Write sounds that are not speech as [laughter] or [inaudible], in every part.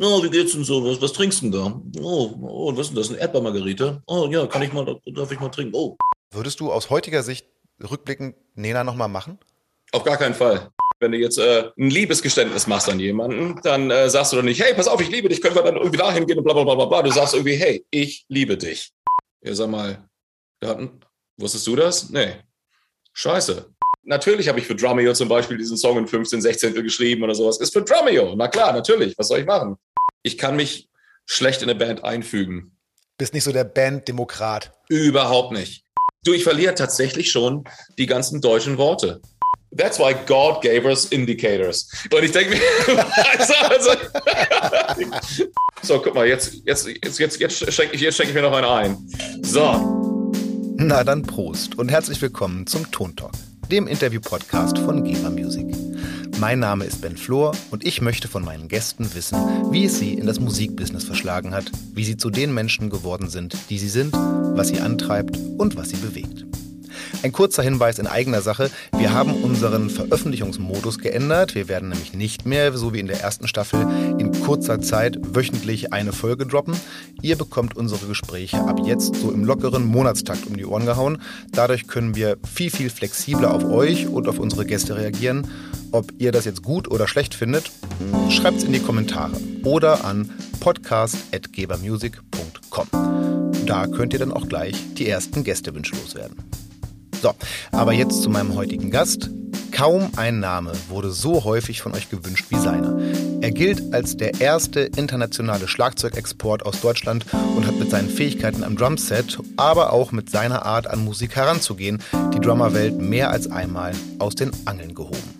Oh, wie geht's denn so? Was, was trinkst du denn da? Oh, oh, was ist denn das? Eine Erdbeermargarite? Oh, ja, kann ich mal, darf ich mal trinken? Oh. Würdest du aus heutiger Sicht rückblickend Nena nochmal machen? Auf gar keinen Fall. Wenn du jetzt äh, ein Liebesgeständnis machst an jemanden, dann äh, sagst du doch nicht, hey, pass auf, ich liebe dich, können wir dann irgendwie dahin gehen und bla bla bla bla. Du sagst irgendwie, hey, ich liebe dich. Ja, sag mal, Daten, wusstest du das? Nee. Scheiße. Natürlich habe ich für Drumeo zum Beispiel diesen Song in 15, 16 geschrieben oder sowas. Ist für Drumeo. Na klar, natürlich. Was soll ich machen? Ich kann mich schlecht in eine Band einfügen. Bist nicht so der Banddemokrat. Überhaupt nicht. Du, ich verliere tatsächlich schon die ganzen deutschen Worte. That's why God gave us indicators. Und ich denke mir, [laughs] also, also, [laughs] so, guck mal, jetzt, jetzt, jetzt, jetzt, jetzt schenke ich, jetzt schenk ich mir noch einen ein. So. Na dann Prost und herzlich willkommen zum Tontalk dem Interview-Podcast von Geber Music. Mein Name ist Ben Flor und ich möchte von meinen Gästen wissen, wie es sie in das Musikbusiness verschlagen hat, wie sie zu den Menschen geworden sind, die sie sind, was sie antreibt und was sie bewegt. Ein kurzer Hinweis in eigener Sache. Wir haben unseren Veröffentlichungsmodus geändert. Wir werden nämlich nicht mehr, so wie in der ersten Staffel, in kurzer Zeit wöchentlich eine Folge droppen. Ihr bekommt unsere Gespräche ab jetzt so im lockeren Monatstakt um die Ohren gehauen. Dadurch können wir viel, viel flexibler auf euch und auf unsere Gäste reagieren. Ob ihr das jetzt gut oder schlecht findet, schreibt es in die Kommentare oder an podcast.gebermusic.com. Da könnt ihr dann auch gleich die ersten Gästewünsche loswerden. So, aber jetzt zu meinem heutigen Gast. Kaum ein Name wurde so häufig von euch gewünscht wie seiner. Er gilt als der erste internationale Schlagzeugexport aus Deutschland und hat mit seinen Fähigkeiten am Drumset, aber auch mit seiner Art an Musik heranzugehen, die Drummerwelt mehr als einmal aus den Angeln gehoben.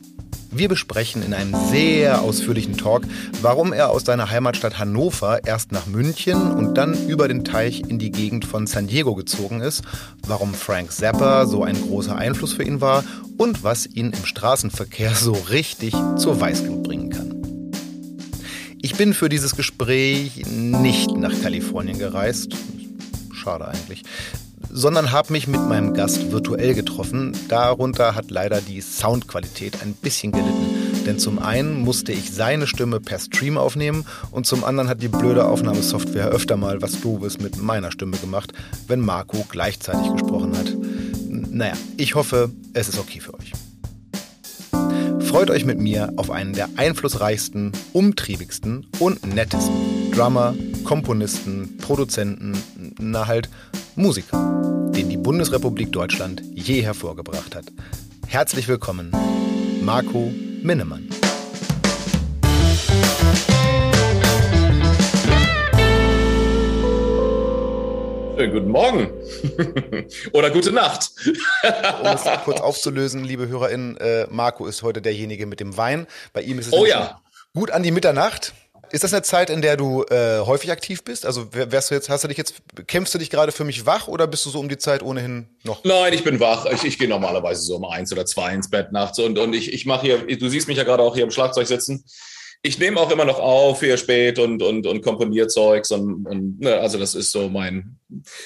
Wir besprechen in einem sehr ausführlichen Talk, warum er aus seiner Heimatstadt Hannover erst nach München und dann über den Teich in die Gegend von San Diego gezogen ist, warum Frank Zappa so ein großer Einfluss für ihn war und was ihn im Straßenverkehr so richtig zur Weißglut bringen kann. Ich bin für dieses Gespräch nicht nach Kalifornien gereist. Schade eigentlich sondern habe mich mit meinem Gast virtuell getroffen. Darunter hat leider die Soundqualität ein bisschen gelitten. Denn zum einen musste ich seine Stimme per Stream aufnehmen und zum anderen hat die blöde Aufnahmesoftware öfter mal was Doofes mit meiner Stimme gemacht, wenn Marco gleichzeitig gesprochen hat. Naja, ich hoffe, es ist okay für euch. Freut euch mit mir auf einen der einflussreichsten, umtriebigsten und nettesten Drummer, Komponisten, Produzenten, na halt Musiker, den die Bundesrepublik Deutschland je hervorgebracht hat. Herzlich willkommen, Marco Minnemann. Schönen guten Morgen [laughs] oder gute Nacht. [laughs] um es kurz aufzulösen, liebe HörerInnen, äh, Marco ist heute derjenige mit dem Wein. Bei ihm ist es oh, ja. gut an die Mitternacht. Ist das eine Zeit, in der du äh, häufig aktiv bist? Also wärst du jetzt, hast du dich jetzt, kämpfst du dich gerade für mich wach oder bist du so um die Zeit ohnehin noch? Nein, ich bin wach. Ich, ich gehe normalerweise so um eins oder zwei ins Bett nachts und, und ich, ich mache hier, du siehst mich ja gerade auch hier im Schlagzeug sitzen ich nehme auch immer noch auf hier spät und, und, und komponiere Zeugs und, und ne, also das ist so mein,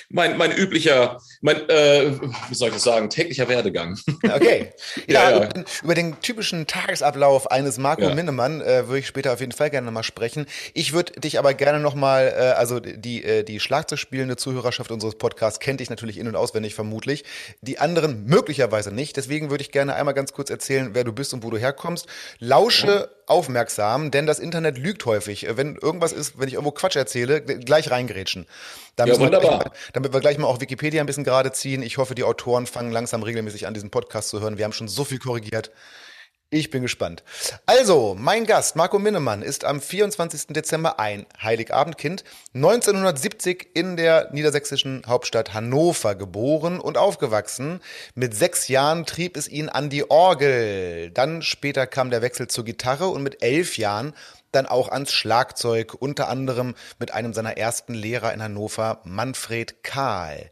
mein, mein üblicher, mein, äh, wie soll ich das sagen, täglicher Werdegang. Okay. [laughs] Ja, ja, ja. Über, den typischen Tagesablauf eines Marco ja. Minnemann äh, würde ich später auf jeden Fall gerne nochmal sprechen. Ich würde dich aber gerne nochmal, äh, also die, äh, die Schlagzeugspielende Zuhörerschaft unseres Podcasts kennt dich natürlich in- und auswendig vermutlich. Die anderen möglicherweise nicht. Deswegen würde ich gerne einmal ganz kurz erzählen, wer du bist und wo du herkommst. Lausche aufmerksam, denn das Internet lügt häufig. Wenn irgendwas ist, wenn ich irgendwo Quatsch erzähle, gleich reingrätschen. Da ja, wunderbar. Mal, damit wir gleich mal auch Wikipedia ein bisschen gerade ziehen. Ich hoffe, die Autoren fangen langsam regelmäßig an, diesen Podcast zu hören. Wir haben schon so viel korrigiert. Ich bin gespannt. Also, mein Gast, Marco Minnemann, ist am 24. Dezember ein Heiligabendkind, 1970 in der niedersächsischen Hauptstadt Hannover geboren und aufgewachsen. Mit sechs Jahren trieb es ihn an die Orgel. Dann später kam der Wechsel zur Gitarre und mit elf Jahren dann auch ans Schlagzeug, unter anderem mit einem seiner ersten Lehrer in Hannover, Manfred Kahl.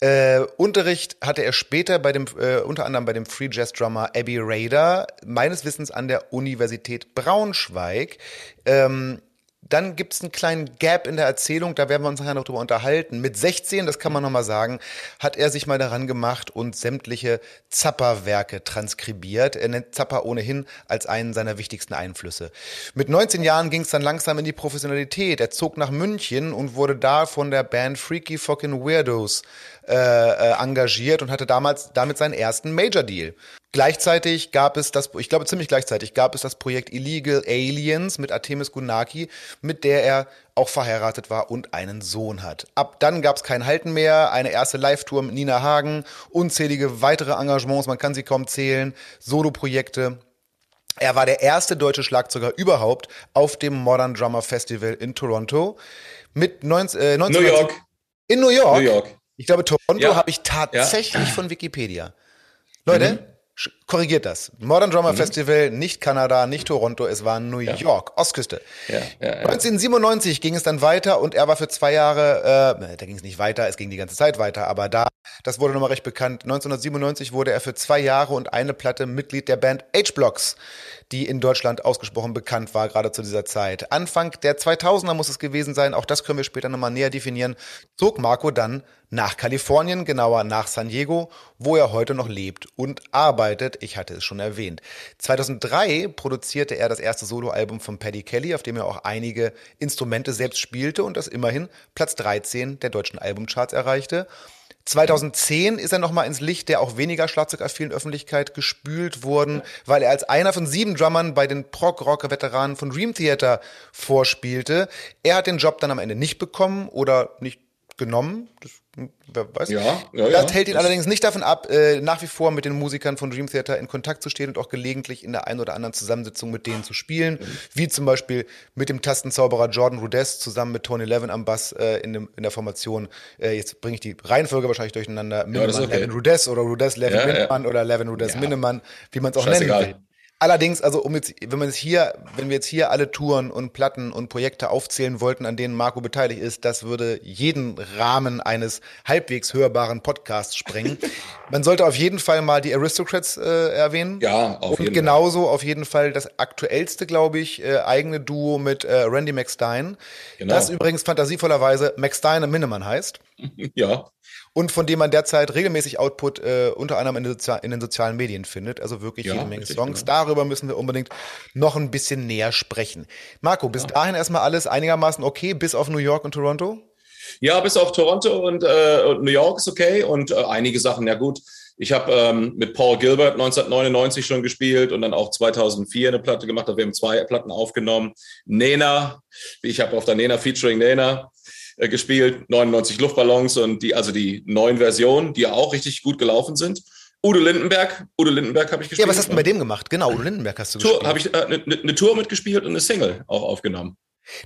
Äh, Unterricht hatte er später bei dem, äh, unter anderem bei dem Free Jazz Drummer Abby Raider, meines Wissens an der Universität Braunschweig. Ähm, dann gibt es einen kleinen Gap in der Erzählung, da werden wir uns nachher noch drüber unterhalten. Mit 16, das kann man nochmal sagen, hat er sich mal daran gemacht und sämtliche Zappa-Werke transkribiert. Er nennt Zappa ohnehin als einen seiner wichtigsten Einflüsse. Mit 19 Jahren ging es dann langsam in die Professionalität. Er zog nach München und wurde da von der Band Freaky Fucking Weirdos äh, äh, engagiert und hatte damals damit seinen ersten Major Deal. Gleichzeitig gab es das, ich glaube ziemlich gleichzeitig gab es das Projekt Illegal Aliens mit Artemis Gunaki, mit der er auch verheiratet war und einen Sohn hat. Ab dann gab es kein Halten mehr, eine erste Live-Tour mit Nina Hagen, unzählige weitere Engagements, man kann sie kaum zählen, Solo-Projekte. Er war der erste deutsche Schlagzeuger überhaupt auf dem Modern Drummer Festival in Toronto. Mit 19, äh, 19 New York. In New York? New York. Ich glaube, Toronto Ja. habe ich tatsächlich von Wikipedia. Leute, sch- korrigiert das. Modern Drummer Festival, nicht Kanada, nicht Toronto, es war New York, Ostküste. Ja, ja, ja. 1997 ging es dann weiter und er war für zwei Jahre, äh, da ging es nicht weiter, es ging die ganze Zeit weiter, aber da, das wurde nochmal recht bekannt. 1997 wurde er für zwei Jahre und eine Platte Mitglied der Band H-Blocks, die in Deutschland ausgesprochen bekannt war, gerade zu dieser Zeit. Anfang der 2000er muss es gewesen sein, auch das können wir später nochmal näher definieren, zog Marco dann nach Kalifornien, genauer nach San Diego, wo er heute noch lebt und arbeitet. Ich hatte es schon erwähnt. 2003 produzierte er das erste Soloalbum von Paddy Kelly, auf dem er auch einige Instrumente selbst spielte und das immerhin Platz 13 der deutschen Albumcharts erreichte. 2010 ist er nochmal ins Licht der auch weniger schlagzeugaffinen Öffentlichkeit gespült worden, weil er als einer von sieben Drummern bei den Prog-Rock-Veteranen von Dream Theater vorspielte. Er hat den Job dann am Ende nicht bekommen oder nicht genommen. Das, wer weiß. Ja, ja, Das ja. hält ihn Das- allerdings nicht davon ab, äh, nach wie vor mit den Musikern von Dream Theater in Kontakt zu stehen und auch gelegentlich in der einen oder anderen Zusammensetzung mit denen zu spielen, wie zum Beispiel mit dem Tastenzauberer Jordan Rudess zusammen mit Tony Levin am Bass äh, in, dem, in der Formation. Äh, jetzt bringe ich die Reihenfolge wahrscheinlich durcheinander. Minnemann, ist okay. Levin Rudess oder Rudess Levin Ja, ja. Minnemann oder Levin Rudess Ja. Minnemann, wie man es auch Scheißegal. nennen will. Allerdings, also um jetzt, wenn man jetzt hier, wenn wir jetzt hier alle Touren und Platten und Projekte aufzählen wollten, an denen Marco beteiligt ist, das würde jeden Rahmen eines halbwegs hörbaren Podcasts sprengen. [laughs] man sollte auf jeden Fall mal die Aristocrats äh, erwähnen. Ja, auf und jeden genauso auf jeden Fall das aktuellste, glaube ich, äh, eigene Duo mit äh, Randy McStein. Genau. Das übrigens fantasievollerweise McStein und Minnemann heißt [laughs] Ja, und von dem man derzeit regelmäßig Output äh, unter anderem in, den Sozia- in den sozialen Medien findet. Also wirklich Ja, jede Menge Songs. genau. Darüber müssen wir unbedingt noch ein bisschen näher sprechen. Marco, bis dahin erstmal alles einigermaßen okay, bis auf New York und Toronto? Ja, bis auf Toronto und, äh, und New York ist okay und äh, einige Sachen, ja gut. Ich habe ähm, mit Paul Gilbert 1999 schon gespielt und dann auch 2004 eine Platte gemacht. Wir haben zwei Platten aufgenommen. Nena, ich habe auf der Nena featuring Nena äh, gespielt, 99 Luftballons und die, also die neuen Versionen, die ja auch richtig gut gelaufen sind. Udo Lindenberg, Udo Lindenberg habe ich gespielt. Ja, was hast du bei dem gemacht? Genau, Udo Lindenberg hast du Tour, gespielt. habe ich eine äh, ne, ne Tour mitgespielt und eine Single auch aufgenommen.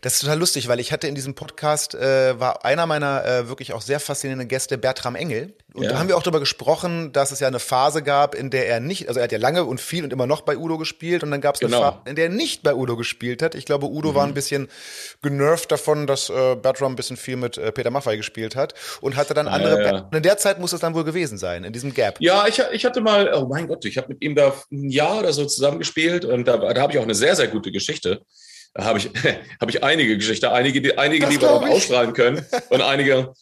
Das ist total lustig, weil ich hatte in diesem Podcast, äh, war einer meiner äh, wirklich auch sehr faszinierenden Gäste Bertram Engel. Und Ja. da haben wir auch darüber gesprochen, dass es ja eine Phase gab, in der er nicht, also er hat ja lange und viel und immer noch bei Udo gespielt und dann gab es eine Genau. Phase, in der er nicht bei Udo gespielt hat. Ich glaube, Udo Mhm. war ein bisschen genervt davon, dass äh, Bertram ein bisschen viel mit äh, Peter Maffay gespielt hat und hatte dann andere ja. Und in der Zeit muss es dann wohl gewesen sein, in diesem Gap. Ja, ich, ich hatte mal, oh mein Gott, ich habe mit ihm da ein Jahr oder so zusammengespielt und da, da habe ich auch eine sehr, sehr gute Geschichte. Da habe ich, [laughs] habe ich einige Geschichten, einige, die, einige, Das die wir auch ausstrahlen können und einige,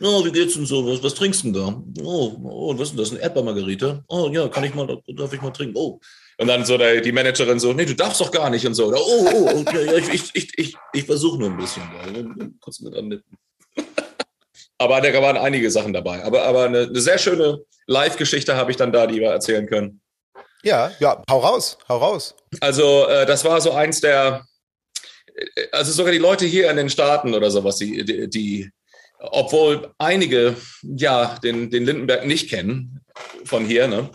oh, wie geht's denn so? Was, was trinkst du denn da? Oh, oh, was ist denn das? Eine Erdbeermargarite? Oh, ja, kann ich mal, darf ich mal trinken? Oh. Und dann so der, die Managerin so, nee, du darfst doch gar nicht und so. Oder, oh, oh, okay, ja, ich, ich, ich, ich, ich versuche nur ein bisschen. Ja, kurz mit annippen. [laughs] Aber da waren einige Sachen dabei. Aber, aber eine, eine sehr schöne Live-Geschichte habe ich dann da, die wir erzählen können. Ja, ja, hau raus, hau raus. Also äh, das war so eins der, also sogar die Leute hier in den Staaten oder sowas, die, die, die obwohl einige ja den, den Lindenberg nicht kennen von hier, ne?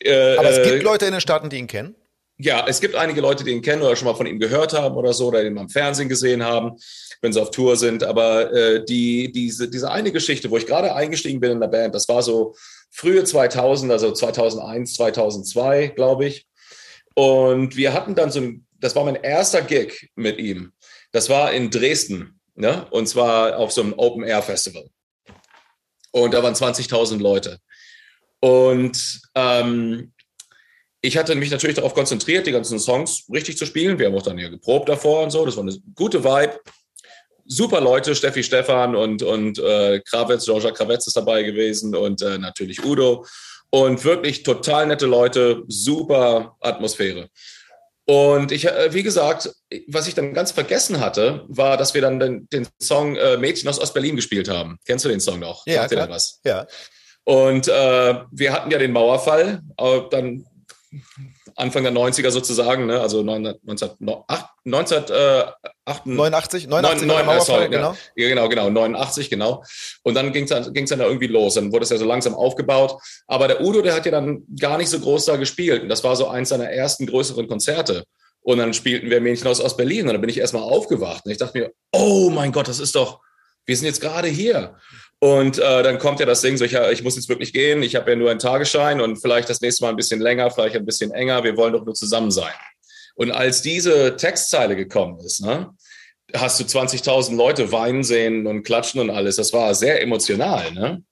Äh, Aber es äh, gibt Leute in den Staaten, die ihn kennen. ja, es gibt einige Leute, die ihn kennen oder schon mal von ihm gehört haben oder so, oder ihn mal im Fernsehen gesehen haben, wenn sie auf Tour sind. Aber äh, die, diese, diese eine Geschichte, wo ich gerade eingestiegen bin in der Band, das war so frühe 2000, also 2001, 2002, glaube ich. Und wir hatten dann so ein, das war mein erster Gig mit ihm. Das war in Dresden, ne? und zwar auf so einem Open-Air-Festival. Und da waren 20.000 Leute. Und ähm, ich hatte mich natürlich darauf konzentriert, die ganzen Songs richtig zu spielen. Wir haben auch dann hier geprobt davor und so. Das war eine gute Vibe. Super Leute, Steffi Stefan und, und äh, Krawitz, Georgia Krawetz ist dabei gewesen und äh, natürlich Udo. Und wirklich total nette Leute, super Atmosphäre. Und ich, äh, wie gesagt, was ich dann ganz vergessen hatte, war, dass wir dann den, den Song äh, Mädchen aus Ostberlin gespielt haben. Kennst du den Song noch? Ja, Sagt dir was? Ja. Und äh, wir hatten ja den Mauerfall, äh, dann Anfang der 90er sozusagen, ne? also 1989, 89, 89 9, 9, sorry, genau. Ja, genau, genau, 89, genau. Und dann ging es dann, ging's dann da irgendwie los. Dann wurde es ja so langsam aufgebaut. Aber der Udo, der hat ja dann gar nicht so groß da gespielt. Und das war so eins seiner ersten größeren Konzerte. Und dann spielten wir Mädchen aus Ostberlin. Und dann bin ich erstmal aufgewacht. Und ich dachte mir, oh mein Gott, das ist doch, wir sind jetzt gerade hier. Und äh, dann kommt ja das Ding so, ich, ich muss jetzt wirklich gehen, ich habe ja nur einen Tagesschein und vielleicht das nächste Mal ein bisschen länger, vielleicht ein bisschen enger, wir wollen doch nur zusammen sein. Und als diese Textzeile gekommen ist, ne, hast du 20.000 Leute weinen sehen und klatschen und alles. Das war sehr emotional. Ne?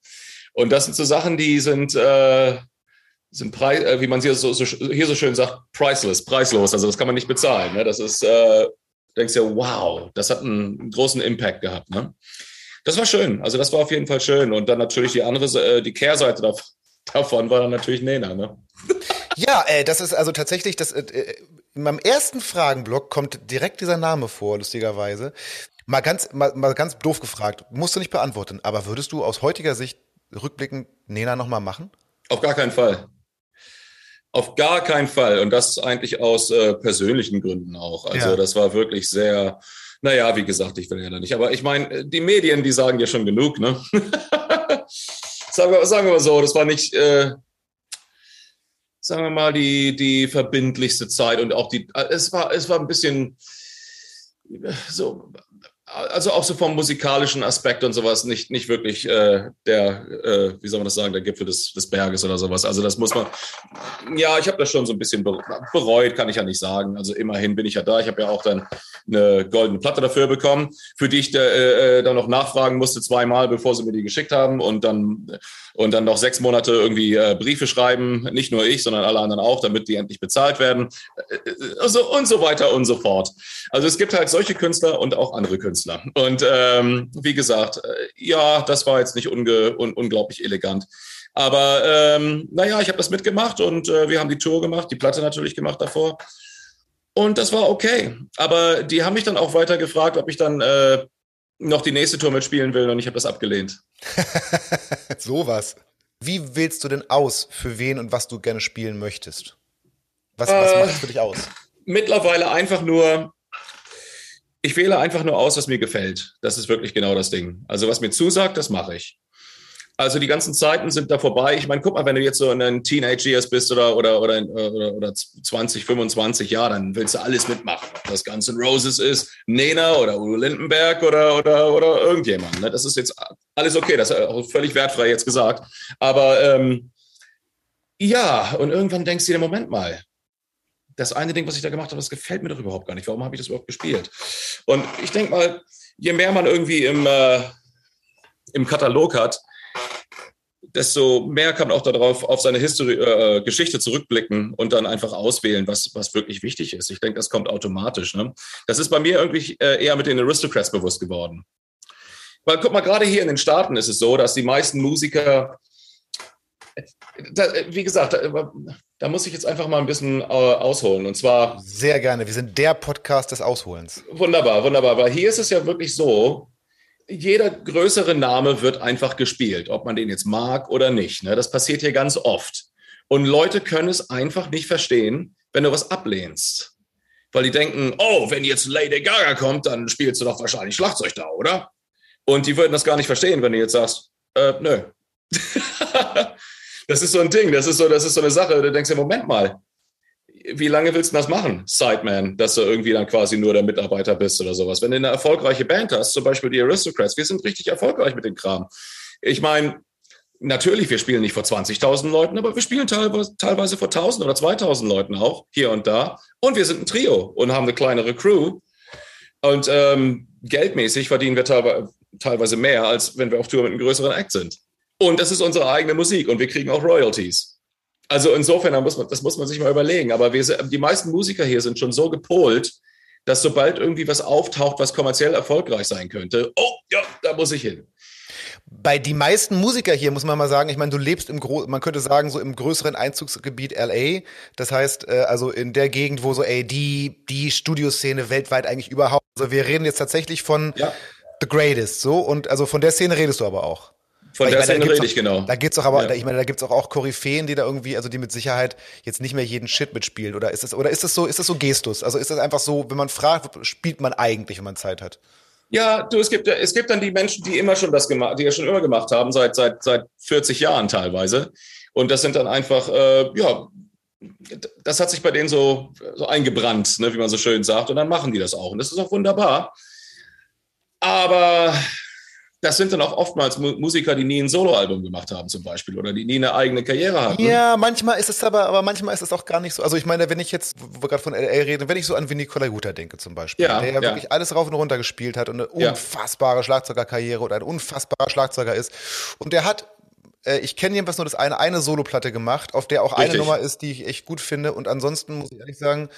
Und das sind so Sachen, die sind, äh, sind äh, wie man hier so, so, hier so schön sagt, priceless, preislos. Also das kann man nicht bezahlen. Ne? Das ist, äh, denkst du, wow, das hat einen großen Impact gehabt. Ne? Das war schön. Also das war auf jeden Fall schön. Und dann natürlich die andere, äh, die Kehrseite [laughs] davon war dann natürlich Nena. Ne? [laughs] Ja, äh, das ist also tatsächlich, das, äh, äh, in meinem ersten Fragenblock kommt direkt dieser Name vor, lustigerweise. Mal ganz, mal, mal ganz doof gefragt, musst du nicht beantworten, aber würdest du aus heutiger Sicht rückblickend Nena nochmal machen? Auf gar keinen Fall. Auf gar keinen Fall. Und das eigentlich aus äh, persönlichen Gründen auch. Also ja. das war wirklich sehr, naja, wie gesagt, ich will ja da nicht. Aber ich meine, die Medien, die sagen ja schon genug, ne? [laughs] sagen, wir, sagen wir mal so, das war nicht, äh, sagen wir mal, die, die verbindlichste Zeit und auch die, es war, es war ein bisschen so also auch so vom musikalischen Aspekt und sowas nicht, nicht wirklich äh, der, äh, wie soll man das sagen, der Gipfel des, des Berges oder sowas. Also das muss man, ja, ich habe das schon so ein bisschen bereut, kann ich ja nicht sagen. Also immerhin bin ich ja da. Ich habe ja auch dann eine goldene Platte dafür bekommen, für die ich äh, äh, dann noch nachfragen musste zweimal, bevor sie mir die geschickt haben und dann und dann noch sechs Monate irgendwie äh, Briefe schreiben, nicht nur ich, sondern alle anderen auch, damit die endlich bezahlt werden also, und so weiter und so fort. Also es gibt halt solche Künstler und auch andere Künstler. Und ähm, wie gesagt, äh, ja, das war jetzt nicht unge un unglaublich elegant. Aber ähm, naja, ich habe das mitgemacht und äh, wir haben die Tour gemacht, die Platte natürlich gemacht davor. Und das war okay. Aber die haben mich dann auch weiter gefragt, ob ich dann äh, noch die nächste Tour mitspielen will und ich habe das abgelehnt. [laughs] Sowas. Wie wählst du denn aus, für wen und was du gerne spielen möchtest? Was, was macht es für dich aus? Mittlerweile einfach nur, ich wähle einfach nur aus, was mir gefällt. Das ist wirklich genau das Ding. Also was mir zusagt, das mache ich. Also die ganzen Zeiten sind da vorbei. Ich meine, guck mal, wenn du jetzt so in den Teenage Years bist oder, oder, oder, oder, oder 20, 25, ja, dann willst du alles mitmachen. Ob das Guns N' Roses ist, Nena oder Udo Lindenberg oder, oder, oder irgendjemand. Ne? Das ist jetzt alles okay. Das ist auch völlig wertfrei jetzt gesagt. Aber ähm, ja, und irgendwann denkst du dir, Moment mal, das eine Ding, was ich da gemacht habe, das gefällt mir doch überhaupt gar nicht. Warum habe ich das überhaupt gespielt? Und ich denke mal, je mehr man irgendwie im, äh, im Katalog hat, desto mehr kann man auch darauf auf seine History, äh, Geschichte zurückblicken und dann einfach auswählen, was, was wirklich wichtig ist. Ich denke, das kommt automatisch. Ne? Das ist bei mir irgendwie äh, eher mit den Aristocrats bewusst geworden. Weil guck mal, gerade hier in den Staaten ist es so, dass die meisten Musiker, da, wie gesagt, da, da, muss ich jetzt einfach mal ein bisschen äh, ausholen. Und zwar. Sehr gerne. Wir sind der Podcast des Ausholens. Wunderbar, wunderbar. Weil hier ist es ja wirklich so, jeder größere Name wird einfach gespielt, ob man den jetzt mag oder nicht. Ne? Das passiert hier ganz oft. Und Leute können es einfach nicht verstehen, wenn du was ablehnst. Weil die denken, oh, wenn jetzt Lady Gaga kommt, dann spielst du doch wahrscheinlich Schlagzeug da, oder? Und die würden das gar nicht verstehen, wenn du jetzt sagst, äh, nö. [laughs] das ist so ein Ding, das ist so, das ist so eine Sache. Du denkst ja, Moment mal, wie lange willst du das machen, Sideman, dass du irgendwie dann quasi nur der Mitarbeiter bist oder sowas? Wenn du eine erfolgreiche Band hast, zum Beispiel die Aristocrats, wir sind richtig erfolgreich mit dem Kram. Ich meine, natürlich, wir spielen nicht vor 20.000 Leuten, aber wir spielen teilweise, teilweise vor 1.000 oder 2.000 Leuten auch, hier und da. Und wir sind ein Trio und haben eine kleinere Crew. Und ähm, geldmäßig verdienen wir teilweise mehr, als wenn wir auf Tour mit einem größeren Act sind. Und das ist unsere eigene Musik und wir kriegen auch Royalties. Also insofern, muss man, das muss man sich mal überlegen. Aber wir, die meisten Musiker hier sind schon so gepolt, dass sobald irgendwie was auftaucht, was kommerziell erfolgreich sein könnte, oh ja, da muss ich hin. Bei die meisten Musiker hier muss man mal sagen, ich meine, du lebst im Gro man könnte sagen so im größeren Einzugsgebiet LA. Das heißt, äh, also in der Gegend, wo so ey die die Studioszene weltweit eigentlich überhaupt. Also wir reden jetzt tatsächlich von ja. The Greatest, so und also von der Szene redest du aber auch. Von Weil der Szene rede ich, genau. Da gibt's auch aber, ja. ich meine, da gibt's auch, auch Koryphäen, die da irgendwie, also die mit Sicherheit jetzt nicht mehr jeden Shit mitspielen. Oder ist es, oder ist es so, ist es so Gestus? Also ist das einfach so, wenn man fragt, spielt man eigentlich, wenn man Zeit hat? Ja, du, es gibt, es gibt dann die Menschen, die immer schon das gemacht, die ja schon immer gemacht haben, seit, seit, seit 40 Jahren teilweise. Und das sind dann einfach, äh, ja, das hat sich bei denen so, so eingebrannt, ne, wie man so schön sagt. Und dann machen die das auch. Und das ist auch wunderbar. Aber das sind dann auch oftmals Musiker, die nie ein Soloalbum gemacht haben, zum Beispiel, oder die nie eine eigene Karriere hatten. Ja, manchmal ist es aber, aber manchmal ist es auch gar nicht so. Also ich meine, wenn ich jetzt, wo wir gerade von LA reden, wenn ich so an Vinny Colaiuta denke zum Beispiel, ja, der ja, ja, wirklich alles rauf und runter gespielt hat und eine unfassbare Schlagzeugerkarriere oder ein unfassbarer Schlagzeuger ist. Und der hat äh, ich kenne jedenfalls nur das eine, eine Soloplatte gemacht, auf der auch Richtig. eine Nummer ist, die ich echt gut finde. Und ansonsten muss ich ehrlich sagen,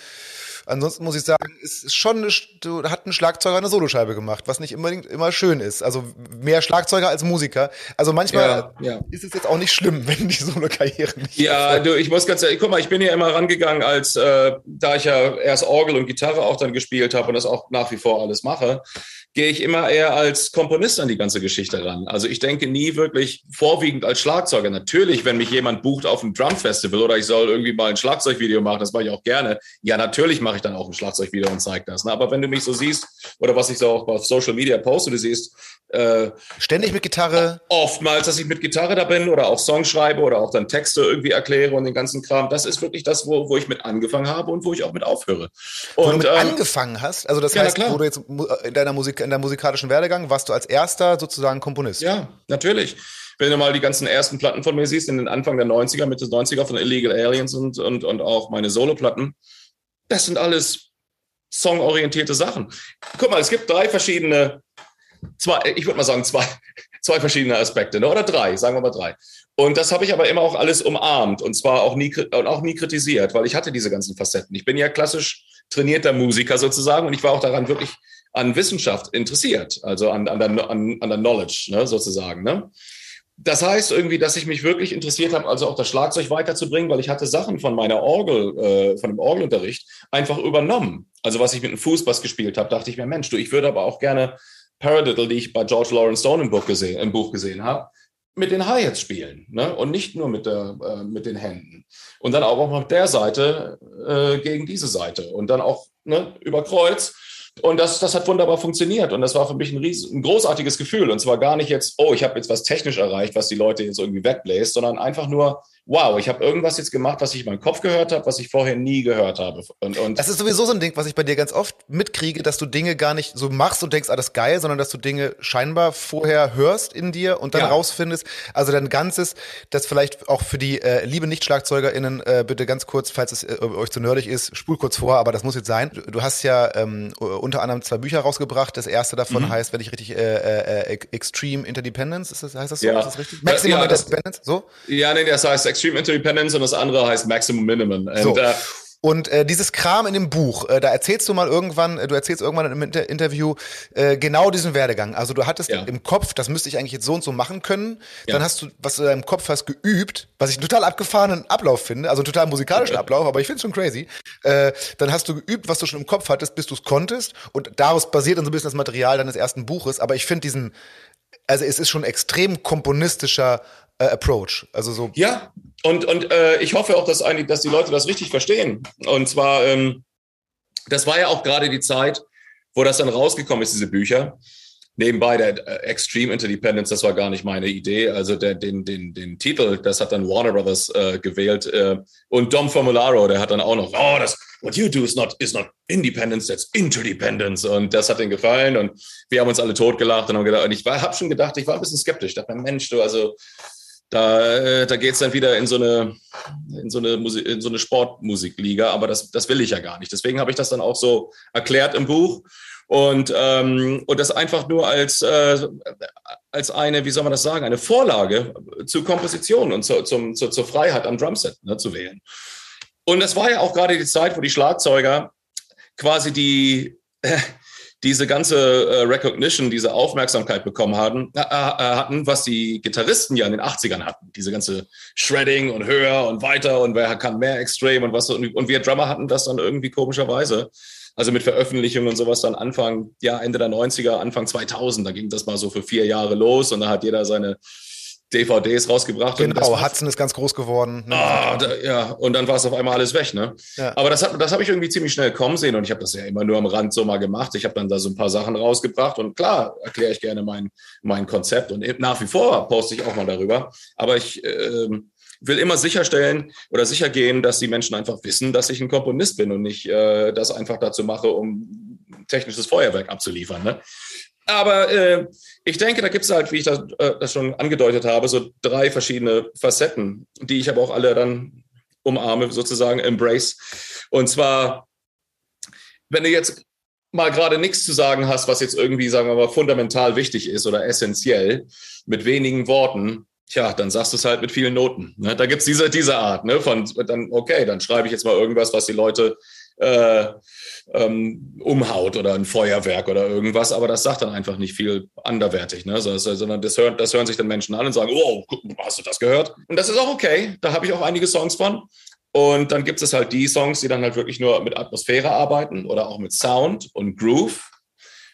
Ansonsten muss ich sagen, es ist schon, eine, hat ein Schlagzeuger eine Soloscheibe gemacht, was nicht unbedingt immer schön ist. Also mehr Schlagzeuger als Musiker. Also manchmal ja, ja. ist es jetzt auch nicht schlimm, [laughs] wenn die Solo-Karriere nicht. Ja, du, ich muss ganz ehrlich, guck mal, ich bin ja immer rangegangen, als äh, da ich ja erst Orgel und Gitarre auch dann gespielt habe und das auch nach wie vor alles mache gehe ich immer eher als Komponist an die ganze Geschichte ran. Also ich denke nie wirklich vorwiegend als Schlagzeuger. Natürlich, wenn mich jemand bucht auf einem Drum-Festival oder ich soll irgendwie mal ein Schlagzeugvideo machen, das mache ich auch gerne. Ja, natürlich mache ich dann auch ein Schlagzeugvideo und zeige das. Ne? Aber wenn du mich so siehst, oder was ich so auch auf Social Media poste, du siehst, äh, Ständig mit Gitarre? Oftmals, dass ich mit Gitarre da bin oder auch Songs schreibe oder auch dann Texte irgendwie erkläre und den ganzen Kram. Das ist wirklich das, wo, wo ich mit angefangen habe und wo ich auch mit aufhöre. Und, wo du mit ähm, angefangen hast? Also das ja, heißt, wo du jetzt in deiner Musik, in deinem musikalischen Werdegang warst du als erster sozusagen Komponist? Ja, natürlich. Wenn du mal die ganzen ersten Platten von mir siehst, in den Anfang der 90er, Mitte der 90er von Illegal Aliens und, und, und auch meine Solo-Platten, das sind alles songorientierte Sachen. Guck mal, es gibt drei verschiedene zwei, ich würde mal sagen, zwei, [laughs] zwei verschiedene Aspekte, ne? oder drei, sagen wir mal drei. Und das habe ich aber immer auch alles umarmt und zwar auch nie, und auch nie kritisiert, weil ich hatte diese ganzen Facetten. Ich bin ja klassisch trainierter Musiker sozusagen und ich war auch daran wirklich an Wissenschaft interessiert, also an, an, der, an, an der Knowledge ne, sozusagen. Ne? Das heißt irgendwie, dass ich mich wirklich interessiert habe, also auch das Schlagzeug weiterzubringen, weil ich hatte Sachen von meiner Orgel, äh, von dem Orgelunterricht einfach übernommen. Also was ich mit dem Fußbass gespielt habe, dachte ich mir, Mensch, du, ich würde aber auch gerne Paradiddle, die ich bei George Lawrence Stone im Buch gesehen, im Buch gesehen habe, mit den Hi-Hats spielen ne? und nicht nur mit, der, äh, mit den Händen. Und dann auch auf der Seite äh, gegen diese Seite und dann auch ne, über Kreuz. Und das, das hat wunderbar funktioniert. Und das war für mich ein, ries ein großartiges Gefühl. Und zwar gar nicht jetzt, oh, ich habe jetzt was technisch erreicht, was die Leute jetzt irgendwie wegbläst, sondern einfach nur, wow, ich habe irgendwas jetzt gemacht, was ich in meinem Kopf gehört habe, was ich vorher nie gehört habe. Und, und das ist sowieso so ein Ding, was ich bei dir ganz oft mitkriege, dass du Dinge gar nicht so machst und denkst, alles geil, sondern dass du Dinge scheinbar vorher hörst in dir und dann ja. rausfindest. Also dein ganzes, das vielleicht auch für die äh, liebe Nicht-SchlagzeugerInnen äh, bitte ganz kurz, falls es äh, euch zu nerdig ist, spul kurz vor, aber das muss jetzt sein. Du, du hast ja ähm, unter anderem zwei Bücher rausgebracht. Das erste davon mhm. heißt, wenn ich richtig, äh, äh, Extreme Interdependence, ist das, heißt das so? Ja. Ist das richtig? Maximum ja, Interdependence, so? Ja, nee, das heißt Extreme Interdependence und das andere heißt Maximum Minimum. And, so. Uh, und äh, dieses Kram in dem Buch, äh, da erzählst du mal irgendwann, äh, du erzählst irgendwann im Inter Interview äh, genau diesen Werdegang. Also du hattest ja. im Kopf, das müsste ich eigentlich jetzt so und so machen können. Ja. Dann hast du, was du im Kopf hast, geübt, was ich einen total abgefahrenen Ablauf finde, also einen total musikalischen [laughs] Ablauf, aber ich finde es schon crazy. Äh, dann hast du geübt, was du schon im Kopf hattest, bis du es konntest. Und daraus basiert dann so ein bisschen das Material deines ersten Buches. Aber ich finde diesen, also es ist schon extrem komponistischer äh, Approach. Also so. Ja, und, und äh, ich hoffe auch, dass, eigentlich, dass die Leute das richtig verstehen. Und zwar, ähm, das war ja auch gerade die Zeit, wo das dann rausgekommen ist, diese Bücher. Nebenbei der äh, Extreme Interdependence, das war gar nicht meine Idee. Also der, den, den, den Titel, das hat dann Warner Brothers äh, gewählt. Äh, und Dom Formularo, der hat dann auch noch, oh, das, what you do is not, is not independence, that's interdependence. Und das hat denen gefallen. Und wir haben uns alle totgelacht und haben gedacht, und ich habe schon gedacht, ich war ein bisschen skeptisch. Ich dachte, Mensch, du, also da, äh, da geht es dann wieder in so eine, in so eine, in so eine Sportmusikliga, aber das, das will ich ja gar nicht. Deswegen habe ich das dann auch so erklärt im Buch. Und, ähm, und das einfach nur als, äh, als eine, wie soll man das sagen, eine Vorlage zu Komposition und zu, zum, zu, zur Freiheit am Drumset ne, zu wählen. Und das war ja auch gerade die Zeit, wo die Schlagzeuger quasi die, [laughs] diese ganze äh, Recognition, diese Aufmerksamkeit bekommen hatten, äh, äh, hatten, was die Gitarristen ja in den 80ern hatten. Diese ganze Shredding und höher und weiter und wer kann mehr Extreme und was. Und, und wir Drummer hatten das dann irgendwie komischerweise. Also mit Veröffentlichungen und sowas dann Anfang, ja, Ende der 90er, Anfang 2000, da ging das mal so für vier Jahre los und da hat jeder seine DVDs rausgebracht. Genau, Hudson ist ganz groß geworden. Ne? Ah, da, ja, und dann war es auf einmal alles weg. Ne? Ja. Aber das, das habe ich irgendwie ziemlich schnell kommen sehen und ich habe das ja immer nur am Rand so mal gemacht. Ich habe dann da so ein paar Sachen rausgebracht und klar erkläre ich gerne mein, mein Konzept und nach wie vor poste ich auch mal darüber. Aber ich äh, will immer sicherstellen oder sicher gehen, dass die Menschen einfach wissen, dass ich ein Komponist bin und nicht äh, das einfach dazu mache, um technisches Feuerwerk abzuliefern. Ne? Aber äh, ich denke, da gibt es halt, wie ich das, äh, das, schon angedeutet habe, so drei verschiedene Facetten, die ich aber auch alle dann umarme, sozusagen embrace. Und zwar, wenn du jetzt mal gerade nichts zu sagen hast, was jetzt irgendwie, sagen wir mal, fundamental wichtig ist oder essentiell, mit wenigen Worten, tja, dann sagst du es halt mit vielen Noten. Ne? Da gibt's diese, diese Art, ne? Von dann, okay, dann schreibe ich jetzt mal irgendwas, was die Leute äh, ähm, umhaut oder ein Feuerwerk oder irgendwas, aber das sagt dann einfach nicht viel anderwertig, ne? sondern das, hören, das hören sich dann Menschen an und sagen, oh, hast du das gehört? Und das ist auch okay, da habe ich auch einige Songs von. Und dann gibt es halt die Songs, die dann halt wirklich nur mit Atmosphäre arbeiten oder auch mit Sound und Groove,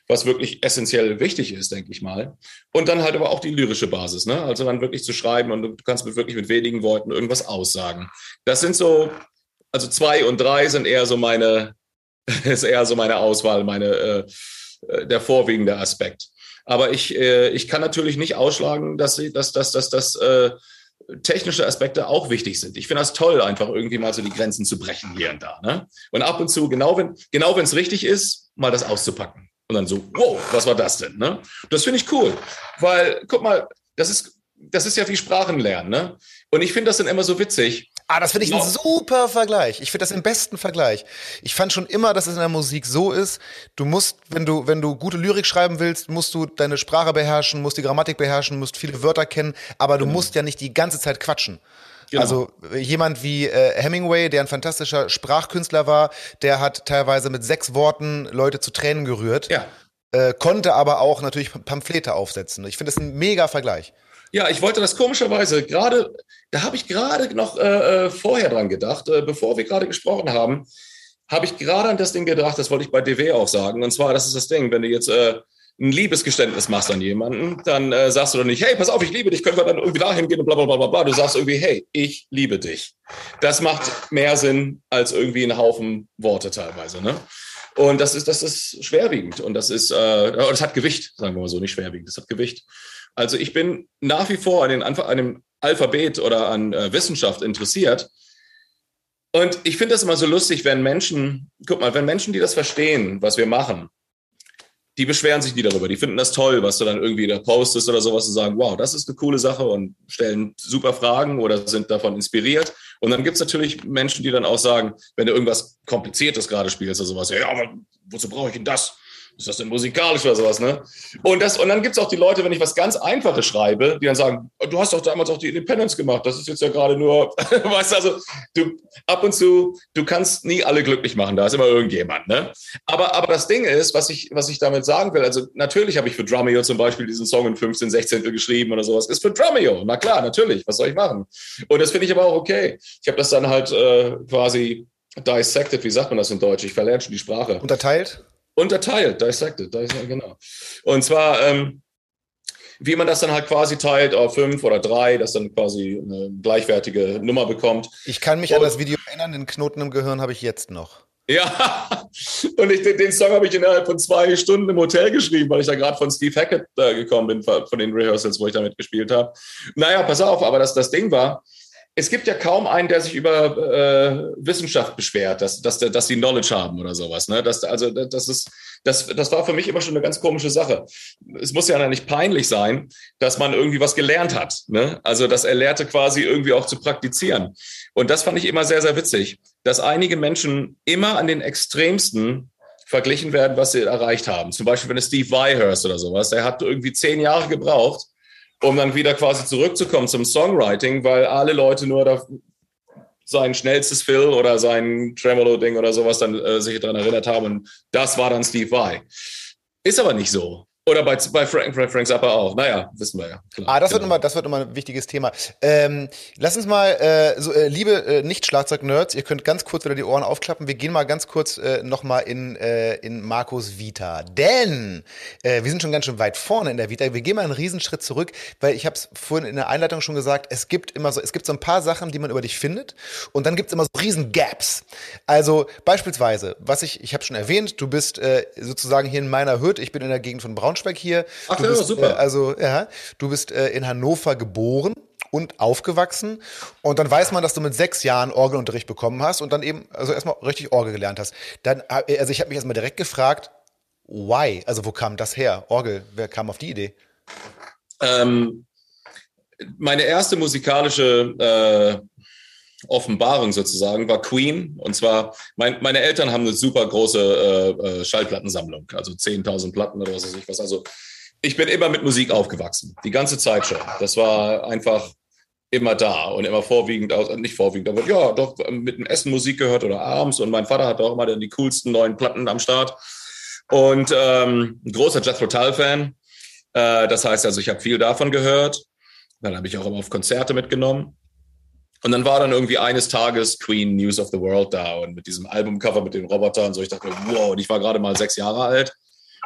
was wirklich essentiell wichtig ist, denke ich mal. Und dann halt aber auch die lyrische Basis, ne? Also dann wirklich zu schreiben und du kannst mit wirklich mit wenigen Worten irgendwas aussagen. Das sind so also zwei und drei sind eher so meine, [laughs] ist eher so meine Auswahl, meine, äh, äh, der vorwiegende Aspekt. Aber ich, äh, ich kann natürlich nicht ausschlagen, dass, dass, dass, dass, dass äh, technische Aspekte auch wichtig sind. Ich finde das toll, einfach irgendwie mal so die Grenzen zu brechen hier und da. Ne? Und ab und zu, genau wenn genau es richtig ist, mal das auszupacken. Und dann so, wow, was war das denn? Ne? Das finde ich cool. Weil, guck mal, das ist, das ist ja wie Sprachenlernen. Ne? Und ich finde das dann immer so witzig. Ah, das finde ich no. ein super Vergleich. Ich finde das den besten Vergleich. Ich fand schon immer, dass es in der Musik so ist, du musst, wenn du, wenn du gute Lyrik schreiben willst, musst du deine Sprache beherrschen, musst die Grammatik beherrschen, musst viele Wörter kennen, aber du mhm. musst ja nicht die ganze Zeit quatschen. Genau. Also jemand wie äh, Hemingway, der ein fantastischer Sprachkünstler war, der hat teilweise mit sechs Worten Leute zu Tränen gerührt. Ja. Äh, konnte aber auch natürlich Pamphlete aufsetzen. Ich finde das ein mega Vergleich. Ja, ich wollte das komischerweise gerade, da habe ich gerade noch äh, äh, vorher dran gedacht, äh, bevor wir gerade gesprochen haben, habe ich gerade an das Ding gedacht, das wollte ich bei DW auch sagen. Und zwar, das ist das Ding, wenn du jetzt äh, ein Liebesgeständnis machst an jemanden, dann äh, sagst du doch nicht, hey, pass auf, ich liebe dich, können wir dann irgendwie dahin gehen und bla bla bla bla. Du sagst irgendwie, hey, ich liebe dich. Das macht mehr Sinn als irgendwie ein Haufen Worte teilweise. Ne? Und das ist, das ist schwerwiegend und das ist, äh, das hat Gewicht, sagen wir mal so, nicht schwerwiegend, das hat Gewicht. Also ich bin nach wie vor an, den, an dem Alphabet oder an äh, Wissenschaft interessiert. Und ich finde das immer so lustig, wenn Menschen, guck mal, wenn Menschen, die das verstehen, was wir machen, die beschweren sich nie darüber. Die finden das toll, was du dann irgendwie da postest oder sowas und sagen, wow, das ist eine coole Sache und stellen super Fragen oder sind davon inspiriert. Und dann gibt es natürlich Menschen, die dann auch sagen, wenn du irgendwas Kompliziertes gerade spielst oder sowas, ja, aber wozu brauche ich denn das? Ist das denn musikalisch oder sowas, ne? Und, das, und dann gibt es auch die Leute, wenn ich was ganz Einfaches schreibe, die dann sagen, du hast doch damals auch die Independence gemacht, das ist jetzt ja gerade nur, [laughs] weißt du, also du, ab und zu, du kannst nie alle glücklich machen, da ist immer irgendjemand, ne? Aber, aber das Ding ist, was ich, was ich damit sagen will, also natürlich habe ich für Drumeo zum Beispiel diesen Song in 15, 16 geschrieben oder sowas, ist für Drumeo, na klar, natürlich, was soll ich machen? Und das finde ich aber auch okay. Ich habe das dann halt äh, quasi dissected, wie sagt man das in Deutsch? Ich verlerne schon die Sprache. Unterteilt? Unterteilt, dissected, dissected genau. Und zwar, ähm, wie man das dann halt quasi teilt auf fünf oder drei, dass dann quasi eine gleichwertige Nummer bekommt. Ich kann mich und, an das Video erinnern, den Knoten im Gehirn habe ich jetzt noch. Ja, [laughs] und ich, den Song habe ich innerhalb von zwei Stunden im Hotel geschrieben, weil ich da gerade von Steve Hackett äh, gekommen bin, von den Rehearsals, wo ich damit gespielt habe. Naja, pass auf, aber das, das Ding war, es gibt ja kaum einen, der sich über äh, Wissenschaft beschwert, dass, dass, dass die Knowledge haben oder sowas. Ne? Das, also das, ist, das, das war für mich immer schon eine ganz komische Sache. Es muss ja nicht peinlich sein, dass man irgendwie was gelernt hat. Ne? Also das Erlernte quasi irgendwie auch zu praktizieren. Und das fand ich immer sehr, sehr witzig, dass einige Menschen immer an den extremsten verglichen werden, was sie erreicht haben. Zum Beispiel, wenn du Steve Vai hörst oder sowas, der hat irgendwie zehn Jahre gebraucht, um dann wieder quasi zurückzukommen zum Songwriting, weil alle Leute nur da sein schnellstes Fill oder sein Tremolo-Ding oder sowas dann äh, sich daran erinnert haben. Und das war dann Steve Vai. Ist aber nicht so. Oder bei, bei Frank, Frank, Frank Zappa auch. Naja, wissen wir ja. Klar, ah, das, genau. wird immer, das wird immer ein wichtiges Thema. Ähm, lass uns mal, äh, so, äh, liebe äh, Nicht-Schlagzeug-Nerds, ihr könnt ganz kurz wieder die Ohren aufklappen. Wir gehen mal ganz kurz äh, nochmal in, äh, in Markus Vita. Denn äh, wir sind schon ganz schön weit vorne in der Vita. Wir gehen mal einen Riesenschritt zurück, weil ich habe es vorhin in der Einleitung schon gesagt, es gibt immer so, es gibt so ein paar Sachen, die man über dich findet. Und dann gibt es immer so riesen Gaps. Also beispielsweise, was ich, ich habe schon erwähnt, du bist äh, sozusagen hier in meiner Hütte. Ich bin in der Gegend von Braunschweig Braunschweig hier. Ach du bist, super. Äh, also, ja, du bist äh, in Hannover geboren und aufgewachsen. Und dann weiß man, dass du mit sechs Jahren Orgelunterricht bekommen hast und dann eben, also erstmal richtig Orgel gelernt hast. Dann, äh, also ich habe mich erstmal direkt gefragt, why? Also wo kam das her? Orgel, wer kam auf die Idee? Ähm, meine erste musikalische äh, Offenbarung sozusagen war Queen. Und zwar, mein, meine Eltern haben eine super große äh, äh Schallplattensammlung, also 10.000 Platten oder was weiß ich was. Also ich bin immer mit Musik aufgewachsen, die ganze Zeit schon. Das war einfach immer da und immer vorwiegend, nicht vorwiegend, aber ja, doch mit dem Essen Musik gehört oder abends. Und mein Vater hat auch immer dann die coolsten neuen Platten am Start. Und ähm, ein großer Jethro Tull-Fan. Äh, das heißt also, ich habe viel davon gehört. Dann habe ich auch immer auf Konzerte mitgenommen. Und dann war dann irgendwie eines Tages Queen News of the World da und mit diesem Albumcover mit den Robotern so. Ich dachte wow, und ich war gerade mal sechs Jahre alt.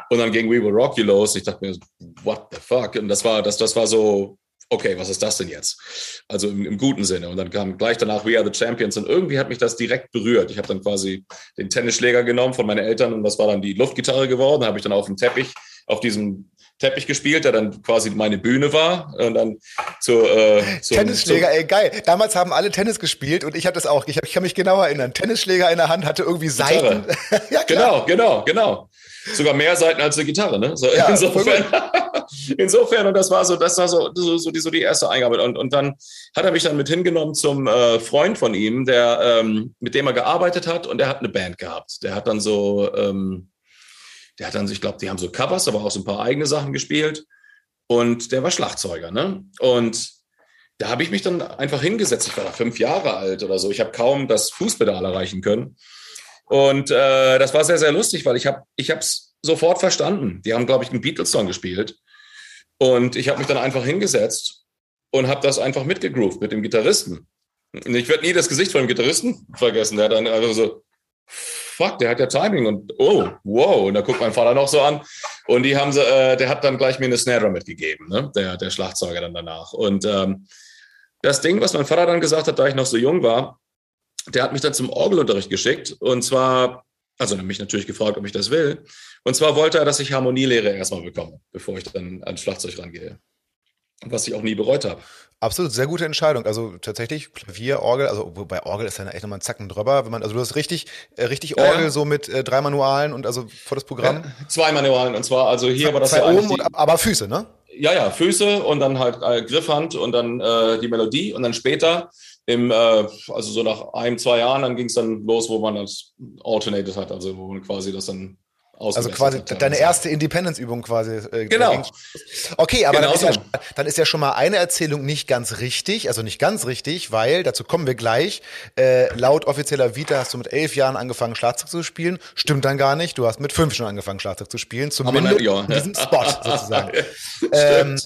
Und dann ging We Will Rock You los. Ich dachte mir, what the fuck? Und das war, das, das war so, okay, was ist das denn jetzt? Also im, im, guten Sinne. Und dann kam gleich danach We Are the Champions und irgendwie hat mich das direkt berührt. Ich habe dann quasi den Tennisschläger genommen von meinen Eltern und das war dann die Luftgitarre geworden. Habe ich dann auf dem Teppich auf diesem Teppich gespielt, der dann quasi meine Bühne war und dann zu, äh, zum, Tennisschläger, ey geil. Damals haben alle Tennis gespielt und ich hatte das auch. Ich, hab, ich kann mich genau erinnern. Tennisschläger in der Hand hatte irgendwie Seiten. [laughs] ja. Genau, genau, genau. Sogar mehr Seiten als eine Gitarre, ne? So, ja, insofern, [laughs] insofern und das war so, das war so, so, so, die, so die erste Eingabe und und dann hat er mich dann mit hingenommen zum äh, Freund von ihm, der ähm, mit dem er gearbeitet hat und der hat eine Band gehabt. Der hat dann so ähm, der hat dann, ich glaube, die haben so Covers, aber auch so ein paar eigene Sachen gespielt. Und der war Schlagzeuger, ne? Und da habe ich mich dann einfach hingesetzt. Ich war da fünf Jahre alt oder so. Ich habe kaum das Fußpedal erreichen können. Und äh, das war sehr, sehr lustig, weil ich habe ich es sofort verstanden. Die haben, glaube ich, einen Beatles-Song gespielt. Und ich habe mich dann einfach hingesetzt und habe das einfach mitgegroovt mit dem Gitarristen. Und ich werde nie das Gesicht von dem Gitarristen vergessen. Der hat dann einfach so fuck, der hat ja Timing und oh, wow. Und da guckt mein Vater noch so an. Und die haben sie, äh, der hat dann gleich mir eine Snare mitgegeben, ne? der, der Schlagzeuger dann danach. Und ähm, das Ding, was mein Vater dann gesagt hat, da ich noch so jung war, der hat mich dann zum Orgelunterricht geschickt. Und zwar, also mich natürlich gefragt, ob ich das will. Und zwar wollte er, dass ich Harmonielehre erstmal bekomme, bevor ich dann ans Schlagzeug rangehe. Was ich auch nie bereut habe. Absolut, sehr gute Entscheidung. Also tatsächlich Klavier, Orgel, also bei Orgel ist dann echt nochmal ein Zacken drüber. Wenn man, also du hast richtig, äh, richtig Orgel ja, ja. so mit äh, drei Manualen und also vor das Programm. Ja, zwei Manualen und zwar also hier war das zwei ja oben und, aber Füße, ne? Ja, ja, Füße und dann halt äh, Griffhand und dann äh, die Melodie und dann später im, äh, also so nach einem, zwei Jahren, dann ging es dann los, wo man das alternated hat, also wo man quasi das dann also quasi deine erste Independence-Übung quasi. Äh, genau. Okay, aber genau dann, ist ja, dann, ist ja, schon mal eine Erzählung nicht ganz richtig, also nicht ganz richtig, weil, dazu kommen wir gleich, äh, laut offizieller Vita hast du mit elf Jahren angefangen Schlagzeug zu spielen. Stimmt dann gar nicht, du hast mit fünf schon angefangen Schlagzeug zu spielen, zumindest in diesem Spot sozusagen. [laughs] ähm,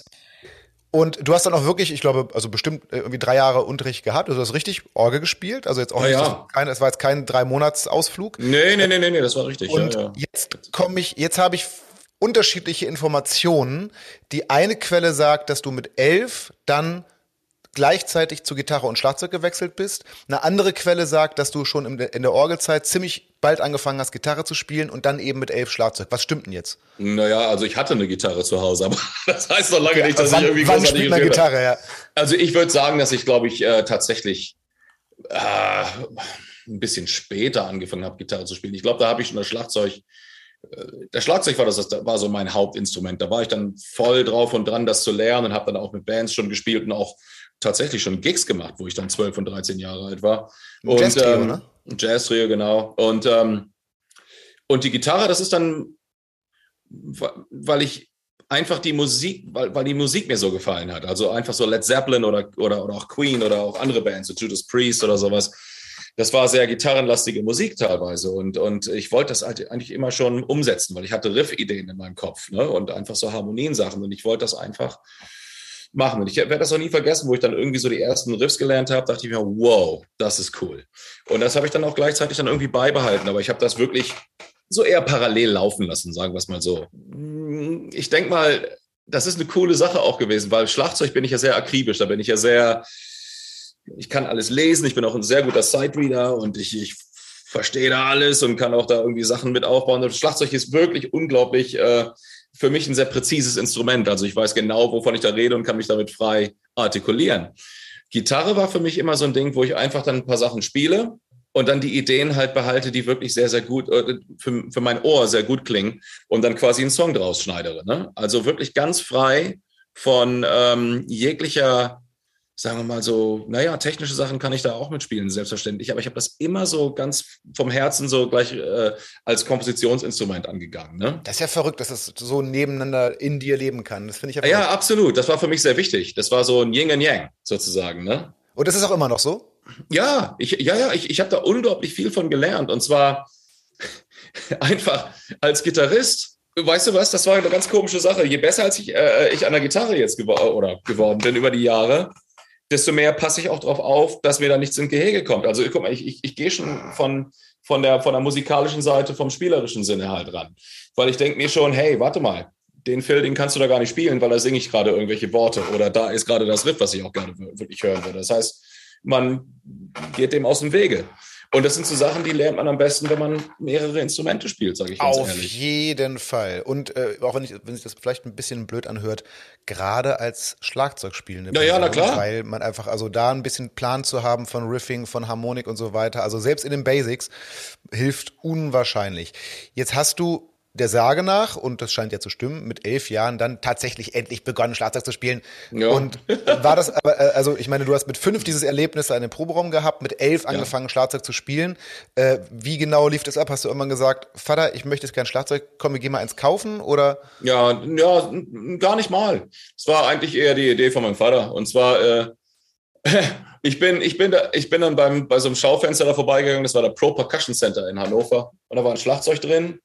und du hast dann auch wirklich, ich glaube, also bestimmt äh, irgendwie drei Jahre Unterricht gehabt. Also du hast richtig Orgel gespielt. Also jetzt auch ja, nicht, ja. kein, es war jetzt kein drei Monats Ausflug. Nee, nee, nee, nee, nee, das war richtig. Und ja, ja. jetzt komme ich, jetzt habe ich unterschiedliche Informationen. Die eine Quelle sagt, dass du mit elf dann gleichzeitig zu Gitarre und Schlagzeug gewechselt bist. Eine andere Quelle sagt, dass du schon in der Orgelzeit ziemlich bald angefangen hast, Gitarre zu spielen und dann eben mit elf Schlagzeug. Was stimmt denn jetzt? Naja, also ich hatte eine Gitarre zu Hause, aber [laughs] das heißt noch lange ja, nicht, dass wann, ich irgendwie wann spielt man Gitarre, ja. Also ich würde sagen, dass ich, glaube ich, äh, tatsächlich äh, ein bisschen später angefangen habe, Gitarre zu spielen. Ich glaube, da habe ich schon das Schlagzeug äh, der Schlagzeug war das, das war so mein Hauptinstrument. Da war ich dann voll drauf und dran, das zu lernen und habe dann auch mit Bands schon gespielt und auch tatsächlich schon Gigs gemacht, wo ich dann 12 und 13 Jahre alt war. Und, Jazz-Trio, ähm, ne? Jazz-Trio, genau. Und, ähm, Und die Gitarre, das ist dann, weil ich einfach die Musik, weil, weil die Musik mir so gefallen hat. Also einfach so Led Zeppelin oder, oder, oder auch Queen oder auch andere Bands, so Judas Priest oder sowas. Das war sehr gitarrenlastige Musik teilweise und, und ich wollte das halt eigentlich immer schon umsetzen, weil ich hatte Riff-Ideen in meinem Kopf ne? und einfach so Harmoniensachen und ich wollte das einfach machen. Und ich werde das auch nie vergessen, wo ich dann irgendwie so die ersten Riffs gelernt habe, dachte ich mir, wow, das ist cool. Und das habe ich dann auch gleichzeitig dann irgendwie beibehalten. Aber ich habe das wirklich so eher parallel laufen lassen, sagen wir es mal so. Ich denke mal, das ist eine coole Sache auch gewesen, weil Schlagzeug bin ich ja sehr akribisch, da bin ich ja sehr, ich kann alles lesen, ich bin auch ein sehr guter Sidereader und ich, ich verstehe da alles und kann auch da irgendwie Sachen mit aufbauen. Und Schlagzeug ist wirklich unglaublich äh, für mich ein sehr präzises Instrument. Also ich weiß genau, wovon ich da rede und kann mich damit frei artikulieren. Gitarre war für mich immer so ein Ding, wo ich einfach dann ein paar Sachen spiele und dann die Ideen halt behalte, die wirklich sehr, sehr gut, äh, für, für mein Ohr sehr gut klingen und dann quasi einen Song draus schneidere. Ne? Also wirklich ganz frei von ähm, jeglicher sagen wir mal so, naja, technische Sachen kann ich da auch mitspielen, selbstverständlich. Aber ich habe das immer so ganz vom Herzen so gleich äh, als Kompositionsinstrument angegangen. Ne? Das ist ja verrückt, dass es so nebeneinander in dir leben kann. Das finde ich ja verrückt. Ja, absolut. Das war für mich sehr wichtig. Das war so ein Yin und Yang sozusagen. Ne? Und das ist auch immer noch so? Ja, ich, ja, ja, ich, ich habe da unglaublich viel von gelernt. Und zwar [laughs] einfach als Gitarrist weißt du was, das war eine ganz komische Sache. Je besser als ich, äh, ich an der Gitarre jetzt gewo oder geworden bin über die Jahre, desto mehr passe ich auch darauf auf, dass mir da nichts in Gehege kommt. Also guck mal, ich, ich, ich gehe schon von, von, der, von der musikalischen Seite, vom spielerischen Sinne halt ran. Weil ich denke mir schon, hey, warte mal, den Phil, den kannst du da gar nicht spielen, weil da singe ich gerade irgendwelche Worte oder da ist gerade das Riff, was ich auch gerne wirklich hören würde. Das heißt, man geht dem aus dem Wege. Und das sind so Sachen, die lernt man am besten, wenn man mehrere Instrumente spielt, sage ich ganz Auf ehrlich. Auf jeden Fall. Und äh, auch wenn, ich, wenn sich das vielleicht ein bisschen blöd anhört, gerade als Schlagzeugspielende. Ja, ja, na klar. Weil man einfach, also da ein bisschen Plan zu haben von Riffing, von Harmonik und so weiter, also selbst in den Basics, hilft unwahrscheinlich. Jetzt hast du der Sage nach, und das scheint ja zu stimmen, mit elf Jahren dann tatsächlich endlich begonnen, Schlagzeug zu spielen. Ja. Und war das aber, äh, also ich meine, du hast mit fünf dieses Erlebnis in einem Proberaum gehabt, mit elf ja. angefangen, Schlagzeug zu spielen. Äh, wie genau lief das ab? Hast du irgendwann gesagt, Vater, ich möchte jetzt kein Schlagzeug, komm, wir gehen mal eins kaufen, oder? Ja, ja, gar nicht mal. Es war eigentlich eher die Idee von meinem Vater. Und zwar, äh, [laughs] ich bin, ich bin, da, ich bin dann beim, bei so einem Schaufenster da vorbeigegangen, das war der Pro Percussion Center in Hannover. Und da war ein Schlagzeug drin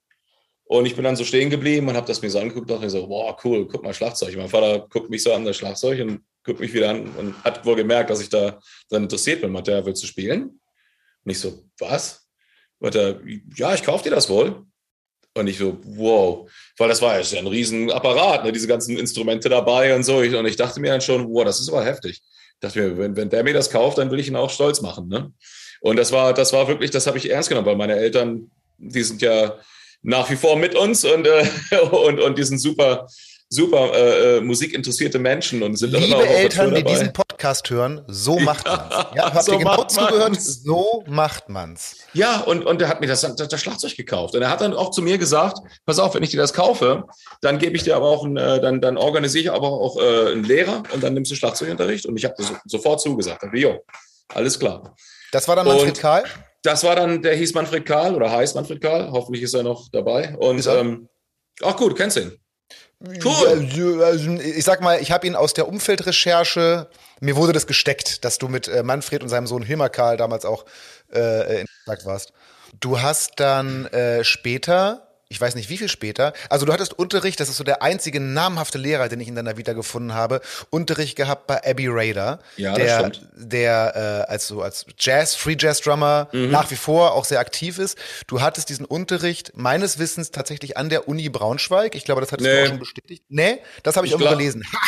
und ich bin dann so stehen geblieben und habe das mir so angeguckt und dachte so, boah, cool, guck mal Schlagzeug. Mein Vater guckt mich so an, das Schlagzeug, und guckt mich wieder an und hat wohl gemerkt, dass ich da dann interessiert bin. Meinte, willst du spielen? Und ich so, was? Und er, ja, ich kaufe dir das wohl. Und ich so, wow, weil das war ja ein riesen Apparat, ne? diese ganzen Instrumente dabei und so. Und ich dachte mir dann schon, wow, das ist aber heftig. Ich dachte mir, wenn, wenn der mir das kauft, dann will ich ihn auch stolz machen. Ne? Und das war, das war wirklich, das habe ich ernst genommen, weil meine Eltern, die sind ja nach wie vor mit uns und, äh, [laughs] und, und die sind super, super äh, äh musikinteressierte Menschen und sind Liebe immer Eltern, die diesen Podcast hören, so macht man's. Ja, [laughs] habt so ihr genau zugehört? So macht man's. Ja, und, und er hat mir das, das, das, Schlagzeug gekauft. Und er hat dann auch zu mir gesagt, pass auf, wenn ich dir das kaufe, dann gebe ich dir aber auch, ein, äh, dann, dann organisiere ich aber auch äh, einen Lehrer und dann nimmst du Schlagzeugunterricht. Und ich habe so, sofort zugesagt. Jo, alles klar. Das war dann Manfred Karl? Das war dann, der hieß Manfred Karl oder heißt Manfred Karl. Hoffentlich ist er noch dabei. Und ähm, ach gut, kennst du ihn. Cool. Also, ich sag mal, ich habe ihn aus der Umfeldrecherche, mir wurde das gesteckt, dass du mit äh, Manfred und seinem Sohn Hilmar Karl damals auch äh, in Kontakt warst. Du hast dann äh, später ich weiß nicht wie viel später, also du hattest Unterricht, das ist so der einzige namhafte Lehrer, den ich in deiner Vita gefunden habe, Unterricht gehabt bei Abby Raider, ja, der, das stimmt. der äh, als so als Jazz, Free Jazz Drummer mhm. nach wie vor auch sehr aktiv ist. Du hattest diesen Unterricht meines Wissens tatsächlich an der Uni Braunschweig. Ich glaube, das hattest nee. du auch schon bestätigt. Nee, das habe ich, ich irgendwo gelesen. Ha!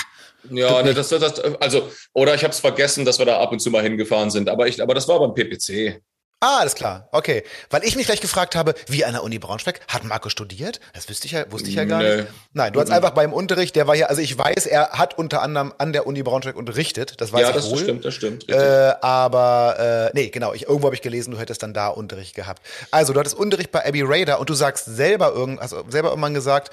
Ja, ne, das, das, das, also, oder ich habe es vergessen, dass wir da ab und zu mal hingefahren sind, aber ich, aber das war beim PPC. Ah, alles klar. Okay. Weil ich mich gleich gefragt habe, wie an der Uni Braunschweig, hat Marco studiert? Das wusste ich ja, wusste ich ja gar nee. nicht. Nein, du hast mhm. einfach beim Unterricht, der war ja, also ich weiß, er hat unter anderem an der Uni Braunschweig unterrichtet. Das weiß ja, ich das wohl. stimmt, das stimmt. Äh, aber äh, nee, genau, ich, irgendwo habe ich gelesen, du hättest dann da Unterricht gehabt. Also, du hattest Unterricht bei Abby Raider und du sagst selber irgend, also selber irgendwann gesagt,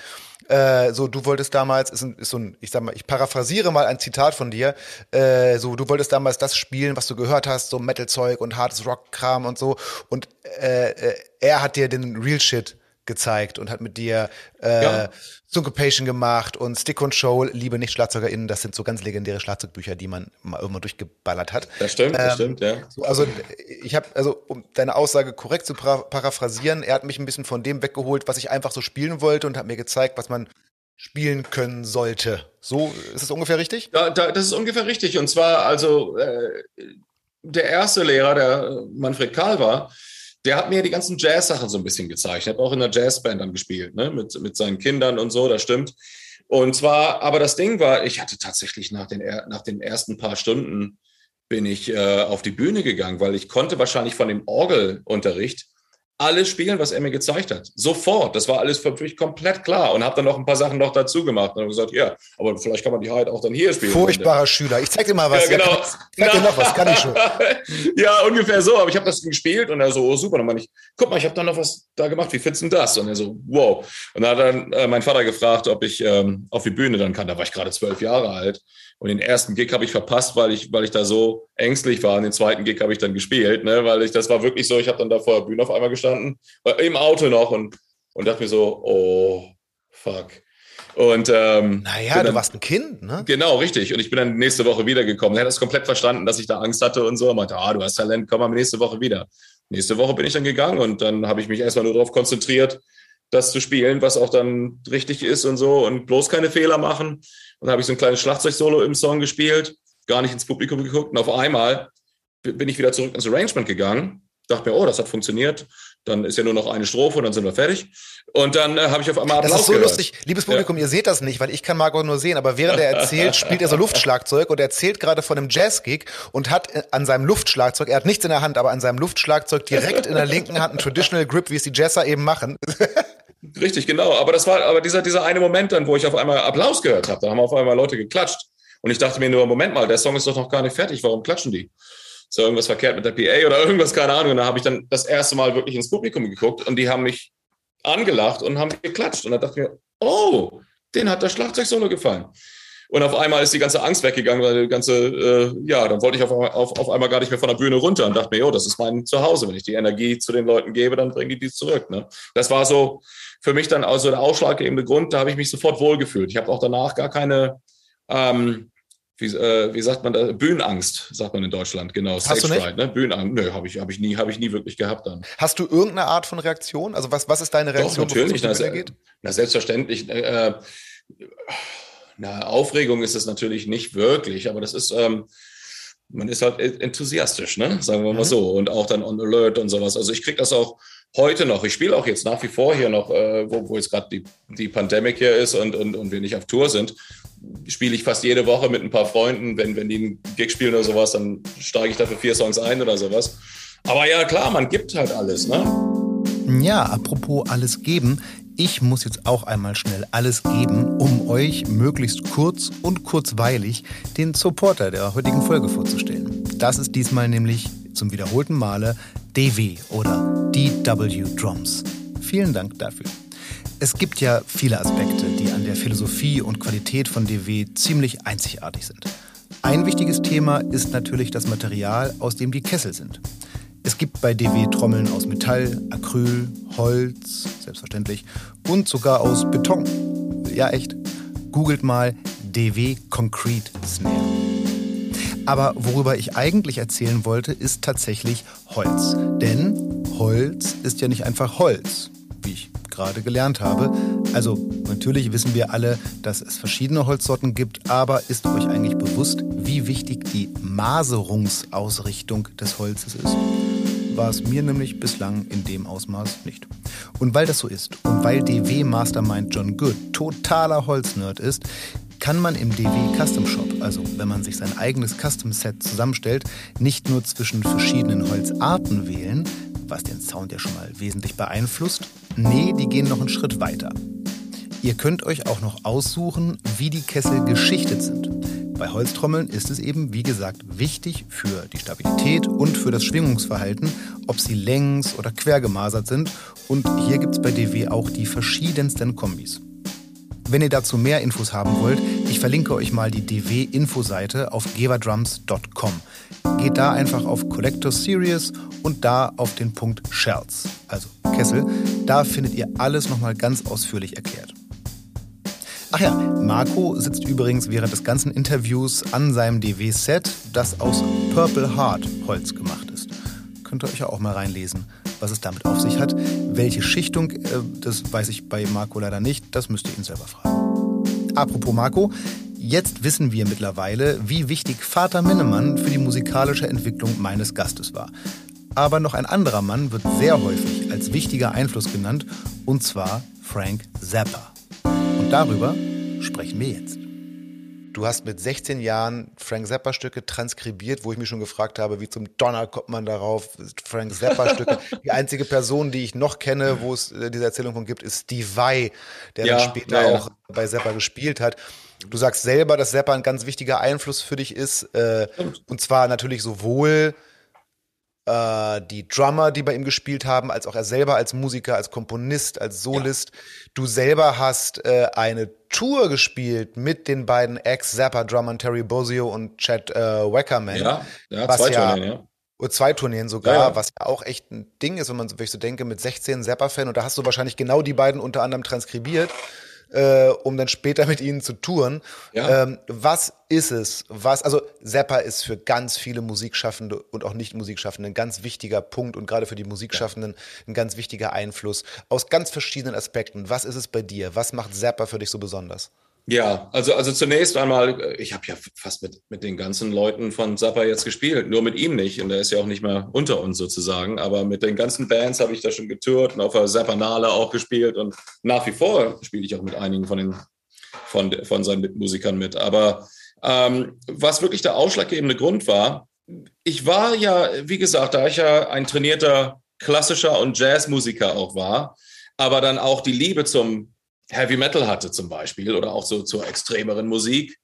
äh, so, du wolltest damals, ist, ein, ist so ein, ich sag mal, ich paraphrasiere mal ein Zitat von dir, äh, so, du wolltest damals das spielen, was du gehört hast, so Metal-Zeug und hartes Rock-Kram und so. Und äh, äh, er hat dir den Real Shit gezeigt und hat mit dir äh, ja. Syncopation gemacht und Stick Control, Liebe nicht SchlagzeugerInnen, das sind so ganz legendäre Schlagzeugbücher, die man mal irgendwann durchgeballert hat. Das stimmt, ähm, das stimmt, ja. So, also ich habe, also um deine Aussage korrekt zu paraphrasieren, er hat mich ein bisschen von dem weggeholt, was ich einfach so spielen wollte und hat mir gezeigt, was man spielen können sollte. So ist es ungefähr richtig? Ja, da, das ist ungefähr richtig. Und zwar, also äh, der erste Lehrer, der Manfred Karl war, der hat mir die ganzen Jazz-Sachen so ein bisschen gezeigt. Er hat auch in einer Jazzband dann gespielt, ne? mit, mit seinen Kindern und so, das stimmt. Und zwar, aber das Ding war, ich hatte tatsächlich nach den, nach den ersten paar Stunden bin ich äh, auf die Bühne gegangen, weil ich konnte wahrscheinlich von dem Orgelunterricht alles spielen, was er mir gezeigt hat. Sofort. Das war alles für mich komplett klar. Und habe dann noch ein paar Sachen noch dazu gemacht und gesagt, ja, aber vielleicht kann man die halt auch dann hier spielen. Furchtbarer Schüler. Ich zeig dir mal was. Ja, genau. Ja, zeig dir noch was, kann ich schon. [laughs] ja, ungefähr so. Aber ich habe das gespielt und er so, oh, super. dann meine ich, guck mal, ich habe da noch was da gemacht. Wie findest du das? Und er so, wow. Und dann hat dann äh, mein Vater gefragt, ob ich ähm, auf die Bühne dann kann. Da war ich gerade zwölf Jahre alt. Und den ersten Gig habe ich verpasst, weil ich, weil ich da so ängstlich war. Und den zweiten Gig habe ich dann gespielt, ne? weil ich, das war wirklich so, ich habe dann da vor der Bühne auf einmal gestanden, äh, im Auto noch und, und dachte mir so, oh, fuck. Und ähm, naja, dann, du warst ein Kind, ne? Genau, richtig. Und ich bin dann nächste Woche wiedergekommen. Er hat das komplett verstanden, dass ich da Angst hatte und so. Er meinte, ah, du hast Talent, komm mal nächste Woche wieder. Nächste Woche bin ich dann gegangen und dann habe ich mich erstmal nur darauf konzentriert, das zu spielen, was auch dann richtig ist und so und bloß keine Fehler machen. Und dann habe ich so ein kleines Schlagzeugsolo im Song gespielt, gar nicht ins Publikum geguckt und auf einmal bin ich wieder zurück ins Arrangement gegangen, dachte mir, oh, das hat funktioniert. Dann ist ja nur noch eine Strophe und dann sind wir fertig. Und dann äh, habe ich auf einmal Applaus Das ist so gehört. lustig. Liebes Publikum, ja. ihr seht das nicht, weil ich kann Margot nur sehen. Aber während er erzählt, spielt er so [laughs] Luftschlagzeug und er erzählt gerade von einem Jazzgig und hat äh, an seinem Luftschlagzeug, er hat nichts in der Hand, aber an seinem Luftschlagzeug direkt in der linken Hand einen Traditional Grip, wie es die Jazzer eben machen. [laughs] Richtig, genau. Aber das war aber dieser, dieser eine Moment dann, wo ich auf einmal Applaus gehört habe. Da haben auf einmal Leute geklatscht. Und ich dachte mir nur, Moment mal, der Song ist doch noch gar nicht fertig. Warum klatschen die? Ist da irgendwas verkehrt mit der PA oder irgendwas, keine Ahnung. Und da habe ich dann das erste Mal wirklich ins Publikum geguckt und die haben mich angelacht und haben geklatscht. Und da dachte ich mir, oh, den hat das Schlagzeugsolo gefallen. Und auf einmal ist die ganze Angst weggegangen, weil die ganze, äh, ja, dann wollte ich auf, auf, auf einmal gar nicht mehr von der Bühne runter und dachte mir, oh, das ist mein Zuhause. Wenn ich die Energie zu den Leuten gebe, dann bringen die die zurück. Ne? Das war so für mich dann also der ausschlaggebende Grund. Da habe ich mich sofort wohlgefühlt. Ich habe auch danach gar keine, ähm, wie, äh, wie sagt man da, Bühnenangst, sagt man in Deutschland, genau. Stage Fright, ne? Bühnenangst. Nö, habe ich, hab ich, nie, hab ich nie wirklich gehabt dann. Hast du irgendeine Art von Reaktion? Also was, was ist deine Reaktion, Doch, natürlich, bevor es geht? Na, selbstverständlich. Äh, na, Aufregung ist es natürlich nicht wirklich, aber das ist, ähm, man ist halt enthusiastisch, ne? sagen wir mal mhm. so, und auch dann on alert und sowas. Also ich kriege das auch heute noch. Ich spiele auch jetzt nach wie vor hier noch, äh, wo, wo jetzt gerade die, die Pandemie hier ist und, und, und wir nicht auf Tour sind, spiele ich fast jede Woche mit ein paar Freunden. Wenn, wenn die einen Gig spielen oder sowas, dann steige ich dafür vier Songs ein oder sowas. Aber ja, klar, man gibt halt alles, ne? Ja, apropos alles geben. Ich muss jetzt auch einmal schnell alles geben, um euch möglichst kurz und kurzweilig den Supporter der heutigen Folge vorzustellen. Das ist diesmal nämlich zum wiederholten Male DW oder DW Drums. Vielen Dank dafür. Es gibt ja viele Aspekte, die an der Philosophie und Qualität von DW ziemlich einzigartig sind. Ein wichtiges Thema ist natürlich das Material, aus dem die Kessel sind. Es gibt bei DW Trommeln aus Metall, Acryl, Holz, selbstverständlich, und sogar aus Beton. Ja, echt. Googelt mal DW Concrete Snare. Aber worüber ich eigentlich erzählen wollte, ist tatsächlich Holz. Denn Holz ist ja nicht einfach Holz, wie ich gerade gelernt habe. Also natürlich wissen wir alle, dass es verschiedene Holzsorten gibt, aber ist euch eigentlich bewusst, wie wichtig die Maserungsausrichtung des Holzes ist? war es mir nämlich bislang in dem Ausmaß nicht. Und weil das so ist und weil DW Mastermind John Good totaler Holznerd ist, kann man im DW Custom Shop, also wenn man sich sein eigenes Custom Set zusammenstellt, nicht nur zwischen verschiedenen Holzarten wählen, was den Sound ja schon mal wesentlich beeinflusst. Nee, die gehen noch einen Schritt weiter. Ihr könnt euch auch noch aussuchen, wie die Kessel geschichtet sind. Bei Holztrommeln ist es eben, wie gesagt, wichtig für die Stabilität und für das Schwingungsverhalten, ob sie längs- oder quergemasert sind. Und hier gibt es bei DW auch die verschiedensten Kombis. Wenn ihr dazu mehr Infos haben wollt, ich verlinke euch mal die DW-Infoseite auf geverdrums.com. Geht da einfach auf Collector Series und da auf den Punkt Shells, also Kessel. Da findet ihr alles nochmal ganz ausführlich erklärt. Ach ja, Marco sitzt übrigens während des ganzen Interviews an seinem DW-Set, das aus Purple Heart Holz gemacht ist. Könnt ihr euch ja auch mal reinlesen, was es damit auf sich hat. Welche Schichtung, äh, das weiß ich bei Marco leider nicht, das müsst ihr ihn selber fragen. Apropos Marco, jetzt wissen wir mittlerweile, wie wichtig Vater Minnemann für die musikalische Entwicklung meines Gastes war. Aber noch ein anderer Mann wird sehr häufig als wichtiger Einfluss genannt, und zwar Frank Zappa darüber sprechen wir jetzt. Du hast mit 16 Jahren Frank Zappa Stücke transkribiert, wo ich mich schon gefragt habe, wie zum Donner kommt man darauf, Frank Zappa Stücke. [laughs] Die einzige Person, die ich noch kenne, wo es äh, diese Erzählung von gibt, ist Steve Vai, der ja, dann später ja, ja. auch bei Zappa gespielt hat. Du sagst selber, dass Zappa ein ganz wichtiger Einfluss für dich ist, äh, und zwar natürlich sowohl äh, die Drummer, die bei ihm gespielt haben, als auch er selber als Musiker, als Komponist, als Solist. Ja. Du selber hast äh, eine Tour gespielt mit den beiden Ex-Zappa-Drummern Terry Bozzio und Chad äh, Wackerman. Ja, ja zwei ja, Tourneen, ja. Oder zwei Tourneen sogar, ja, ja. was ja auch echt ein Ding ist, wenn man wenn ich so denke, mit 16 Zappa-Fan und da hast du wahrscheinlich genau die beiden unter anderem transkribiert äh, um dann später mit ihnen zu touren. Ja. Ähm, was ist es? Was, also Zappa ist für ganz viele Musikschaffende und auch Nicht-Musikschaffende ein ganz wichtiger Punkt und gerade für die Musikschaffenden ein ganz wichtiger Einfluss aus ganz verschiedenen Aspekten. Was ist es bei dir? Was macht Zappa für dich so besonders? Ja, also, also zunächst einmal, äh, ich habe ja fast mit, mit den ganzen Leuten von Zappa jetzt gespielt, nur mit ihm nicht. Und er ist ja auch nicht mehr unter uns sozusagen. Aber mit den ganzen Bands habe ich da schon getourt und auf der Zappanale auch gespielt. Und nach wie vor spiele ich auch mit einigen von, den, von, von seinen Mitmusikern mit. Aber ähm, was wirklich der ausschlaggebende Grund war, ich war ja, wie gesagt, da ich ja ein trainierter klassischer und Jazzmusiker auch war, aber dann auch die Liebe zum Heavy Metal hatte zum Beispiel oder auch so zur extremeren Musik,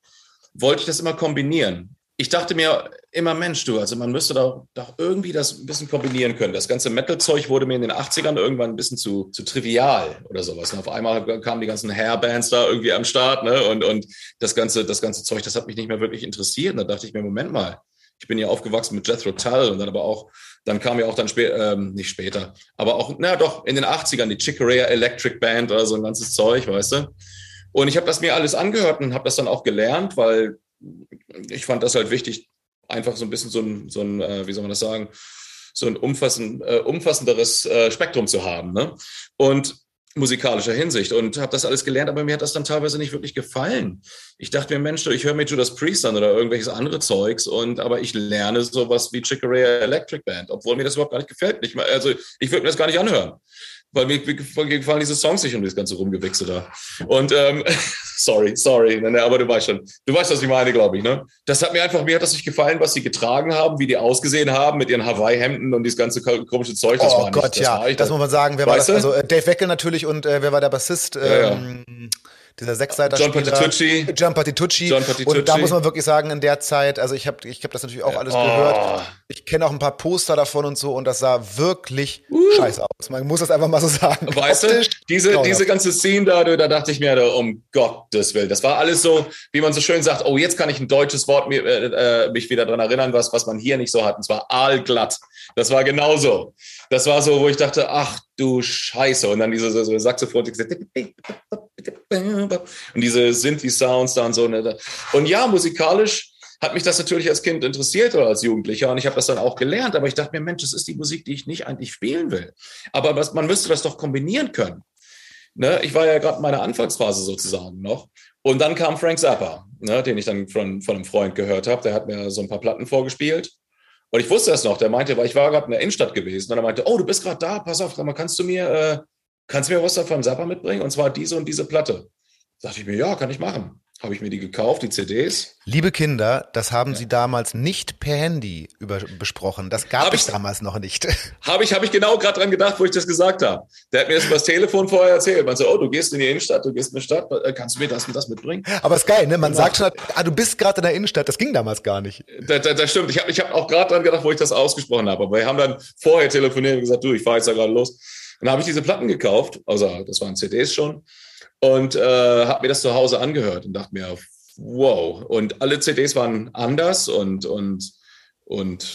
wollte ich das immer kombinieren. Ich dachte mir immer, Mensch, du, also man müsste doch, doch irgendwie das ein bisschen kombinieren können. Das ganze Metal-Zeug wurde mir in den 80ern irgendwann ein bisschen zu, zu trivial oder sowas. Und auf einmal kamen die ganzen Hairbands da irgendwie am Start, ne? Und, und das ganze, das ganze Zeug, das hat mich nicht mehr wirklich interessiert. Und da dachte ich mir, Moment mal, ich bin ja aufgewachsen mit Jethro Tull und dann aber auch, dann kam ja auch dann später, ähm, nicht später, aber auch, na doch, in den 80ern die Chicorea Electric Band oder so ein ganzes Zeug, weißt du? Und ich habe das mir alles angehört und habe das dann auch gelernt, weil ich fand das halt wichtig, einfach so ein bisschen so ein, so ein äh, wie soll man das sagen, so ein umfassend, äh, umfassenderes äh, Spektrum zu haben. Ne? Und musikalischer Hinsicht und habe das alles gelernt, aber mir hat das dann teilweise nicht wirklich gefallen. Ich dachte mir, Mensch, ich höre mir Judas Priest an oder irgendwelches andere Zeugs und aber ich lerne sowas wie Chicorea Electric Band, obwohl mir das überhaupt gar nicht gefällt. Ich, also ich würde mir das gar nicht anhören weil mir, mir gefallen diese Songs nicht und das ganze Rumgewichse da. Und ähm, [laughs] sorry, sorry, ne, ne, aber du weißt schon, du weißt, was ich meine, glaube ich. Ne? Das hat mir einfach, mir hat das nicht gefallen, was sie getragen haben, wie die ausgesehen haben mit ihren Hawaii-Hemden und dieses ganze komische Zeug. Das oh war Gott, nicht, das ja, war ich, das muss man sagen. Wer war das? Also äh, Dave Weckel natürlich und äh, wer war der Bassist? Ähm, ja, ja. Dieser Sechsseiter John Patitucci. John Patitucci. John Patitucci. Und da muss man wirklich sagen, in der Zeit, also ich habe ich hab das natürlich auch alles oh. gehört. Ich kenne auch ein paar Poster davon und so und das sah wirklich uh. scheiße aus. Man muss das einfach mal so sagen. Weißt Optisch, du, diese, diese ganze Szene da, da dachte ich mir, um Gottes Willen, das war alles so, wie man so schön sagt, oh, jetzt kann ich ein deutsches Wort mir, äh, äh mich wieder dran erinnern, was, was man hier nicht so hat. Und zwar aalglatt. Das war genauso. Das war so, wo ich dachte, ach du Scheiße. Und dann diese so Saxophon, und diese Synthi-Sounds da und so. Ne? Und ja, musikalisch hat mich das natürlich als Kind interessiert oder als Jugendlicher und ich habe das dann auch gelernt, aber ich dachte mir, Mensch, das ist die Musik, die ich nicht eigentlich spielen will. Aber was, man müsste das doch kombinieren können. Ne? Ich war ja gerade in meiner Anfangsphase sozusagen noch. Und dann kam Frank Zappa, ne, den ich dann von, von einem Freund gehört habe. Der hat mir so ein paar Platten vorgespielt. Und ich wusste das noch. Der meinte, weil ich war gerade in der Innenstadt gewesen. Und er meinte, oh, du bist gerade da, pass auf, kannst du mir, äh, kannst du mir was davon Zappa mitbringen? Und zwar diese und diese Platte. Dachte ich mir, ja, kann ich machen. Habe ich mir die gekauft, die CDs. Liebe Kinder, das haben ja. Sie damals nicht per Handy über, besprochen. Das gab hab es ich, damals noch nicht. [laughs] Habe ich, hab ich genau gerade dran gedacht, wo ich das gesagt habe. Der hat mir das über das Telefon vorher erzählt. Man so, oh, du gehst in die Innenstadt, du gehst in die Stadt, äh, kannst du mir das und das mitbringen? Aber ist geil, ne? Man ja. sagt schon, ah, du bist gerade in der Innenstadt. Das ging damals gar nicht. Das, das, das stimmt. Ich habe ich hab auch gerade dran gedacht, wo ich das ausgesprochen habe. Aber wir haben dann vorher telefoniert und gesagt, du, ich fahre jetzt da gerade los. Und dann habe ich diese Platten gekauft. Also, das waren CDs schon und äh, habe mir das zu Hause angehört und dachte mir, wow. Und alle CDs waren anders und, und, und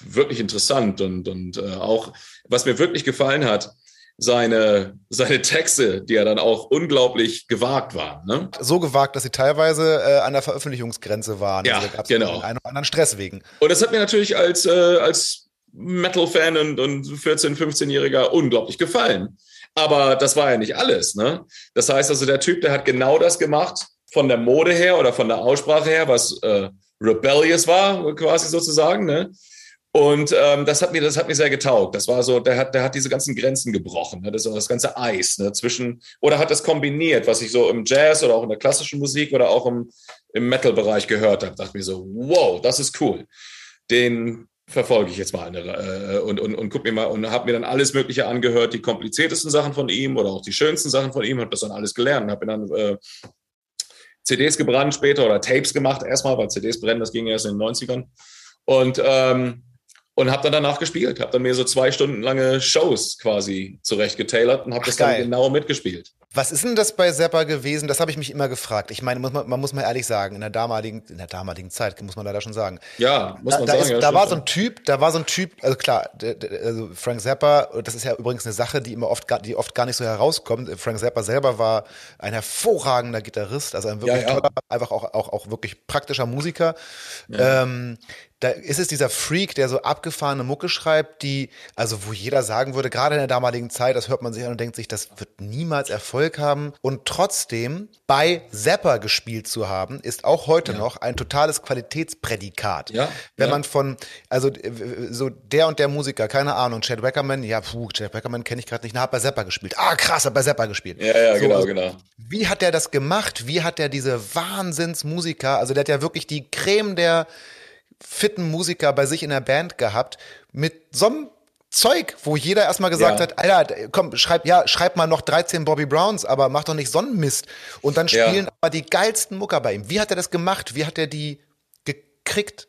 wirklich interessant. Und, und äh, auch, was mir wirklich gefallen hat, seine, seine Texte, die ja dann auch unglaublich gewagt waren. Ne? So gewagt, dass sie teilweise äh, an der Veröffentlichungsgrenze waren. Ja, also genau. Einen oder anderen Stress wegen. Und das hat mir natürlich als, äh, als Metal-Fan und, und 14-, 15-Jähriger unglaublich gefallen. Aber das war ja nicht alles. Ne? Das heißt also, der Typ, der hat genau das gemacht, von der Mode her oder von der Aussprache her, was äh, rebellious war, quasi sozusagen. Ne? Und ähm, das hat mir, das hat mir sehr getaugt. Das war so, der hat, der hat diese ganzen Grenzen gebrochen. Ne? Das, das ganze Eis ne? zwischen oder hat das kombiniert, was ich so im Jazz oder auch in der klassischen Musik oder auch im, im Metal-Bereich gehört habe. Dachte mir so, wow, das ist cool. Den verfolge ich jetzt mal äh, und, und, und guck mir mal und habe mir dann alles Mögliche angehört, die kompliziertesten Sachen von ihm oder auch die schönsten Sachen von ihm, habe das dann alles gelernt, habe dann äh, CDs gebrannt später oder Tapes gemacht erstmal, weil CDs brennen, das ging erst in den 90ern. Und ähm, und habe dann danach gespielt, habe dann mir so zwei Stunden lange Shows quasi zurechtgetailert und habe das dann genau mitgespielt. Was ist denn das bei Zappa gewesen? Das habe ich mich immer gefragt. Ich meine, muss man, man, muss mal ehrlich sagen, in der damaligen, in der damaligen Zeit muss man leider schon sagen. Ja, muss man da, da sagen. Ist, ja, da war so ein Typ, da war so ein Typ, also klar, also Frank Zappa, das ist ja übrigens eine Sache, die immer oft, die oft gar nicht so herauskommt. Frank Zappa selber war ein hervorragender Gitarrist, also ein wirklich ja, ja. toller, einfach auch, auch, auch wirklich praktischer Musiker. Ähm, da ist es dieser Freak, der so abgefahrene Mucke schreibt, die, also wo jeder sagen würde, gerade in der damaligen Zeit, das hört man sich an und denkt sich, das wird niemals Erfolg haben. Und trotzdem bei Zapper gespielt zu haben, ist auch heute ja. noch ein totales Qualitätsprädikat. Ja, Wenn ja. man von, also so der und der Musiker, keine Ahnung, Chad Wackerman, ja, puh, Chad Wackerman kenne ich gerade nicht, na, hat bei Zapper gespielt. Ah, krass, hat bei Zapper gespielt. Ja, ja, so, genau, also, genau. Wie hat der das gemacht? Wie hat der diese Wahnsinnsmusiker, also der hat ja wirklich die Creme der fitten Musiker bei sich in der Band gehabt mit so einem Zeug, wo jeder erstmal gesagt ja. hat, Alter, komm, schreib, ja, schreib mal noch 13 Bobby Browns, aber mach doch nicht Sonnenmist. Und dann spielen ja. aber die geilsten Mucker bei ihm. Wie hat er das gemacht? Wie hat er die gekriegt?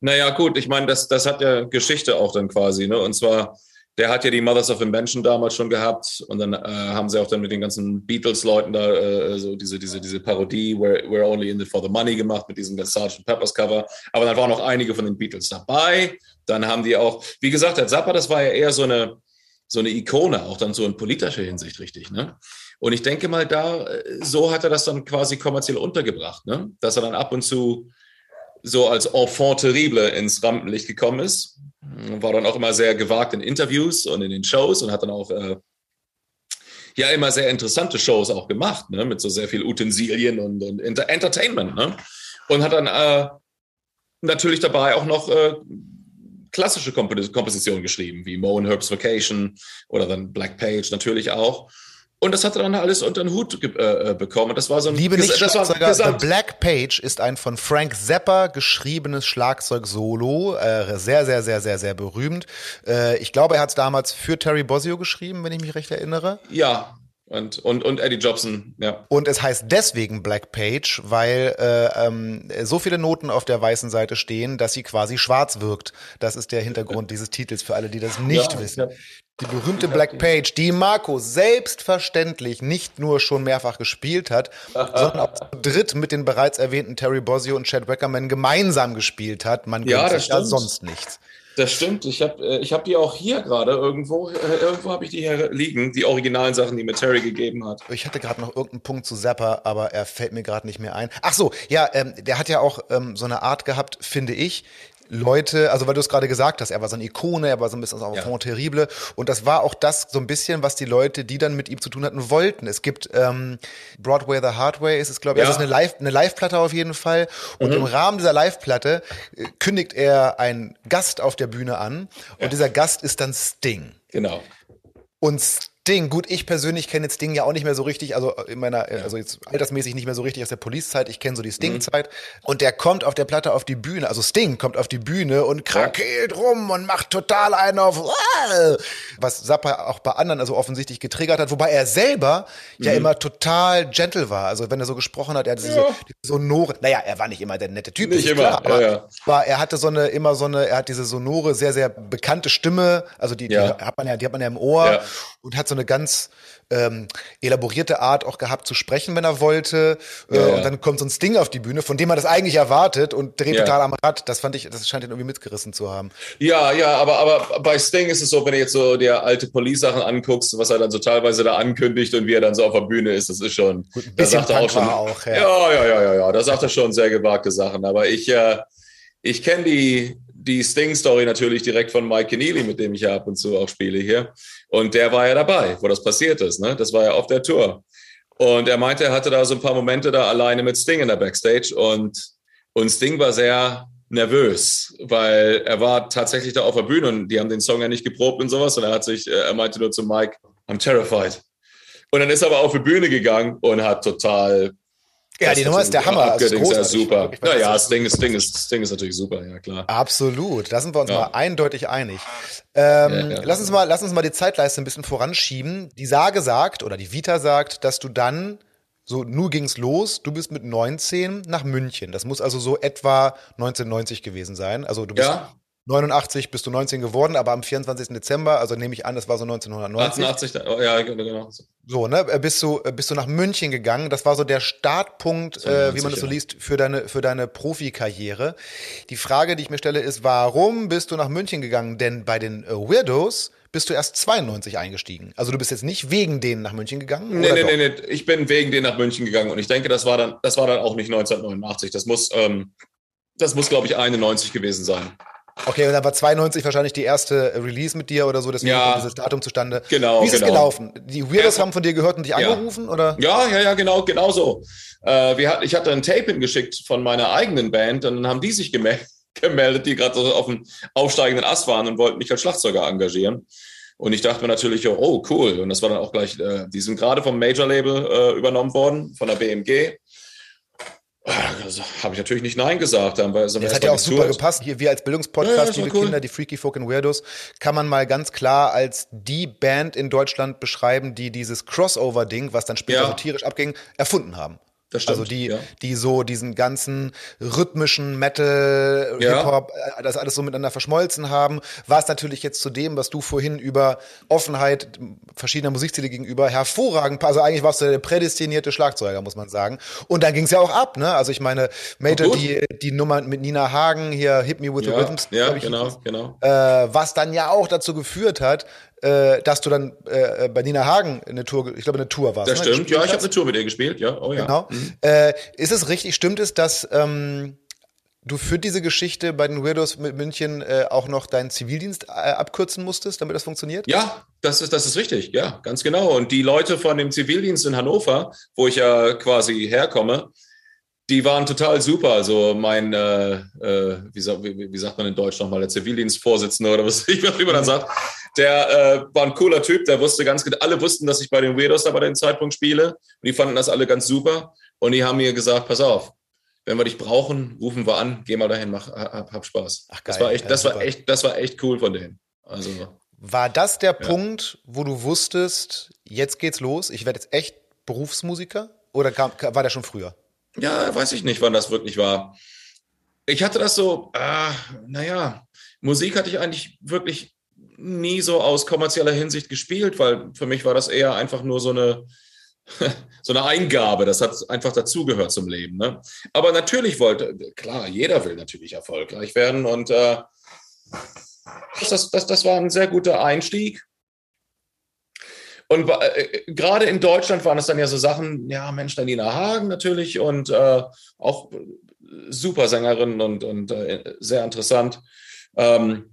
Naja, gut, ich meine, das, das hat ja Geschichte auch dann quasi, ne? Und zwar, der hat ja die Mothers of Invention damals schon gehabt und dann äh, haben sie auch dann mit den ganzen Beatles-Leuten da äh, so diese, diese, diese Parodie, we're, we're Only in it for the Money gemacht mit diesem Sgt. Peppers Cover. Aber dann waren noch einige von den Beatles dabei. Dann haben die auch, wie gesagt, der Zappa, das war ja eher so eine, so eine Ikone, auch dann so in politischer Hinsicht richtig. Ne? Und ich denke mal, da, so hat er das dann quasi kommerziell untergebracht, ne? dass er dann ab und zu so als Enfant terrible ins Rampenlicht gekommen ist war dann auch immer sehr gewagt in Interviews und in den Shows und hat dann auch äh, ja immer sehr interessante Shows auch gemacht, ne? mit so sehr viel Utensilien und, und Inter Entertainment. Ne? Und hat dann äh, natürlich dabei auch noch äh, klassische Kompositionen geschrieben, wie Mo and Herb's Vacation oder dann Black Page natürlich auch. Und das hat er dann alles unter den Hut äh, äh bekommen. Das war so ein Liebe Nicht-Schlagzeuger, The Black Page ist ein von Frank Zappa geschriebenes Schlagzeug-Solo. Äh, sehr, sehr, sehr, sehr, sehr berühmt. Äh, ich glaube, er hat es damals für Terry Bozzio geschrieben, wenn ich mich recht erinnere. Ja, und, und, und Eddie Jobson, ja. Und es heißt deswegen Black Page, weil äh, ähm, so viele Noten auf der weißen Seite stehen, dass sie quasi schwarz wirkt. Das ist der Hintergrund dieses Titels für alle, die das nicht ja, wissen. Die berühmte Black Page, die Marco selbstverständlich nicht nur schon mehrfach gespielt hat, [laughs] sondern auch zu dritt mit den bereits erwähnten Terry Bozzio und Chad Wackerman gemeinsam gespielt hat. Man ja, sich ja sonst nichts. Das stimmt. Ich habe äh, ich hab die auch hier gerade irgendwo. Äh, irgendwo habe ich die hier liegen, die originalen Sachen, die mir Terry gegeben hat. Ich hatte gerade noch irgendeinen Punkt zu Zappa, aber er fällt mir gerade nicht mehr ein. Ach so, ja, ähm, der hat ja auch ähm, so eine Art gehabt, finde ich, Leute, also weil du es gerade gesagt hast, er war so eine Ikone, er war so ein bisschen so ja. terrible und das war auch das so ein bisschen, was die Leute, die dann mit ihm zu tun hatten, wollten. Es gibt ähm, Broadway the Hard Way, ist es glaube ich, ja. das ist eine Live eine Live-Platte auf jeden Fall und mhm. im Rahmen dieser Live-Platte äh, kündigt er einen Gast auf der Bühne an und ja. dieser Gast ist dann Sting. Genau. Und Ding, gut, ich persönlich kenne jetzt Ding ja auch nicht mehr so richtig, also in meiner, ja. also jetzt altersmäßig nicht mehr so richtig aus der Police-Zeit, ich kenne so die Sting-Zeit. Mhm. Und der kommt auf der Platte auf die Bühne, also Sting kommt auf die Bühne und krakeelt rum und macht total einen auf, was Zappa auch bei anderen also offensichtlich getriggert hat, wobei er selber mhm. ja immer total gentle war. Also wenn er so gesprochen hat, er hatte diese, ja. diese sonore, naja, er war nicht immer der nette Typ, nicht immer, klar, aber ja, war, er hatte so eine, immer so eine, er hat diese sonore, sehr, sehr bekannte Stimme, also die, die hat man ja, die hat man ja im Ohr und hat so so eine ganz ähm, elaborierte Art auch gehabt zu sprechen, wenn er wollte. Äh, Ja, ja. Und dann kommt so ein Sting auf die Bühne, von dem man das eigentlich erwartet und dreht Ja. total am Rad. Das fand ich, das scheint ihn irgendwie mitgerissen zu haben. Ja, ja, aber, aber bei Sting ist es so, wenn du jetzt so dir alte Police-Sachen anguckst, was er dann so teilweise da ankündigt und wie er dann so auf der Bühne ist, das ist schon. Gut, ein da bisschen sagt er auch schon. auch, ja. ja. ja, ja, ja, ja, Da sagt er schon sehr gewagte Sachen. Aber ich, äh, ich kenne die, die Sting-Story natürlich direkt von Mike Keneally, mit dem ich ja ab und zu auch spiele hier. Und der war ja dabei, wo das passiert ist. Ne? Das war ja auf der Tour. Und er meinte, er hatte da so ein paar Momente da alleine mit Sting in der Backstage und, und Sting war sehr nervös, weil er war tatsächlich da auf der Bühne und die haben den Song ja nicht geprobt und sowas und er hat sich, äh, er meinte nur zu Mike, I'm terrified. Und dann ist er aber auf die Bühne gegangen und hat total Ja, die Nummer ist der Hammer. Also, ist Abgedingst, ja, großartig. super. Wirklich Naja, fantastisch. Sting ist, Sting, ist, Sting ist natürlich super, ja klar. Absolut, da sind wir uns Ja. mal eindeutig einig. Ähm, Ja, ja. Lass uns mal, lass uns mal die Zeitleiste ein bisschen voranschieben. Die Sage sagt oder die Vita sagt, dass du dann so nur ging's los. Du bist mit 19 nach München. Das muss also so etwa 1990 gewesen sein. Also du bist Ja, 89 bist du 19 geworden, aber am 24. Dezember, also nehme ich an, das war so 1990. 88, da- oh, ja, genau. So, ne, äh, bist du, äh, bist du nach München gegangen. Das war so der Startpunkt, äh, wie man das so 92, ja. liest, für deine, für deine Profikarriere. Die Frage, die ich mir stelle, ist, warum bist du nach München gegangen? Denn bei den äh, Weirdos bist du erst 92 eingestiegen. Also du bist jetzt nicht wegen denen nach München gegangen? Nee, nee, nee, nee, ich bin wegen denen nach München gegangen und ich denke, das war dann, das war dann auch nicht 1989. Das muss, ähm, das muss, glaube ich, 91 gewesen sein. Okay, und dann war 92 wahrscheinlich die erste äh, Release mit dir oder so, deswegen Ja. dieses Datum zustande. Genau, Wie ist es genau. gelaufen? Die Weirdos Ja. haben von dir gehört und dich angerufen, oder? Ja, ja, ja, genau, genau so. Äh, wir ich hatte ein Tape hingeschickt von meiner eigenen Band und dann haben die sich gemel [laughs] gemeldet, die gerade so auf dem aufsteigenden Ast waren und wollten mich als Schlagzeuger engagieren. Und ich dachte mir natürlich, oh, cool. Und das war dann auch gleich, äh, die sind gerade vom Major-Label äh, übernommen worden, von der BMG. Also, Habe ich natürlich nicht Nein gesagt. Dann war, Das hat ja auch super gepasst. Hier, wir als Bildungspodcast, Ja, liebe cool. Kinder, die Freaky Folk and Weirdos, kann man mal ganz klar als die Band in Deutschland beschreiben, die dieses Crossover-Ding, was dann später Ja. so tierisch abging, erfunden haben. Das stimmt, also die, ja. die so diesen ganzen rhythmischen Metal, Ja. Hip-Hop, äh, das alles so miteinander verschmolzen haben, war es natürlich jetzt zu dem, was du vorhin über Offenheit verschiedener Musikstile gegenüber hervorragend, also eigentlich warst du der prädestinierte Schlagzeuger, muss man sagen. Und dann ging es ja auch ab, ne? Also ich meine, Major, die, die Nummer mit Nina Hagen, hier Hit Me With the Ja, Rhythms, ja genau, genau. äh, was dann ja auch dazu geführt hat, äh, dass du dann äh, bei Nina Hagen eine Tour, ich glaube eine Tour warst. Das ne, stimmt. Ja, ich habe eine Tour mit ihr gespielt. Ja, oh ja. Genau. Äh, ist es richtig, stimmt es, dass ähm, du für diese Geschichte bei den Weirdos mit München äh, auch noch deinen Zivildienst äh, abkürzen musstest, damit das funktioniert? Ja, das ist, das ist richtig, ja, ganz genau. Und die Leute von dem Zivildienst in Hannover, wo ich ja quasi herkomme, die waren total super. Also mein, äh, äh, wie, wie, wie sagt man in Deutsch nochmal, der Zivildienstvorsitzende oder was, [laughs] ich wie man das sagt, der äh, war ein cooler Typ, der wusste ganz genau, alle wussten, dass ich bei den Weirdos da bei dem Zeitpunkt spiele und die fanden das alle ganz super und die haben mir gesagt, pass auf, wenn wir dich brauchen, rufen wir an, geh mal dahin, mach, hab, hab Spaß. Ach, das geil. war echt, Ja, das war super. echt, das war echt cool von denen. Also War das der Punkt, wo du wusstest, jetzt geht's los, ich werde jetzt echt Berufsmusiker? Oder kam, war der schon früher? Ja, weiß ich nicht, wann das wirklich war. Ich hatte das so, ah, naja, Musik hatte ich eigentlich wirklich nie so aus kommerzieller Hinsicht gespielt, weil für mich war das eher einfach nur so eine, [laughs] so eine Eingabe. Das hat einfach dazugehört zum Leben. Ne? Aber natürlich wollte, klar, jeder will natürlich erfolgreich werden und äh, das, das, das war ein sehr guter Einstieg. Und wa- äh, gerade in Deutschland waren es dann ja so Sachen, ja, Mensch, dann Nina Hagen natürlich und äh, auch super Sängerin und, und äh, sehr interessant. Ähm,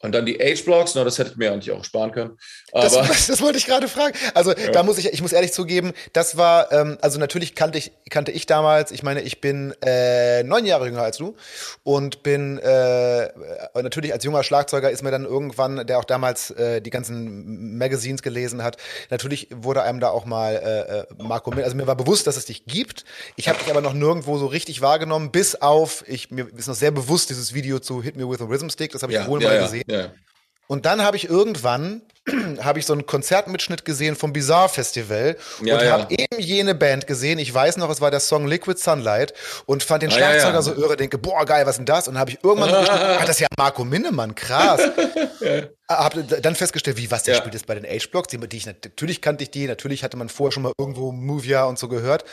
und dann die Age-Blocks, na, das hätte ich mir eigentlich auch sparen können. Das, das wollte ich gerade fragen. Also da muss ich, ich muss ehrlich zugeben, das war, ähm, also natürlich kannte ich, kannte ich damals, ich meine, ich bin äh, neun Jahre jünger als du und bin äh, natürlich als junger Schlagzeuger ist mir dann irgendwann, der auch damals äh, die ganzen Magazines gelesen hat, natürlich wurde einem da auch mal äh, äh, Marco, Min- also mir war bewusst, dass es dich gibt. Ich habe dich aber noch nirgendwo so richtig wahrgenommen, bis auf, ich mir ist noch sehr bewusst dieses Video zu Hit Me With a Rhythm Stick, das habe ich ja, wohl ja, mal ja, gesehen. Ja. Und dann habe ich irgendwann [clears throat] habe ich so einen Konzertmitschnitt gesehen vom Bizarre Festival Ja, und ja. habe eben jene Band gesehen. Ich weiß noch, es war der Song Liquid Sunlight und fand den Ah, Schlagzeuger ja. so irre, denke, boah, geil, was denn das? Und dann habe ich irgendwann bestimmt, ah, das ist ja Marco Minnemann, krass. [laughs] Habe dann festgestellt, wie, was, der spielt jetzt bei den H-Blocks, die, die ich, natürlich kannte ich die, natürlich hatte man vorher schon mal irgendwo Movia und so gehört.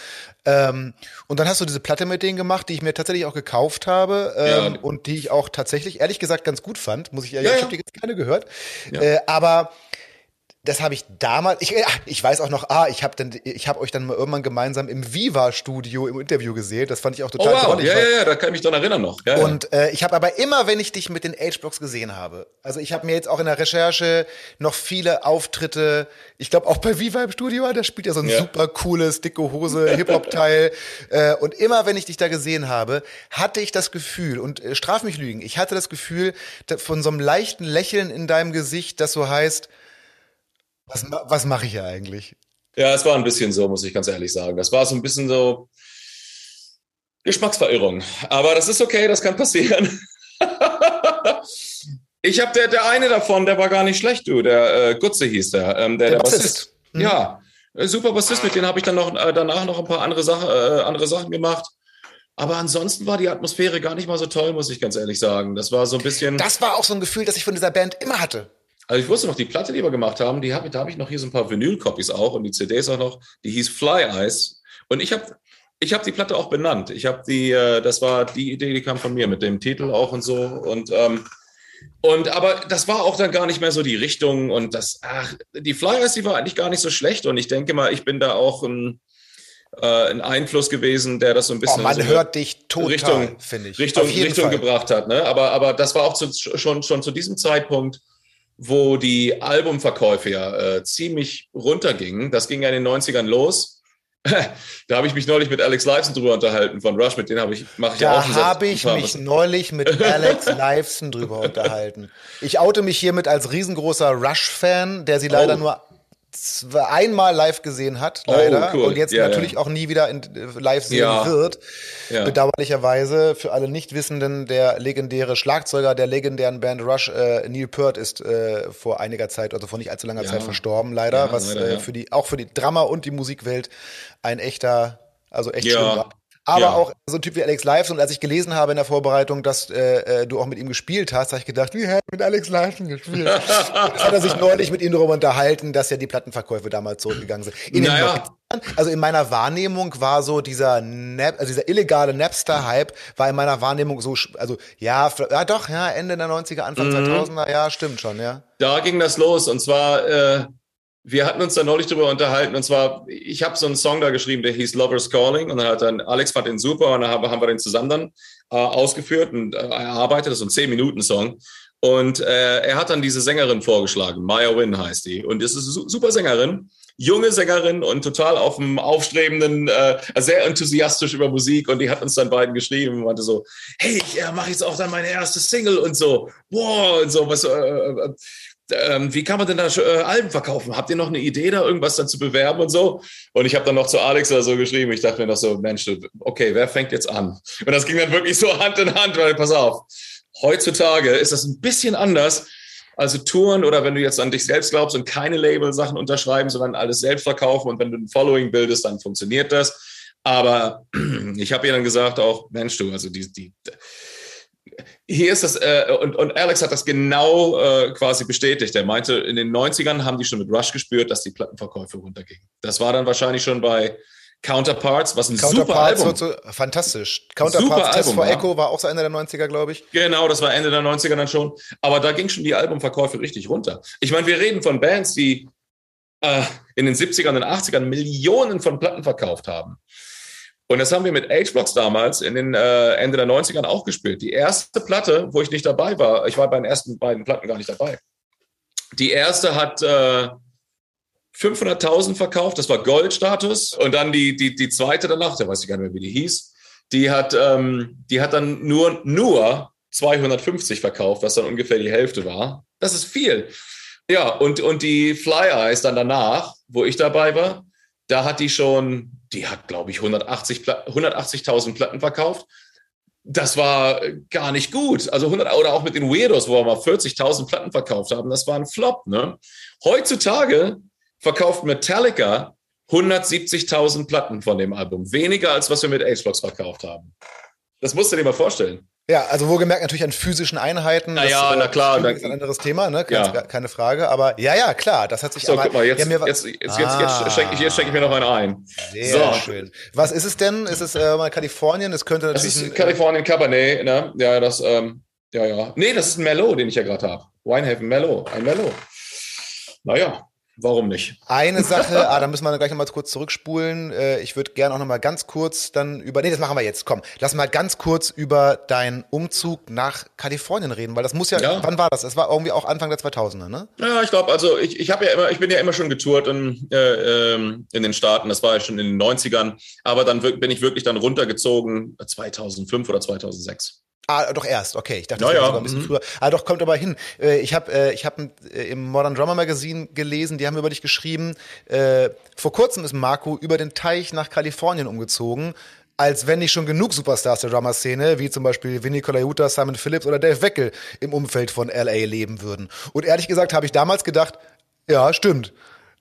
Ähm, und dann hast du diese Platte mit denen gemacht, die ich mir tatsächlich auch gekauft habe ähm, und die ich auch tatsächlich, ehrlich gesagt, ganz gut fand. Muss ich ehrlich, Ja, ich habe die jetzt gerne gehört. Äh, aber das habe ich damals, ich, ich weiß auch noch, ah, ich habe dann, ich habe euch dann mal irgendwann gemeinsam im Viva-Studio im Interview gesehen. Das fand ich auch Oh total wow, drollig, ja, ja, ja, da kann ich mich dran erinnern noch. Ja, und äh, ich habe aber immer, wenn ich dich mit den H-Blocks gesehen habe, also ich habe mir jetzt auch in der Recherche noch viele Auftritte, ich glaube auch bei Viva im Studio, da spielt ja so ein Ja. super cooles, dicke Hose, Hip-Hop-Teil. [laughs] äh, und immer, wenn ich dich da gesehen habe, hatte ich das Gefühl, und äh, straf mich lügen, ich hatte das Gefühl von so einem leichten Lächeln in deinem Gesicht, das so heißt, was, was mache ich hier eigentlich? Ja, es war ein bisschen so, muss ich ganz ehrlich sagen. Das war so ein bisschen so Geschmacksverirrung. Aber das ist okay, das kann passieren. [laughs] ich habe der, der eine davon, der war gar nicht schlecht, du. Der äh, Gutze hieß der, ähm, der, Der der, Bassist. Bassist. Mhm. Ja, äh, super Bassist, mit dem habe ich dann noch äh, danach noch ein paar andere, Sache, äh, andere Sachen gemacht. Aber ansonsten war die Atmosphäre gar nicht mal so toll, muss ich ganz ehrlich sagen. Das war so ein bisschen. Das war auch so ein Gefühl, das ich von dieser Band immer hatte. Also ich wusste noch, die Platte, die wir gemacht haben, die hab, da habe ich noch hier so ein paar Vinyl-Copies auch und die CDs auch noch. Die hieß Fly Eyes. Und ich habe ich hab die Platte auch benannt. Ich habe die, äh, das war die Idee, die kam von mir mit dem Titel auch und so. Und, ähm, und aber das war auch dann gar nicht mehr so die Richtung. Und das, ach, die Fly Eyes, die war eigentlich gar nicht so schlecht. Und ich denke mal, ich bin da auch ein, äh, ein Einfluss gewesen, der das so ein Oh, bisschen man so hört dich total, Richtung- finde ich. Richtung, Richtung Fall. gebracht hat. Ne? Aber, aber das war auch zu, schon, schon zu diesem Zeitpunkt, wo die Albumverkäufe ja äh, ziemlich runtergingen. Das ging ja in den 90ern los. [laughs] da habe ich mich neulich mit Alex Lifeson drüber unterhalten von Rush, mit denen habe ich, mache ich ja auch Da habe ich mich neulich mit [laughs] Alex Lifeson drüber unterhalten. Ich oute mich hiermit als riesengroßer Rush-Fan, der sie leider Oh. nur einmal live gesehen hat, leider. cool. Und jetzt Ja, natürlich ja. auch nie wieder in, äh, live sehen Ja. wird. Bedauerlicherweise für alle Nichtwissenden, der legendäre Schlagzeuger der legendären Band Rush, äh, Neil Peart, ist äh, vor einiger Zeit, also vor nicht allzu langer. Zeit verstorben, leider, was leider, äh, für die, auch für die Drama- und die Musikwelt ein echter, also echt schlimm war. Aber Ja. auch so ein Typ wie Alex Lifeson. Und als ich gelesen habe in der Vorbereitung, dass äh, äh, du auch mit ihm gespielt hast, habe ich gedacht, wie hat mit Alex Lifeson gespielt? [laughs] Jetzt hat er sich neulich mit ihm darüber unterhalten, dass ja die Plattenverkäufe damals zurückgegangen sind. In Naja. 90ern, also in meiner Wahrnehmung war so dieser Nap, also dieser illegale Napster-Hype war in meiner Wahrnehmung so, also ja, ja doch, ja, Ende der 90er, Anfang Mhm. 2000er, ja, stimmt schon, ja. da ging das los. Und zwar, äh, wir hatten uns da neulich drüber unterhalten. Und zwar, ich habe so einen Song da geschrieben, der hieß Lover's Calling. Und dann hat dann Alex fand den super. Und dann haben, wir den zusammen dann äh, ausgeführt und äh, erarbeitet. Das ist so ein 10-Minuten-Song. Und äh, er hat dann diese Sängerin vorgeschlagen. Maya Wynn heißt die. Und das ist eine su- super Sängerin. Junge Sängerin und total auf dem aufstrebenden, äh, sehr enthusiastisch über Musik. Und die hat uns dann beiden geschrieben und meinte so, hey, ich äh, jetzt auch dann meine erste Single und so. Wow, und so, was, äh, äh, ähm, wie kann man denn da äh, Alben verkaufen? Habt ihr noch eine Idee, da irgendwas dann zu bewerben und so? Und ich habe dann noch zu Alex oder so geschrieben. Ich dachte mir noch so, Mensch, okay, wer fängt jetzt an? Und das ging dann wirklich so [laughs] Hand in Hand, weil pass auf, heutzutage ist das ein bisschen anders. Also Touren oder wenn du jetzt an dich selbst glaubst und keine Label-Sachen unterschreiben, sondern alles selbst verkaufen und wenn du ein Following bildest, dann funktioniert das. Aber [clears throat] ich habe ihr dann gesagt auch, Mensch, du, also die, die hier ist das, äh, und, und Alex hat das genau äh, quasi bestätigt. Er meinte, in den 90ern haben die schon mit Rush gespürt, dass die Plattenverkäufe runtergingen. Das war dann wahrscheinlich schon bei Counterparts, was ein super Counterparts Album. wird so, fantastisch. Super Counterparts Test Album, for ja. Echo war auch so Ende der 90er, glaube ich. Genau, das war Ende der 90er dann schon. Aber da ging schon die Albumverkäufe richtig runter. Ich meine, wir reden von Bands, die äh, in den 70ern und 80ern Millionen von Platten verkauft haben. Und das haben wir mit H-Blocks damals in den äh, Ende der 90ern auch gespielt. Die erste Platte, wo ich nicht dabei war, ich war bei den ersten beiden Platten gar nicht dabei. Die erste hat äh, 500.000 verkauft, das war Goldstatus. Und dann die, die, die zweite danach, da weiß ich gar nicht mehr, wie die hieß, die hat, ähm, die hat dann nur, nur 250 verkauft, was dann ungefähr die Hälfte war. Das ist viel. Ja, und, und die Fly Eyes dann danach, wo ich dabei war, da hat die schon, die hat, glaube ich, 180 Pla- 180.000 Platten verkauft. das war gar nicht gut. Also 100 oder auch mit den Weirdos, wo wir mal 40.000 Platten verkauft haben, das war ein Flop. Ne? Heutzutage verkauft Metallica 170.000 Platten von dem Album, weniger als was wir mit H-Blocks verkauft haben. Das musst du dir mal vorstellen. Ja, also wohlgemerkt natürlich an physischen Einheiten. Naja, das, na klar. Das ist ein anderes Thema, ne? Keine, ja. keine Frage. Aber ja, ja, klar, das hat sich so, aber, guck mal, jetzt, ja, jetzt, jetzt, jetzt, ah, jetzt, schenke ich, jetzt schenke ich mir noch einen ein. Sehr so. schön. Was ist es denn? Ist es äh, mal Kalifornien? Es könnte natürlich. Das ist ein, Kalifornien Cabernet, ne? Ja, das, ähm, ja, ja. Nee, das ist ein Merlot, den ich ja gerade habe. Winehaven Merlot, ein Merlot. Naja, Warum nicht? Eine [laughs] Sache, ah, da müssen wir gleich nochmal kurz zurückspulen. Äh, ich würde gerne auch nochmal ganz kurz dann über, nee, das machen wir jetzt, komm, lass mal ganz kurz über deinen Umzug nach Kalifornien reden, weil das muss ja, ja. wann war das? Das war irgendwie auch Anfang der 2000er, ne? Ja, ich glaube, also ich, ich habe ja immer, ich bin ja immer schon getourt in, äh, ähm, in den Staaten, das war ja schon in den 90ern, aber dann bin ich wirklich dann runtergezogen 2005 oder 2006. Ah, doch erst, okay. Ich dachte, das ja, war sogar ein bisschen mhm. früher. Ah, doch, kommt aber hin. Äh, ich habe äh, ich hab äh, im Modern Drummer Magazine gelesen, die haben über dich geschrieben, vor kurzem ist Marco über den Teich nach Kalifornien umgezogen, als wenn nicht schon genug Superstars der Drummer-Szene, wie zum Beispiel Vinny Colaiuta, Simon Phillips oder Dave Weckel, im Umfeld von L.A. leben würden. Und ehrlich gesagt habe ich damals gedacht, ja, stimmt.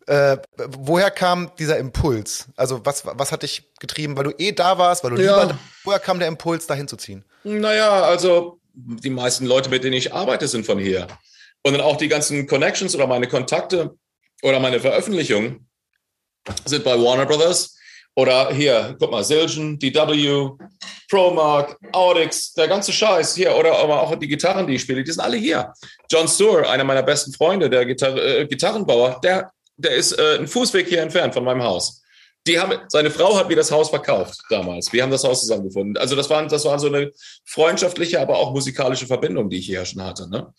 Äh, woher kam dieser Impuls? Also was, was hat dich getrieben, weil du eh da warst, weil du ja. lieber, woher kam der Impuls, dahin zu ziehen? Naja, also die meisten Leute, mit denen ich arbeite, sind von hier. Und dann auch die ganzen Connections oder meine Kontakte oder meine Veröffentlichungen sind bei Warner Brothers oder hier, guck mal, Silgen, DW, Promark, Audix, der ganze Scheiß hier oder aber auch die Gitarren, die ich spiele, die sind alle hier. John Stewart, einer meiner besten Freunde, der Gitar äh, Gitarrenbauer, der der ist äh, ein Fußweg hier entfernt von meinem Haus. Die haben, seine Frau hat mir das Haus verkauft damals. Wir haben das Haus zusammengefunden. Also das war, das war so eine freundschaftliche, aber auch musikalische Verbindung, die ich hier schon hatte. Ne?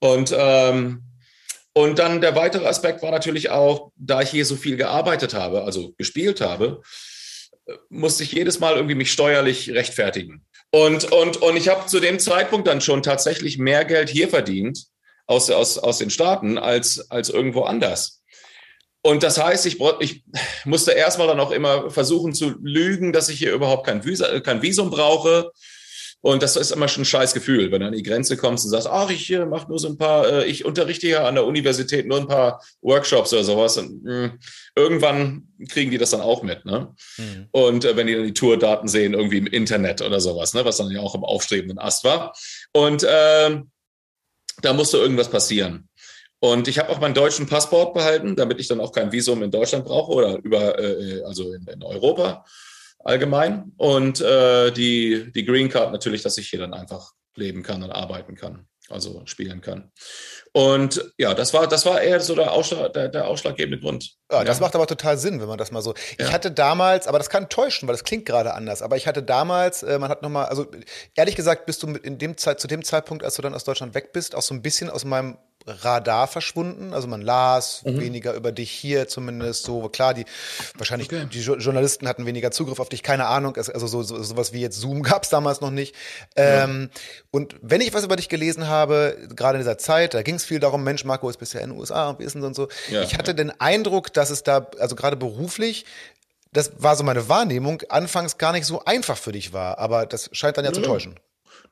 Und, ähm, und dann der weitere Aspekt war natürlich auch, da ich hier so viel gearbeitet habe, also gespielt habe, musste ich jedes Mal irgendwie mich steuerlich rechtfertigen. Und, und, und ich habe zu dem Zeitpunkt dann schon tatsächlich mehr Geld hier verdient aus, aus, aus den Staaten als, als irgendwo anders. Und das heißt, ich, ich musste erstmal dann auch immer versuchen zu lügen, dass ich hier überhaupt kein, Visa, kein Visum brauche. Und das ist immer schon ein scheiß Gefühl, wenn du an die Grenze kommst und sagst, ach, ich mache nur so ein paar, äh, ich unterrichte hier an der Universität nur ein paar Workshops oder sowas. Und mh, hm, irgendwann kriegen die das dann auch mit. Ne? Mhm. Und äh, wenn die dann die Tourdaten sehen, irgendwie im Internet oder sowas, ne? was dann ja auch im aufstrebenden Ast war. Und äh, da musste irgendwas passieren. Und ich habe auch meinen deutschen Passport behalten, damit ich dann auch kein Visum in Deutschland brauche oder über, äh, also in, in, Europa allgemein. Und äh, die, die Green Card natürlich, dass ich hier dann einfach leben kann und arbeiten kann, also spielen kann. Und ja, das war, das war eher so der, Ausschlag, der, der ausschlaggebende Grund. Ja, das ja. macht aber total Sinn, wenn man das mal so. Ja. Ich hatte damals, aber das kann täuschen, weil das klingt gerade anders. Aber ich hatte damals, äh, man hat nochmal, also ehrlich gesagt, bist du in dem Zeit, zu dem Zeitpunkt, als du dann aus Deutschland weg bist, auch so ein bisschen aus meinem Radar verschwunden. Also man las mhm. weniger über dich hier zumindest so. Klar, die wahrscheinlich okay. die Journalisten hatten weniger Zugriff auf dich, keine Ahnung. Also so, so sowas wie jetzt Zoom [laughs] gab es damals noch nicht. Ja. Ähm, und wenn ich was über dich gelesen habe, gerade in dieser Zeit, da ging es viel darum, Mensch, Marco ist bisher in den USA, wie ist und so. Ja, ich hatte ja. den Eindruck, dass es da, also gerade beruflich, das war so meine Wahrnehmung, anfangs gar nicht so einfach für dich war. Aber das scheint dann ja, zu täuschen.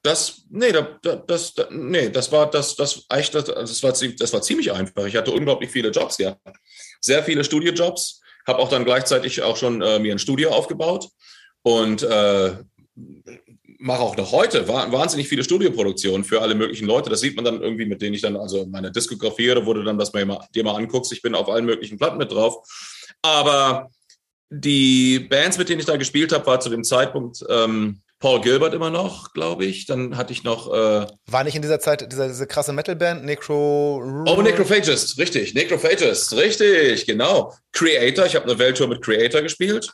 Das, nee, das, das, nee, das war, das, das, das, das, war, das war ziemlich einfach. Ich hatte unglaublich viele Jobs, ja. Sehr viele Studiojobs. Habe auch dann gleichzeitig auch schon äh, mir ein Studio aufgebaut und äh, mache auch noch heute wahnsinnig viele Studioproduktionen für alle möglichen Leute. Das sieht man dann irgendwie, mit denen ich dann, also meine Diskografie oder wurde dann, was man dir mal anguckst, ich bin auf allen möglichen Platten mit drauf. Aber die Bands, mit denen ich da gespielt habe, war zu dem Zeitpunkt ähm, Paul Gilbert immer noch, glaube ich. Dann hatte ich noch. Äh War nicht in dieser Zeit diese, diese krasse Metalband, Necro. Oh, Necrophagist, richtig. Necrophagist, richtig, genau. Creator, ich habe eine Welttour mit Creator gespielt.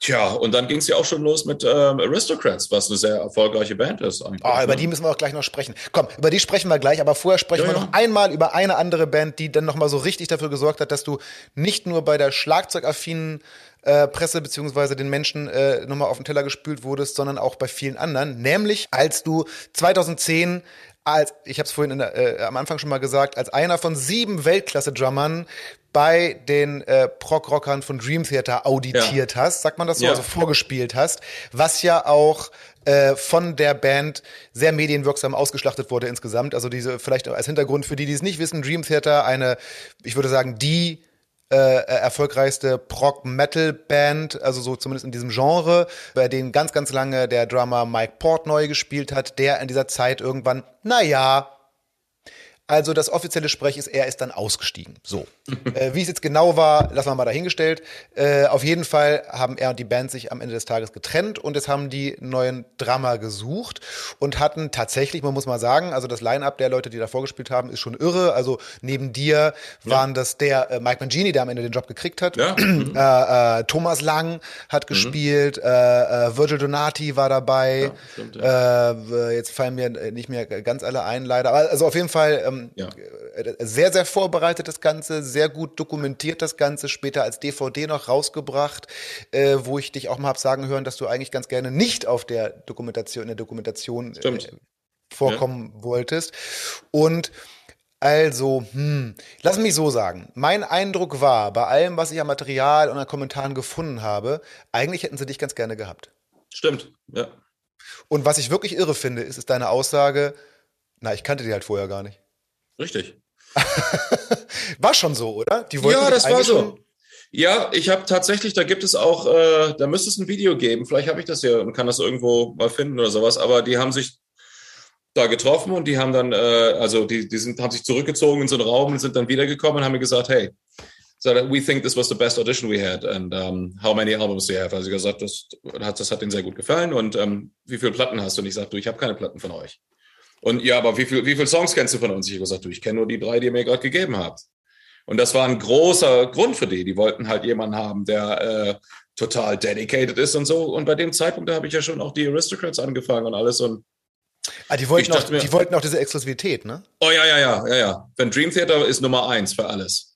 Tja, und dann ging es ja auch schon los mit ähm, Aristocrats, was eine sehr erfolgreiche Band ist. Oh, über ne? die müssen wir auch gleich noch sprechen. Komm, über die sprechen wir gleich, aber vorher sprechen ja, wir noch einmal über eine andere Band, die dann nochmal so richtig dafür gesorgt hat, dass du nicht nur bei der schlagzeugaffinen äh, Presse beziehungsweise den Menschen äh, nochmal auf den Teller gespült wurdest, sondern auch bei vielen anderen. Nämlich als du 2010 als, ich habe es vorhin der, äh, am Anfang schon mal gesagt, als einer von sieben Weltklasse-Drummern bei den äh, Prog-Rockern von Dream Theater auditiert ja. hast, sagt man das so, ja. also vorgespielt hast, was ja auch äh, von der Band sehr medienwirksam ausgeschlachtet wurde insgesamt. Also diese, vielleicht als Hintergrund für die, die es nicht wissen, Dream Theater, eine, ich würde sagen, die äh, erfolgreichste Prog-Metal-Band, also so zumindest in diesem Genre, bei denen ganz, ganz lange der Drummer Mike Portnoy gespielt hat, der in dieser Zeit irgendwann, naja, also das offizielle Sprech ist, er ist dann ausgestiegen. So. äh, wie es jetzt genau war, lassen wir mal dahingestellt. Äh, auf jeden Fall haben er und die Band sich am Ende des Tages getrennt und jetzt haben die neuen Drummer gesucht und hatten tatsächlich, man muss mal sagen, also das Line-Up der Leute, die da vorgespielt haben, ist schon irre. Also neben dir waren ja. das der äh, Mike Mangini, der am Ende den Job gekriegt hat. Ja. [clears throat] Äh, Thomas Lang hat mhm. gespielt, äh, Virgil Donati war dabei. Ja, stimmt, jetzt fallen mir nicht mehr ganz alle ein, leider. Aber also auf jeden Fall ähm, ja. Äh, sehr, sehr vorbereitet das Ganze, sehr gut dokumentiert das Ganze, später als DVD noch rausgebracht, äh, wo ich dich auch mal hab sagen hören, dass du eigentlich ganz gerne nicht auf der Dokumentation, in der Dokumentation äh, vorkommen ja. wolltest. Und also, hm, lass mich so sagen. Mein Eindruck war, bei allem, was ich an Material und an Kommentaren gefunden habe, eigentlich hätten sie dich ganz gerne gehabt. Stimmt, ja. Und was ich wirklich irre finde, ist, ist deine Aussage, na, ich kannte die halt vorher gar nicht. Richtig. [laughs] war schon so, oder? Die ja, das war so. Ja, ich habe tatsächlich, da gibt es auch, äh, da müsste es ein Video geben. Vielleicht habe ich das ja und kann das irgendwo mal finden oder sowas. Aber die haben sich da getroffen und die haben dann, äh, also die, die sind, haben sich zurückgezogen in so einen Raum und sind dann wiedergekommen und haben mir gesagt, hey, so we think this was the best audition we had and um, how many albums do you have? Also gesagt, das hat, das hat ihnen sehr gut gefallen und ähm, wie viele Platten hast du? Und ich sagte, du, ich habe keine Platten von euch. Und ja, aber wie, viel, wie viele Songs kennst du von uns? Ich habe gesagt, du, ich kenne nur die drei, die ihr mir gerade gegeben habt. Und das war ein großer Grund für die. Die wollten halt jemanden haben, der äh, total dedicated ist und so. Und bei dem Zeitpunkt, da habe ich ja schon auch die Aristocrats angefangen und alles. Und ah, die wollten, auch, mir, die wollten auch diese Exklusivität, ne? Oh ja, ja, ja, ja, ja. Wenn Dream Theater ist Nummer eins für alles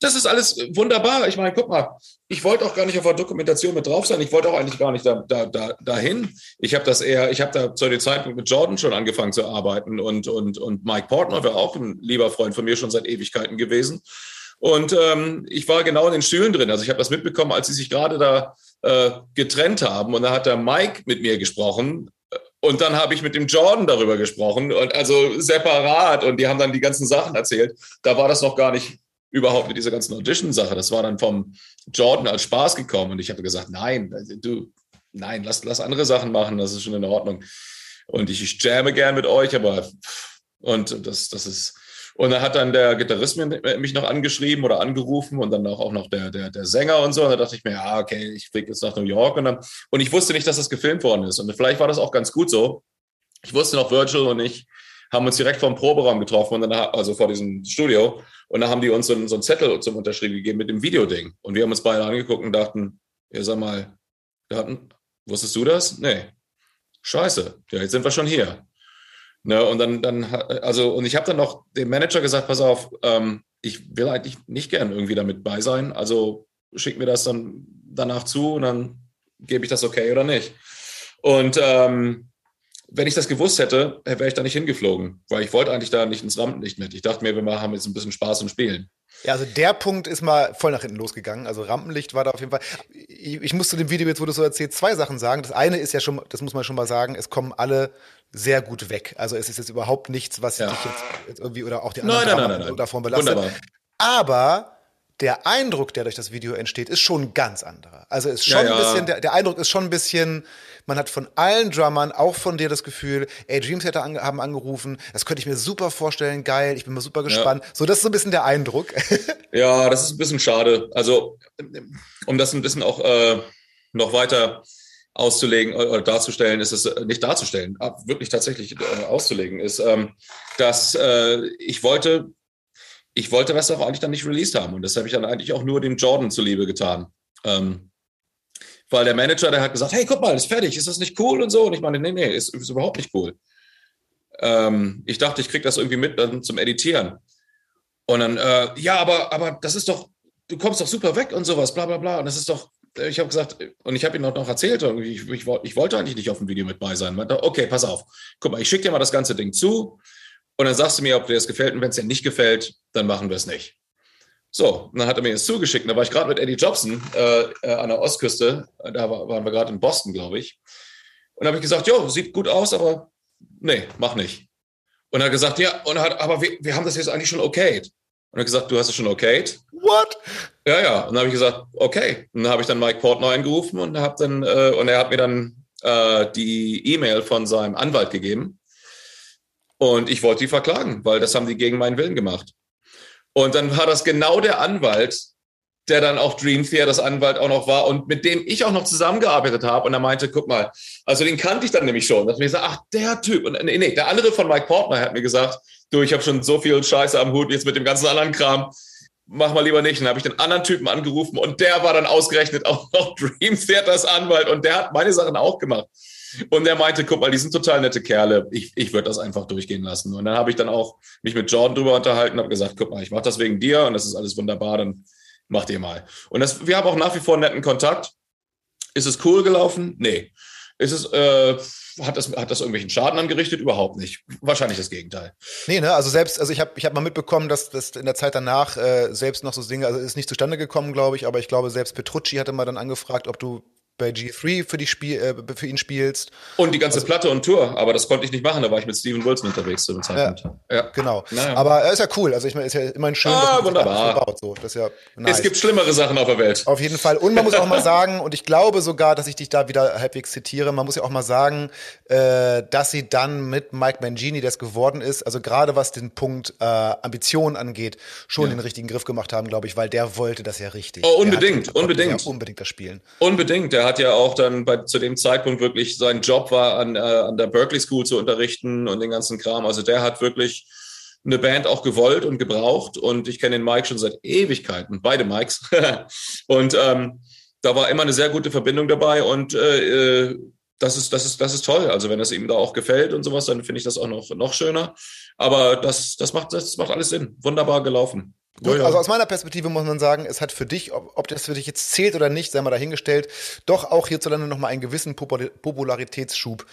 das ist alles wunderbar. Ich meine, guck mal, ich wollte auch gar nicht auf der Dokumentation mit drauf sein. Ich wollte auch eigentlich gar nicht da, da, da, dahin. Ich habe das eher, ich habe da zu dem Zeitpunkt mit Jordan schon angefangen zu arbeiten und, und, und Mike Portner wäre auch ein lieber Freund von mir schon seit Ewigkeiten gewesen. Und ähm, ich war genau in den Stühlen drin. Also ich habe das mitbekommen, als sie sich gerade da äh, getrennt haben. Und da hat der Mike mit mir gesprochen. Und dann habe ich mit dem Jordan darüber gesprochen. Und also separat. Und die haben dann die ganzen Sachen erzählt. Da war das noch gar nicht überhaupt mit dieser ganzen Audition-Sache. Das war dann vom Jordan als Spaß gekommen und ich habe gesagt, nein, du, nein, lass, lass andere Sachen machen, das ist schon in Ordnung. Und ich, ich jamme gern mit euch, aber und das, das ist. Und dann hat dann der Gitarrist mich noch angeschrieben oder angerufen und dann auch, auch noch der, der, der Sänger und so. Und da dachte ich mir, ja, okay, ich fliege jetzt nach New York. Und, dann, und ich wusste nicht, dass das gefilmt worden ist. Und vielleicht war das auch ganz gut so. Ich wusste noch, Virgil und ich haben uns direkt vor dem Proberaum getroffen und dann, also vor diesem Studio. Und dann haben die uns so, so einen Zettel zum Unterschrieben gegeben mit dem Videoding. Und wir haben uns beide angeguckt und dachten, ja, sag mal, hatten, wusstest du das? Nee. Scheiße. Ja, jetzt sind wir schon hier. Ne, und dann, dann, also, und ich habe dann noch dem Manager gesagt, pass auf, ähm, ich will eigentlich nicht gern irgendwie damit bei sein. Also schick mir das dann danach zu und dann gebe ich das okay oder nicht. Und ähm, wenn ich das gewusst hätte, wäre ich da nicht hingeflogen, weil ich wollte eigentlich da nicht ins Rampenlicht mit. Ich dachte mir, wir machen jetzt ein bisschen Spaß und spielen. Ja, also der Punkt ist mal voll nach hinten losgegangen. Also Rampenlicht war da auf jeden Fall. Ich, ich muss zu dem Video jetzt, wo du so erzählst, zwei Sachen sagen. Das eine ist ja schon, das muss man schon mal sagen, es kommen alle sehr gut weg. Also es ist jetzt überhaupt nichts, was ja. dich jetzt, jetzt, irgendwie oder auch die anderen nein, nein, nein, nein, davon belastet. Wunderbar. Aber der Eindruck, der durch das Video entsteht, ist schon ein ganz anderer. Also ist schon ja, ja. ein bisschen, der, der Eindruck ist schon ein bisschen, man hat von allen Drummern, auch von dir das Gefühl, ey, Dream Theater an, haben angerufen, das könnte ich mir super vorstellen, geil, ich bin mal super gespannt. Ja. So, das ist so ein bisschen der Eindruck. [laughs] ja, das ist ein bisschen schade. Also, um das ein bisschen auch äh, noch weiter auszulegen oder darzustellen, ist es äh, nicht darzustellen, wirklich tatsächlich äh, auszulegen, ist, ähm, dass äh, ich wollte, ich wollte was auch eigentlich dann nicht released haben und das habe ich dann eigentlich auch nur dem Jordan zuliebe getan. Ähm, weil der Manager, der hat gesagt, hey, guck mal, ist fertig, ist das nicht cool und so? Und ich meine, nee, nee, ist, ist überhaupt nicht cool. Ähm, ich dachte, ich kriege das irgendwie mit dann zum Editieren. Und dann, äh, ja, aber, aber das ist doch, du kommst doch super weg und sowas, bla bla bla. Und das ist doch, ich habe gesagt, und ich habe ihm auch noch erzählt, ich, ich, ich, wollte eigentlich nicht auf dem Video mit bei sein. Meinte, okay, pass auf, guck mal, ich schicke dir mal das ganze Ding zu und dann sagst du mir, ob dir das gefällt. Und wenn es dir nicht gefällt, dann machen wir es nicht. So, und dann hat er mir das zugeschickt. Und da war ich gerade mit Eddie Jobson äh, äh, an der Ostküste. Da war, waren wir gerade in Boston, glaube ich. Und da habe ich gesagt, jo, sieht gut aus, aber nee, mach nicht. Und er hat gesagt, ja, und hat, aber wir, wir haben das jetzt eigentlich schon okayed. Und er hat gesagt, du hast es schon okayed? What? Ja, ja. Und dann habe ich gesagt, okay. Und dann habe ich dann Mike Portnoy angerufen und, hab dann, äh, und er hat mir dann äh, die E-Mail von seinem Anwalt gegeben. Und ich wollte die verklagen, weil das haben die gegen meinen Willen gemacht. Und dann war das genau der Anwalt, der dann auch Dream Theaters Anwalt auch noch war und mit dem ich auch noch zusammengearbeitet habe. Und er meinte, guck mal, also den kannte ich dann nämlich schon. Da habe ich gesagt, ach, der Typ. Und nee, nee, der andere von Mike Portner hat mir gesagt, du, ich habe schon so viel Scheiße am Hut jetzt mit dem ganzen anderen Kram. Mach mal lieber nicht. Und dann habe ich den anderen Typen angerufen und der war dann ausgerechnet auch noch [laughs] Dream Theaters Anwalt und der hat meine Sachen auch gemacht. Und er meinte, guck mal, die sind total nette Kerle. Ich, ich würde das einfach durchgehen lassen. Und dann habe ich dann auch mich mit Jordan drüber unterhalten, habe gesagt, guck mal, ich mache das wegen dir und das ist alles wunderbar, dann macht ihr mal. Und das, wir haben auch nach wie vor netten Kontakt. Ist es cool gelaufen? Nee. Ist es, äh, hat das, hat das irgendwelchen Schaden angerichtet? Überhaupt nicht. Wahrscheinlich das Gegenteil. Nee, ne, also selbst, also ich habe ich hab mal mitbekommen, dass das in der Zeit danach äh, selbst noch so Dinge, also ist nicht zustande gekommen, glaube ich, aber ich glaube, selbst Petrucci hatte mal dann angefragt, ob du bei G3 für, die Spiel, äh, für ihn spielst. Und die ganze also, Platte und Tour, aber das konnte ich nicht machen, da war ich mit Steven Wilson unterwegs zu dem Zeitpunkt. Ja, ja. genau. Naja. Aber er ist ja cool, also ich meine, ist ja immerhin schön, ah, dass man wunderbar. baut. So. Das ja nice. Es gibt schlimmere Sachen auf der Welt. Auf jeden Fall. Und man muss auch mal sagen, und ich glaube sogar, dass ich dich da wieder halbwegs zitiere, man muss ja auch mal sagen, äh, dass sie dann mit Mike Mangini, der es geworden ist, also gerade was den Punkt äh, Ambitionen angeht, schon ja. den richtigen Griff gemacht haben, glaube ich, weil der wollte das ja richtig. Oh, unbedingt, hat, unbedingt. Ja unbedingt das Spielen. Unbedingt. Der hat ja auch dann bei, zu dem Zeitpunkt wirklich sein Job war, an, äh, an der Berkeley School zu unterrichten und den ganzen Kram. Also der hat wirklich eine Band auch gewollt und gebraucht. Und ich kenne den Mike schon seit Ewigkeiten, beide Mikes. [laughs] und ähm, da war immer eine sehr gute Verbindung dabei und äh, äh, das ist, das ist, das ist toll. Also wenn das ihm da auch gefällt und sowas, dann finde ich das auch noch, noch schöner. Aber das, das macht, das macht alles Sinn. Wunderbar gelaufen. Gut, ja, Also aus meiner Perspektive muss man sagen, es hat für dich, ob, ob, das für dich jetzt zählt oder nicht, sei mal dahingestellt, doch auch hierzulande nochmal einen gewissen Popularitätsschub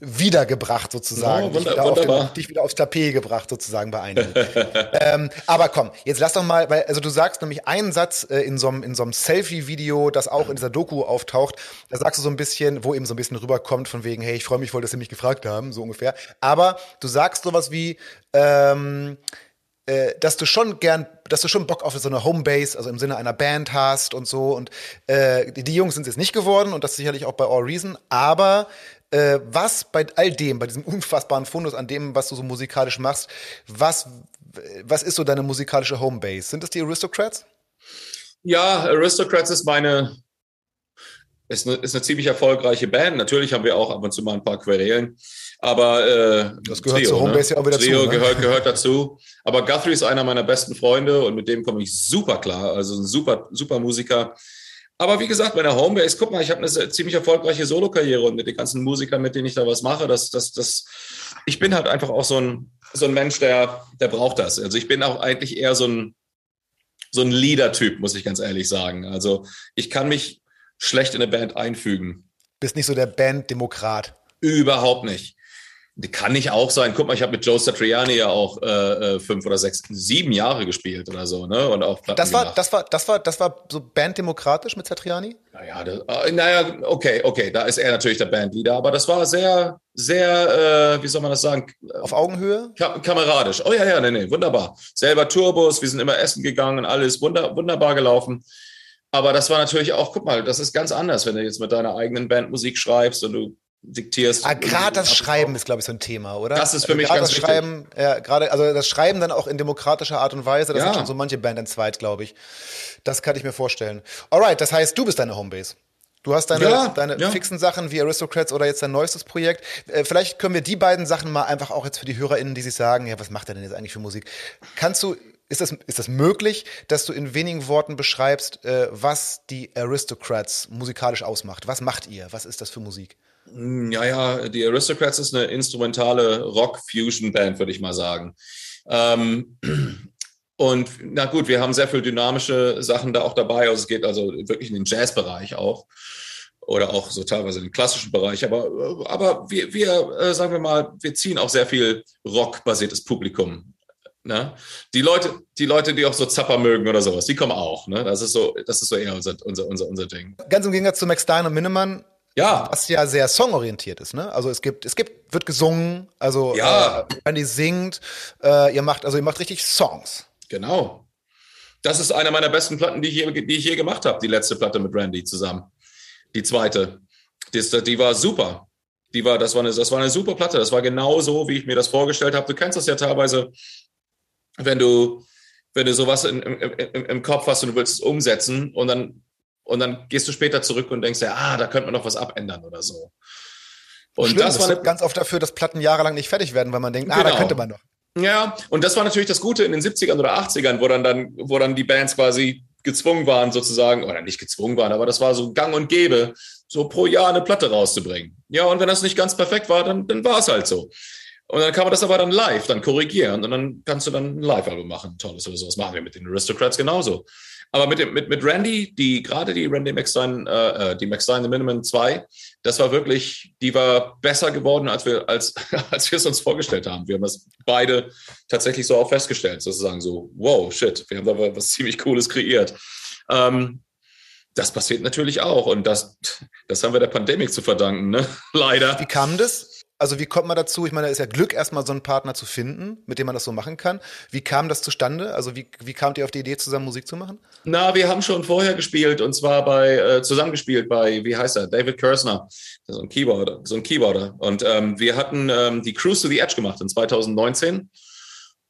wiedergebracht sozusagen. Oh, wunder, dich, wieder den, dich, wieder aufs Tapet gebracht sozusagen bei einigen. [laughs] ähm, aber komm, jetzt lass doch mal, weil also du sagst nämlich einen Satz äh, in so einem in Selfie-Video, das auch in dieser Doku auftaucht. Da sagst du so ein bisschen, wo eben so ein bisschen rüberkommt von wegen, hey, ich freue mich voll, dass sie mich gefragt haben, so ungefähr. Aber du sagst sowas wie ähm, äh, dass du schon gern, dass du schon Bock auf so eine Homebase, also im Sinne einer Band hast und so. Und äh, die, die Jungs sind es nicht geworden und das sicherlich auch bei All Reason. Aber äh, was bei all dem, bei diesem unfassbaren Fundus an dem, was du so musikalisch machst, was, was ist so deine musikalische Homebase? Sind es die Aristocrats? Ja, Aristocrats ist meine, ist eine, ist eine ziemlich erfolgreiche Band. Natürlich haben wir auch ab und zu mal ein paar Querelen. Aber äh, das gehört Trio, zu Homebase ne? ja auch wieder Trio zu. Ne? Gehört, gehört dazu. Aber Guthrie ist einer meiner besten Freunde und mit dem komme ich super klar. Also ein super, super Musiker. Aber wie gesagt, bei der Homebase, guck mal, ich habe eine ziemlich erfolgreiche Solokarriere und mit den ganzen Musikern, mit denen ich da was mache, das, das, das, ich bin halt einfach auch so ein, so ein Mensch, der, der braucht das. Also ich bin auch eigentlich eher so ein, so ein Leader-Typ, muss ich ganz ehrlich sagen. Also ich kann mich schlecht in eine Band einfügen. Bist nicht so der Band-Demokrat. Überhaupt nicht. Kann nicht auch sein. Guck mal, ich habe mit Joe Satriani ja auch äh, äh, fünf oder sechs, sieben Jahre gespielt oder so, ne? Und auch das war, das war, das war, das war so banddemokratisch mit Satriani. Naja, das, äh, naja, okay, okay, da ist er natürlich der Bandleader, aber das war sehr, sehr, äh, wie soll man das sagen? Auf Augenhöhe? Kam kameradisch. Oh ja, ja, nee, nee, wunderbar. Selber Turbos, wir sind immer essen gegangen, alles wunder, wunderbar gelaufen. Aber das war natürlich auch, guck mal, das ist ganz anders, wenn du jetzt mit deiner eigenen Band Musik schreibst und du diktierst. Ah, gerade das Schreiben ist, glaube ich, so ein Thema, oder? Das ist für mich ganz das wichtig. Schreiben, ja, gerade, also das Schreiben dann auch in demokratischer Art und Weise, das ja. hat schon so manche Band entzweit, glaube ich. Das kann ich mir vorstellen. Alright, das heißt, du bist deine Homebase. Du hast deine, ja, deine ja. fixen Sachen wie Aristocrats oder jetzt dein neuestes Projekt. Äh, vielleicht können wir die beiden Sachen mal einfach auch jetzt für die HörerInnen, die sich sagen, ja, was macht er denn jetzt eigentlich für Musik? Kannst du, ist das, ist das möglich, dass du in wenigen Worten beschreibst, äh, was die Aristocrats musikalisch ausmacht? Was macht ihr? Was ist das für Musik? Hm, ja, ja, die Aristocrats ist eine instrumentale Rock-Fusion-Band, würde ich mal sagen. Ähm, und na gut, wir haben sehr viel dynamische Sachen da auch dabei. Also es geht also wirklich in den Jazz-Bereich auch. Oder auch so teilweise in den klassischen Bereich. Aber, aber wir, wir äh, sagen wir mal, wir ziehen auch sehr viel rockbasiertes Publikum Ne? Die Leute, die Leute, die auch so Zapper mögen oder sowas, die kommen auch. Ne? Das ist so, das ist so eher unser, unser, unser, unser Ding. Ganz im Gegensatz zu Max Stein und Minnemann, Ja, was ja sehr songorientiert ist, ne? Also es gibt, es gibt, wird gesungen, also Ja. äh, Randy singt, äh, ihr macht, also ihr macht richtig Songs. genau. Das ist eine meiner besten Platten, die ich je, die ich je gemacht habe. Die letzte Platte mit Randy zusammen. Die zweite. Die, ist- die war super. Die war, das war eine, das war eine super Platte. Das war genau so, wie ich mir das vorgestellt habe. Du kennst das ja teilweise, wenn du, wenn du sowas in, im, im, im Kopf hast und du willst es umsetzen und dann, und dann gehst du später zurück und denkst ja, ah, da könnte man noch was abändern oder so. Und Schlimm, das war eine, ganz oft dafür, dass Platten jahrelang nicht fertig werden, weil man denkt, ah, da Genau. könnte man noch. Ja, und das war natürlich das Gute in den 70ern oder 80ern, wo dann, dann, wo dann die Bands quasi gezwungen waren, sozusagen, oder nicht gezwungen waren, aber das war so gang und gäbe, so pro Jahr eine Platte rauszubringen. Ja, und wenn das nicht ganz perfekt war, dann, dann war es halt so. Und dann kann man das aber dann live dann korrigieren und dann kannst du dann ein Live-Album machen, tolles oder so. Das machen wir mit den Aristocrats genauso. Aber mit, dem, mit, mit Randy, die gerade die Randy McStein, äh, äh, die McStein The Minimum 2, das war wirklich, die war besser geworden, als wir, als, [laughs] als wir es uns vorgestellt haben. Wir haben das beide tatsächlich so auch festgestellt, sozusagen so, wow, shit, wir haben da was ziemlich Cooles kreiert. Ähm, das passiert natürlich auch und das, das haben wir der Pandemie zu verdanken, ne? [laughs] Leider. Wie kam das? Also wie kommt man dazu? Ich meine, es ist ja Glück, erstmal so einen Partner zu finden, mit dem man das so machen kann. Wie kam das zustande? Also wie, wie kamt ihr auf die Idee, zusammen Musik zu machen? Na, wir haben schon vorher gespielt und zwar bei äh, zusammengespielt bei, wie heißt er, David Kersner, so ein Keyboarder, so ein Keyboarder. Und ähm, wir hatten ähm, die Cruise to the Edge gemacht in 2019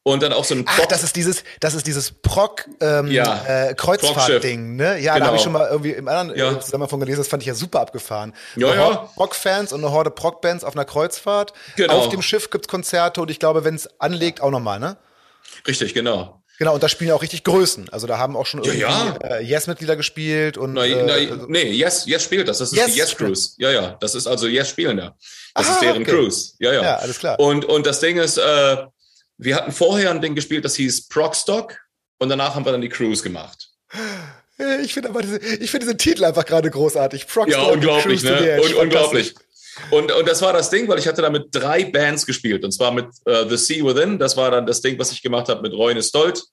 und dann auch so ein Ach, das ist dieses, das ist dieses Proc ähm, Ja, äh, Kreuzfahrt-Ding, ne? Ja, da Genau. habe ich schon mal irgendwie im anderen Ja. äh, Zusammenhang von gelesen, das fand ich ja super abgefahren. Ja, ja. Horde Proc-Fans und eine Horde Proc-Bands auf einer Kreuzfahrt. Genau. Auf dem Schiff gibt's Konzerte und ich glaube, wenn es anlegt, auch nochmal, ne? richtig, genau. Genau, und da spielen ja auch richtig Größen. Also da haben auch schon Ja, irgendwie ja. Äh, Yes-Mitglieder gespielt und Na, äh, na, nee, Yes, Yes spielt das. Das ist Yes die Yes. Cruise. Ja, ja, das ist also Yes spielen da. Das Ah, ist deren okay. Cruise. Ja, ja. ja, alles klar. Und, und das Ding ist, äh, wir hatten vorher ein Ding gespielt, das hieß Procstock und danach haben wir dann die Cruise gemacht. Ich finde aber diese, ich finde diesen Titel einfach gerade großartig. Proc Ja, unglaublich, the ne? Edge. Un unglaublich. Und, und das war das Ding, weil ich hatte da mit drei Bands gespielt. Und zwar mit äh, The Sea Within. Das war dann das Ding, was ich gemacht habe mit Reune Stolt.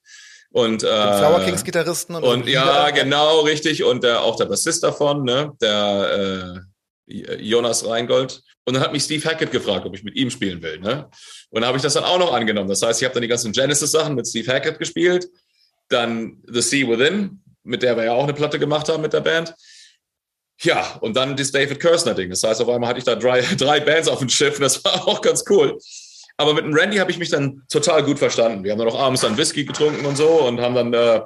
Und, äh, Flower Kings Gitarristen und, und ja, genau, richtig. Und äh, auch der Bassist davon, ne? der äh, Jonas Reingold. Und dann hat mich Steve Hackett gefragt, ob ich mit ihm spielen will. Ne? Und dann habe ich das dann auch noch angenommen. Das heißt, ich habe dann die ganzen Genesis-Sachen mit Steve Hackett gespielt. Dann The Sea Within, mit der wir ja auch eine Platte gemacht haben mit der Band. Ja, und dann das David Kersner-Ding. Das heißt, auf einmal hatte ich da drei, [laughs] drei Bands auf dem Schiff und das war auch ganz cool. Aber mit dem Randy habe ich mich dann total gut verstanden. Wir haben dann auch abends dann Whisky getrunken und so und haben dann äh,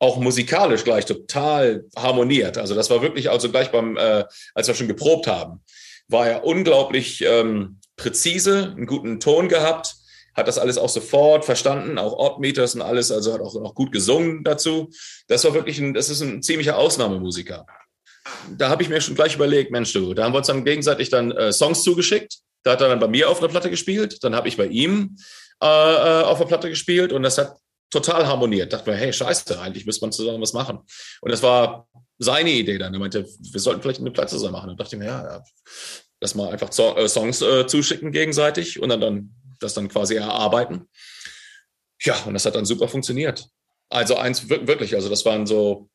auch musikalisch gleich total harmoniert. Also das war wirklich, also gleich beim, äh, als wir schon geprobt haben, war er unglaublich ähm, präzise, einen guten Ton gehabt, hat das alles auch sofort verstanden, auch Odd-Meters und alles, also hat auch noch gut gesungen dazu. Das war wirklich ein, das ist ein ziemlicher Ausnahmemusiker. Da habe ich mir schon gleich überlegt, Mensch, du, da haben wir uns dann gegenseitig dann äh, Songs zugeschickt. Da hat er dann bei mir auf einer Platte gespielt, dann habe ich bei ihm äh, äh, auf der Platte gespielt und das hat total harmoniert. Dachte mir, hey, scheiße, eigentlich müsste man zusammen was machen. Und das war seine Idee dann. Er meinte, wir sollten vielleicht eine Platte zusammen machen. Und dachte ich mir, ja, lass mal einfach äh, Songs äh, zuschicken gegenseitig und dann, dann das dann quasi erarbeiten. Ja, und das hat dann super funktioniert. Also eins wir- wirklich, also das waren so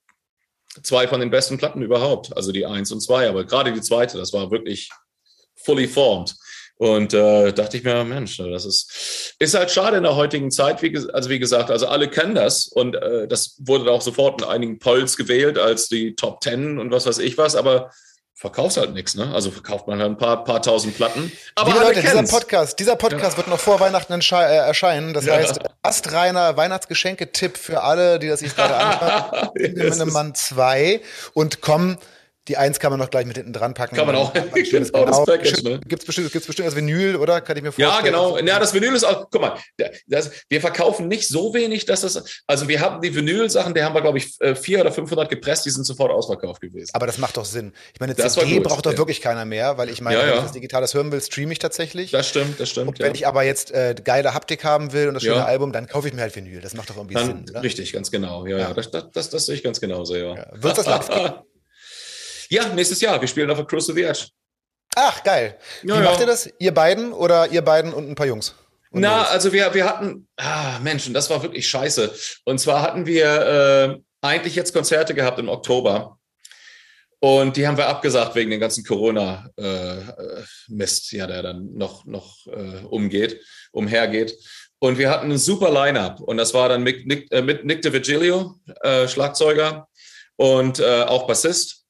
zwei von den besten Platten überhaupt. Also die eins und zwei, aber gerade die zweite, das war wirklich fully formed. Und äh, dachte ich mir, Mensch, das ist, ist halt schade in der heutigen Zeit. Wie, also wie gesagt, also alle kennen das und äh, das wurde auch sofort in einigen Polls gewählt als die Top Ten und was weiß ich was, aber verkaufst halt nichts, ne? Also verkauft man halt ein paar, paar tausend Platten. Aber Liebe Leute, dieser. Podcast, dieser Podcast wird noch vor Weihnachten äh, erscheinen. Das Ja. heißt, astreiner Weihnachtsgeschenke-Tipp für alle, die das sich gerade anhören. [laughs] Yes. Mann 2 und komm, die Eins kann man noch gleich mit hinten dran packen. Kann man auch. [laughs] Schönes- Genau, das Package, ne? Gibt's bestimmt, gibt's bestimmt als Vinyl, oder? Kann ich mir vorstellen. Ja, genau. Ja, das Vinyl ist auch, guck mal, das, wir verkaufen nicht so wenig, dass das, also wir haben die Vinyl-Sachen, die haben wir, glaube ich, äh, vier oder 500 gepresst, die sind sofort ausverkauft gewesen. Aber das macht doch Sinn. Ich meine, Das CD gut, braucht doch ja. wirklich keiner mehr, weil ich meine, Ja, wenn ja. ich das digital das hören will, streame ich tatsächlich. Das stimmt, das stimmt. Und wenn ich aber jetzt äh, geile Haptik haben will und das schöne. Album, dann kaufe ich mir halt Vinyl. Das macht doch irgendwie Dann, Sinn, oder? richtig, ganz genau. Ja, ja. Das, das, das, das sehe ich ganz genauso, ja. Ja. Wird's das live? [laughs] Ja, nächstes Jahr. Wir spielen auf der Cruise to the Edge. Ach, geil. Ja, Wie ja. macht ihr das? Ihr beiden oder ihr beiden und ein paar Jungs? Na, also wir, wir hatten, ah, Mensch, und das war wirklich scheiße. Und zwar hatten wir äh, eigentlich jetzt Konzerte gehabt im Oktober. Und die haben wir abgesagt wegen den ganzen Corona-Mist, äh, ja, der dann noch, noch äh, umgeht, umhergeht. Und wir hatten ein super Line-Up. Und das war dann mit Nick, äh, mit Nick DeVigilio, äh, Schlagzeuger und äh, auch Bassist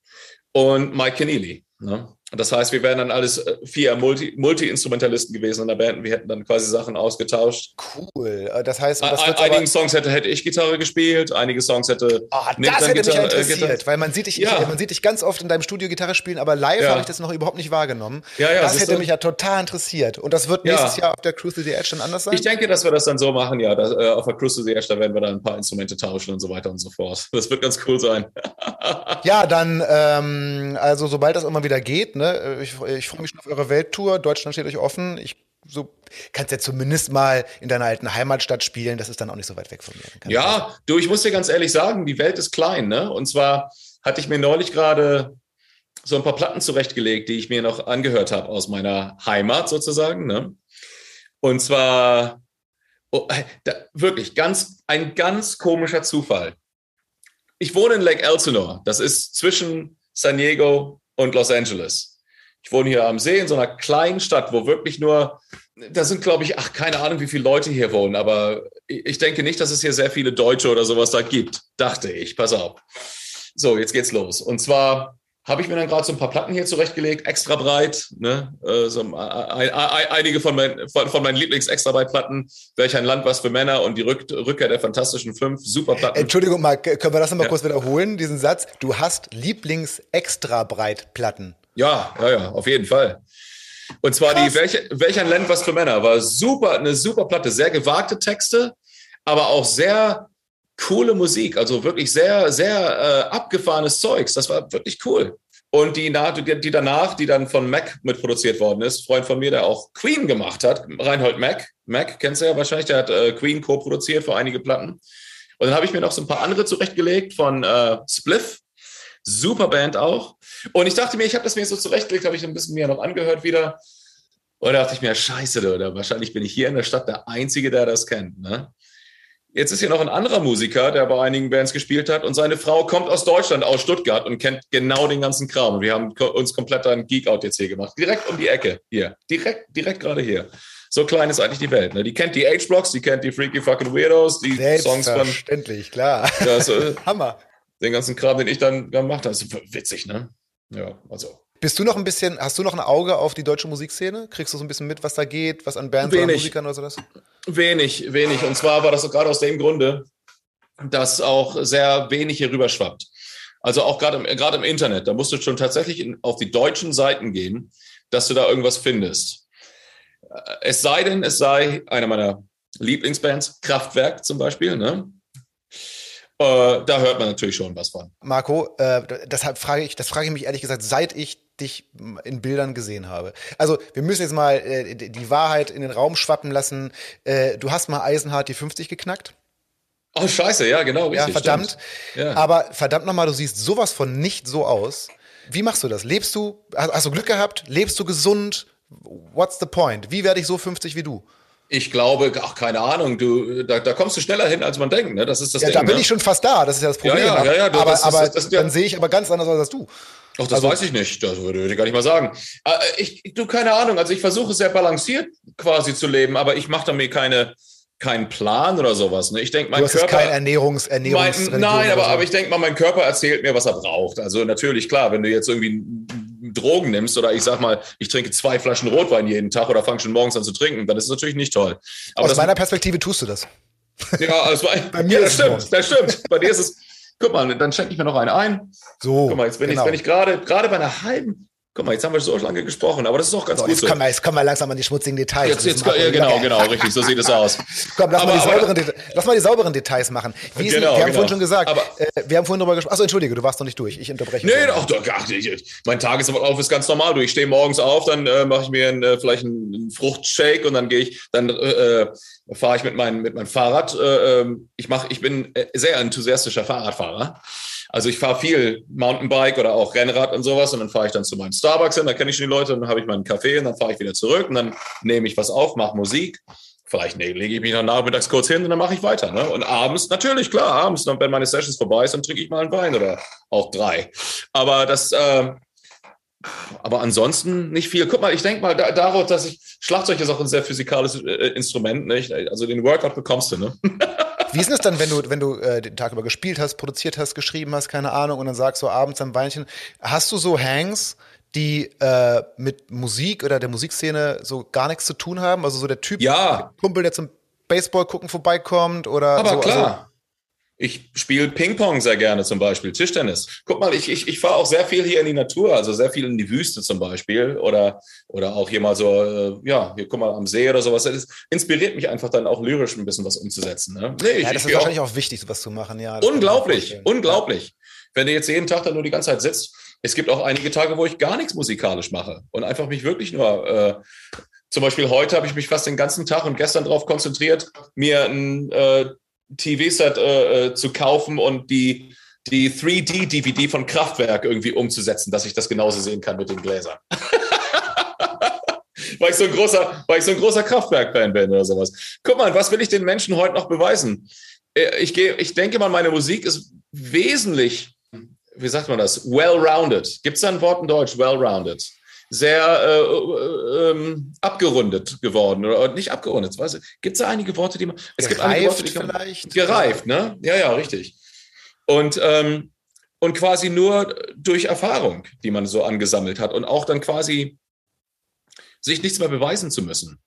und Mike Keneally. Ne? Das heißt, wir wären dann alles äh, vier Multi-Instrumentalisten Multi gewesen in der Band. Wir hätten dann quasi Sachen ausgetauscht. Cool. Äh, das heißt, das Ein, einigen Songs hätte, hätte ich Gitarre gespielt, einige Songs hätte. Oh, Nick das hätte Gitarre, mich äh, interessiert, Gitarre. weil man sieht, dich, ja. man sieht dich ganz oft in deinem Studio Gitarre spielen, aber live ja. habe ich das noch überhaupt nicht wahrgenommen. Ja, ja, das hätte du? mich ja total interessiert. Und das wird nächstes Jahr auf der Cruise to the Edge dann anders sein? Ich denke, dass wir das dann so machen, ja. Dass, äh, auf der Cruise to the Edge, da werden wir dann ein paar Instrumente tauschen und so weiter und so fort. Das wird ganz cool sein. [laughs] ja, dann, ähm, also sobald das immer wieder geht, ne, ich, ich freue mich schon auf eure Welttour. Deutschland steht euch offen. Ich so kannst ja zumindest mal in deiner alten Heimatstadt spielen. Das ist dann auch nicht so weit weg von mir. Ja, du, ich muss dir ganz ehrlich sagen, die Welt ist klein. Ne? Und zwar hatte ich mir neulich gerade so ein paar Platten zurechtgelegt, die ich mir noch angehört habe aus meiner Heimat sozusagen. Ne? Und zwar oh, da, wirklich ganz ein ganz komischer Zufall. Ich wohne in Lake Elsinore. Das ist zwischen San Diego und Los Angeles. Ich wohne hier am See in so einer kleinen Stadt, wo wirklich nur, da sind, glaube ich, ach, keine Ahnung, wie viele Leute hier wohnen, aber ich denke nicht, dass es hier sehr viele Deutsche oder sowas da gibt. Dachte ich. Pass auf. So, jetzt geht's los. Und zwar habe ich mir dann gerade so ein paar Platten hier zurechtgelegt, extra breit. Ne? Äh, so, ein, ein, einige von, mein, von, von meinen Lieblings-extra breit Platten. Welch ein Land was für Männer und die Rück, Rückkehr der Fantastischen Fünf. Super Platten. Entschuldigung, Marc, können wir das nochmal ja. kurz wiederholen, diesen Satz? Du hast Lieblings-extra breit Platten. Ja, ja, ja, auf jeden Fall. Und zwar Krass. die welche, Welch ein Land was für Männer war super, eine super Platte, sehr gewagte Texte, aber auch sehr coole Musik, also wirklich sehr, sehr äh, abgefahrenes Zeugs. Das war wirklich cool. Und die, die danach, die dann von Mac mitproduziert worden ist, Freund von mir, der auch Queen gemacht hat, Reinhold Mac. Mac kennst du ja wahrscheinlich, der hat äh, Queen co-produziert für einige Platten. Und dann habe ich mir noch so ein paar andere zurechtgelegt von äh, Spliff. Super Band auch. Und ich dachte mir, ich habe das mir so zurechtgelegt, habe ich ein bisschen mir noch angehört wieder. Und da dachte ich mir, scheiße, oder wahrscheinlich bin ich hier in der Stadt der Einzige, der das kennt. Ne? Jetzt ist hier noch ein anderer Musiker, der bei einigen Bands gespielt hat und seine Frau kommt aus Deutschland, aus Stuttgart und kennt genau den ganzen Kram. Und wir haben uns komplett einen Geek-Out jetzt hier gemacht. Direkt um die Ecke. Hier. Direkt, direkt gerade hier. So klein ist eigentlich die Welt. Ne? Die kennt die H-Blocks, die kennt die Freaky Fucking Weirdos, die Songs von. Selbstverständlich, klar. Ja, so, [laughs] Hammer. Den ganzen Kram, den ich dann gemacht habe. Das ist witzig, ne? Ja, also. Bist du noch ein bisschen, hast du noch ein Auge auf die deutsche Musikszene? Kriegst du so ein bisschen mit, was da geht, was an Bands wenig, oder Musikern oder sowas? Wenig, wenig. Und zwar war das auch gerade aus dem Grunde, dass auch sehr wenig hier rüberschwappt. Also auch gerade im, gerade im Internet, da musst du schon tatsächlich in, auf die deutschen Seiten gehen, dass du da irgendwas findest. Äh, es sei denn, es sei einer meiner Lieblingsbands, Kraftwerk zum Beispiel, ne? Äh, da hört man natürlich schon was von. Marco, äh, deshalb frage ich, das frage ich mich ehrlich gesagt, seit ich dich in Bildern gesehen habe. Also wir müssen jetzt mal äh, die Wahrheit in den Raum schwappen lassen. Äh, du hast mal Eisenhart die 50 geknackt. Oh scheiße, ja genau. Richtig, ja verdammt. Ja. Aber verdammt nochmal, du siehst sowas von nicht so aus. Wie machst du das? Lebst du? Hast du Glück gehabt? Lebst du gesund? What's the point? Wie werde ich so 50 wie du? Ich glaube, ach, keine Ahnung, du, da, da kommst du schneller hin, als man denkt, ne? Das ist das ja, Ding, da bin ne? ich schon fast da, das ist ja das Problem. Ja, ja, ja, ja aber, das, aber das, das, dann sehe ich aber ganz anders aus als du. Ach, das also, weiß ich nicht. Das würde ich gar nicht mal sagen. Äh, ich, du, keine Ahnung. Also ich versuche sehr balanciert quasi zu leben, aber ich mache da mir keine, keinen Plan oder sowas. Ne? Ich denke, mein du hast Körper. Kein Ernährungs, Ernährungs mein, Nein, aber, so. aber ich denke mal, mein Körper erzählt mir, was er braucht. Also natürlich, klar, wenn du jetzt irgendwie Drogen nimmst oder ich sag mal, ich trinke zwei Flaschen Rotwein jeden Tag oder fange schon morgens an zu trinken, dann ist es natürlich nicht toll. Aber Aus meiner Perspektive tust du das. Ja, also bei mir ja, das stimmt, das stimmt. Bei dir ist es, guck mal, dann schenke ich mir noch einen ein. So. Guck mal, jetzt bin genau. ich, wenn ich gerade, gerade bei einer halben, Guck mal, jetzt haben wir so lange gesprochen, aber das ist auch ganz so, gut jetzt so. Kommen wir, jetzt kommen wir langsam an die schmutzigen Details. Jetzt, jetzt, ja, genau, genau, richtig, so sieht es aus. [laughs] Komm, lass, aber, mal die sauberen, aber, lass mal die sauberen Details machen. Wie genau, wir haben genau. vorhin schon gesagt, aber, äh, wir haben vorhin darüber gesprochen. Achso, entschuldige, du warst noch nicht durch. Ich unterbreche. Nee, doch, doch, ach, ich, mein Tagesablauf ist ganz normal. Du, ich stehe morgens auf, dann äh, mache ich mir ein, äh, vielleicht einen Fruchtshake und dann gehe ich, dann äh, äh fahre ich mit, mein, mit meinem Fahrrad. Äh, ähm, ich, mach, ich bin äh, sehr enthusiastischer Fahrradfahrer. Also ich fahre viel Mountainbike oder auch Rennrad und sowas und dann fahre ich dann zu meinem Starbucks hin, da kenne ich schon die Leute, dann habe ich meinen Kaffee und dann fahre ich wieder zurück und dann nehme ich was auf, mache Musik Vielleicht nee, lege ich mich dann nachmittags kurz hin und dann mache ich weiter. Ne? Und abends, natürlich, klar, abends, wenn meine Sessions vorbei ist, dann trinke ich mal einen Wein oder auch drei. Aber das, äh, aber ansonsten nicht viel. Guck mal, ich denke mal da, darauf, dass ich, Schlagzeug ist auch ein sehr physikalisches äh, Instrument, nicht? Also den Workout bekommst du, ne? [laughs] Wie ist es dann, wenn du, wenn du äh, den Tag über gespielt hast, produziert hast, geschrieben hast, keine Ahnung, und dann sagst du abends am Weinchen, hast du so Hangs, die äh, mit Musik oder der Musikszene so gar nichts zu tun haben? Also so der Typ, ja. der Kumpel, der zum Baseball gucken vorbeikommt oder Aber so. klar. Also, ich spiele Ping-Pong sehr gerne zum Beispiel, Tischtennis. Guck mal, ich, ich, ich fahre auch sehr viel hier in die Natur, also sehr viel in die Wüste zum Beispiel oder, oder auch hier mal so, äh, ja, hier guck mal am See oder sowas. Das inspiriert mich einfach dann auch lyrisch ein bisschen was umzusetzen. Ne? Nee, ich, ja, das ist wahrscheinlich auch, auch wichtig, sowas zu machen. Ja, unglaublich, unglaublich. Wenn du jetzt jeden Tag dann nur die ganze Zeit sitzt, es gibt auch einige Tage, wo ich gar nichts musikalisch mache und einfach mich wirklich nur äh, zum Beispiel heute habe ich mich fast den ganzen Tag und gestern darauf konzentriert, mir ein äh, TV-Set äh, äh, zu kaufen und die, die 3D-DVD von Kraftwerk irgendwie umzusetzen, dass ich das genauso sehen kann mit den Gläsern. [laughs] weil ich so ein großer, so großer Kraftwerk-Fan bin oder sowas. Guck mal, was will ich den Menschen heute noch beweisen? Äh, ich, gehe, ich denke mal, meine Musik ist wesentlich, wie sagt man das, well-rounded. Gibt es da ein Wort in Deutsch? Well-rounded sehr äh, äh, ähm, abgerundet geworden oder nicht abgerundet. Gibt es da einige Worte, die man. Es gereift gibt einige Worte, die man, vielleicht. Gereift, ne? Ja, ja, richtig. Und, ähm, und quasi nur durch Erfahrung, die man so angesammelt hat und auch dann quasi sich nichts mehr beweisen zu müssen.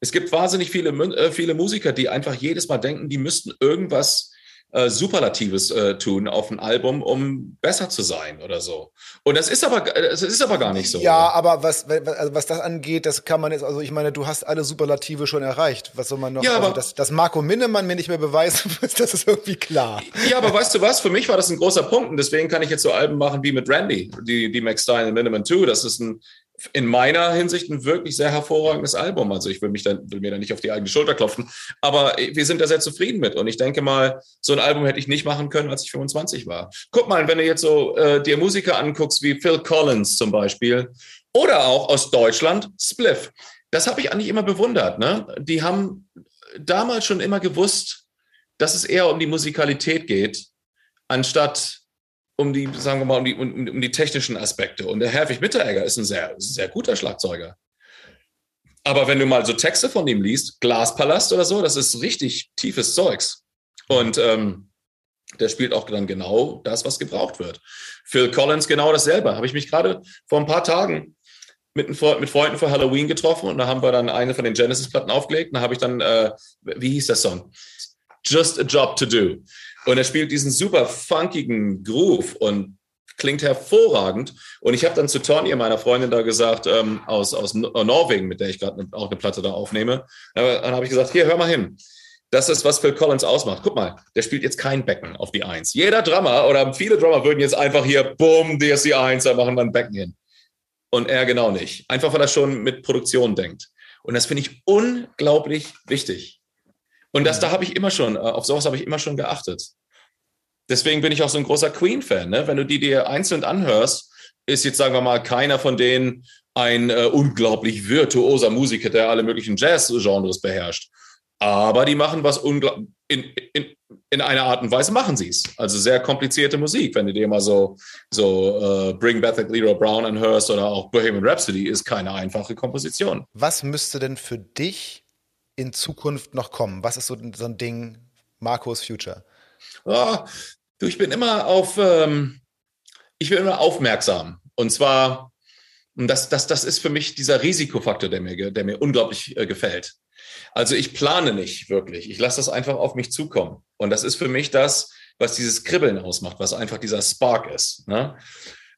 Es gibt wahnsinnig viele, äh, viele Musiker, die einfach jedes Mal denken, die müssten irgendwas äh, Superlatives äh, tun auf ein Album, um besser zu sein oder so. Und das ist aber, das ist aber gar nicht so. Ja, oder? aber was, also was das angeht, das kann man jetzt, also ich meine, du hast alle Superlative schon erreicht. Was soll man noch? Ja, also aber, dass, dass Marco Minnemann mir nicht mehr beweisen [laughs] muss, das ist irgendwie klar. Ja, aber weißt du was? Für mich war das ein großer Punkt und deswegen kann ich jetzt so Alben machen wie mit Randy, die, die Max Stein und Minnemann 2. Das ist ein in meiner Hinsicht ein wirklich sehr hervorragendes Album. Also ich will mich dann, will mir da nicht auf die eigene Schulter klopfen, aber wir sind da sehr zufrieden mit. Und ich denke mal, so ein Album hätte ich nicht machen können, als ich 25 war. Guck mal, wenn du jetzt so äh, dir Musiker anguckst wie Phil Collins zum Beispiel oder auch aus Deutschland Spliff. Das habe ich eigentlich immer bewundert. Ne? Die haben damals schon immer gewusst, dass es eher um die Musikalität geht, anstatt um die, sagen wir mal, um die, um, um die technischen Aspekte. Und der Herwig Mitteregger ist ein sehr, sehr guter Schlagzeuger. Aber wenn du mal so Texte von ihm liest, Glaspalast oder so, das ist richtig tiefes Zeugs. Und ähm, der spielt auch dann genau das, was gebraucht wird. Phil Collins genau dasselbe. Habe ich mich gerade vor ein paar Tagen mit, mit Freunden für Halloween getroffen und da haben wir dann eine von den Genesis-Platten aufgelegt. Und da habe ich dann, äh, wie hieß der Song? Just a Job to Do. Und er spielt diesen super funkigen Groove und klingt hervorragend. Und ich habe dann zu Tonja, meiner Freundin, da gesagt, ähm, aus, aus Norwegen, mit der ich gerade auch eine Platte da aufnehme, dann habe ich gesagt, hier, hör mal hin. Das ist, was Phil Collins ausmacht. Guck mal, der spielt jetzt kein Becken auf die Eins. Jeder Drummer oder viele Drummer würden jetzt einfach hier, bumm, DSC 1, da machen wir ein Becken hin. Und er genau nicht. Einfach, weil er schon mit Produktion denkt. Und das finde ich unglaublich wichtig. Und das, da habe ich immer schon, äh, auf sowas habe ich immer schon geachtet. Deswegen bin ich auch so ein großer Queen-Fan. Ne? Wenn du die dir einzeln anhörst, ist jetzt, sagen wir mal, keiner von denen ein äh, unglaublich virtuoser Musiker, der alle möglichen Jazz-Genres beherrscht. Aber die machen was unglaublich, in, in, in einer Art und Weise machen sie es. Also sehr komplizierte Musik. Wenn du dir mal so, so uh, Bring Back the Leroy Brown anhörst oder auch Bohemian Rhapsody, ist keine einfache Komposition. Was müsste denn für dich in Zukunft noch kommen? Was ist so, so ein Ding, Marcos Future? Oh, du, ich bin immer auf, ähm, ich bin immer aufmerksam. Und zwar, das, das, das ist für mich dieser Risikofaktor, der mir, der mir unglaublich äh, gefällt. Also ich plane nicht wirklich. Ich lasse das einfach auf mich zukommen. Und das ist für mich das, was dieses Kribbeln ausmacht, was einfach dieser Spark ist. Ne?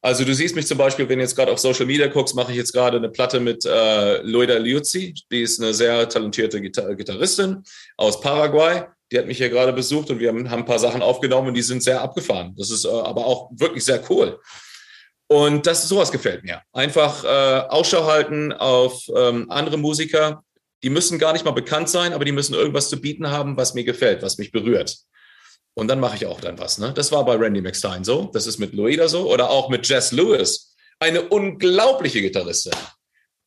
Also du siehst mich zum Beispiel, wenn du jetzt gerade auf Social Media guckst, mache ich jetzt gerade eine Platte mit äh, Loida Liuzzi. Die ist eine sehr talentierte Gitar Gitarristin aus Paraguay. Die hat mich hier gerade besucht und wir haben, ein paar Sachen aufgenommen und die sind sehr abgefahren. Das ist äh, aber auch wirklich sehr cool. Und das sowas gefällt mir. Einfach äh, Ausschau halten auf ähm, andere Musiker. Die müssen gar nicht mal bekannt sein, aber die müssen irgendwas zu bieten haben, was mir gefällt, was mich berührt. Und dann mache ich auch dann was. Ne? Das war bei Randy McStein so. Das ist mit Luida so. Oder auch mit Jess Lewis. Eine unglaubliche Gitarristin.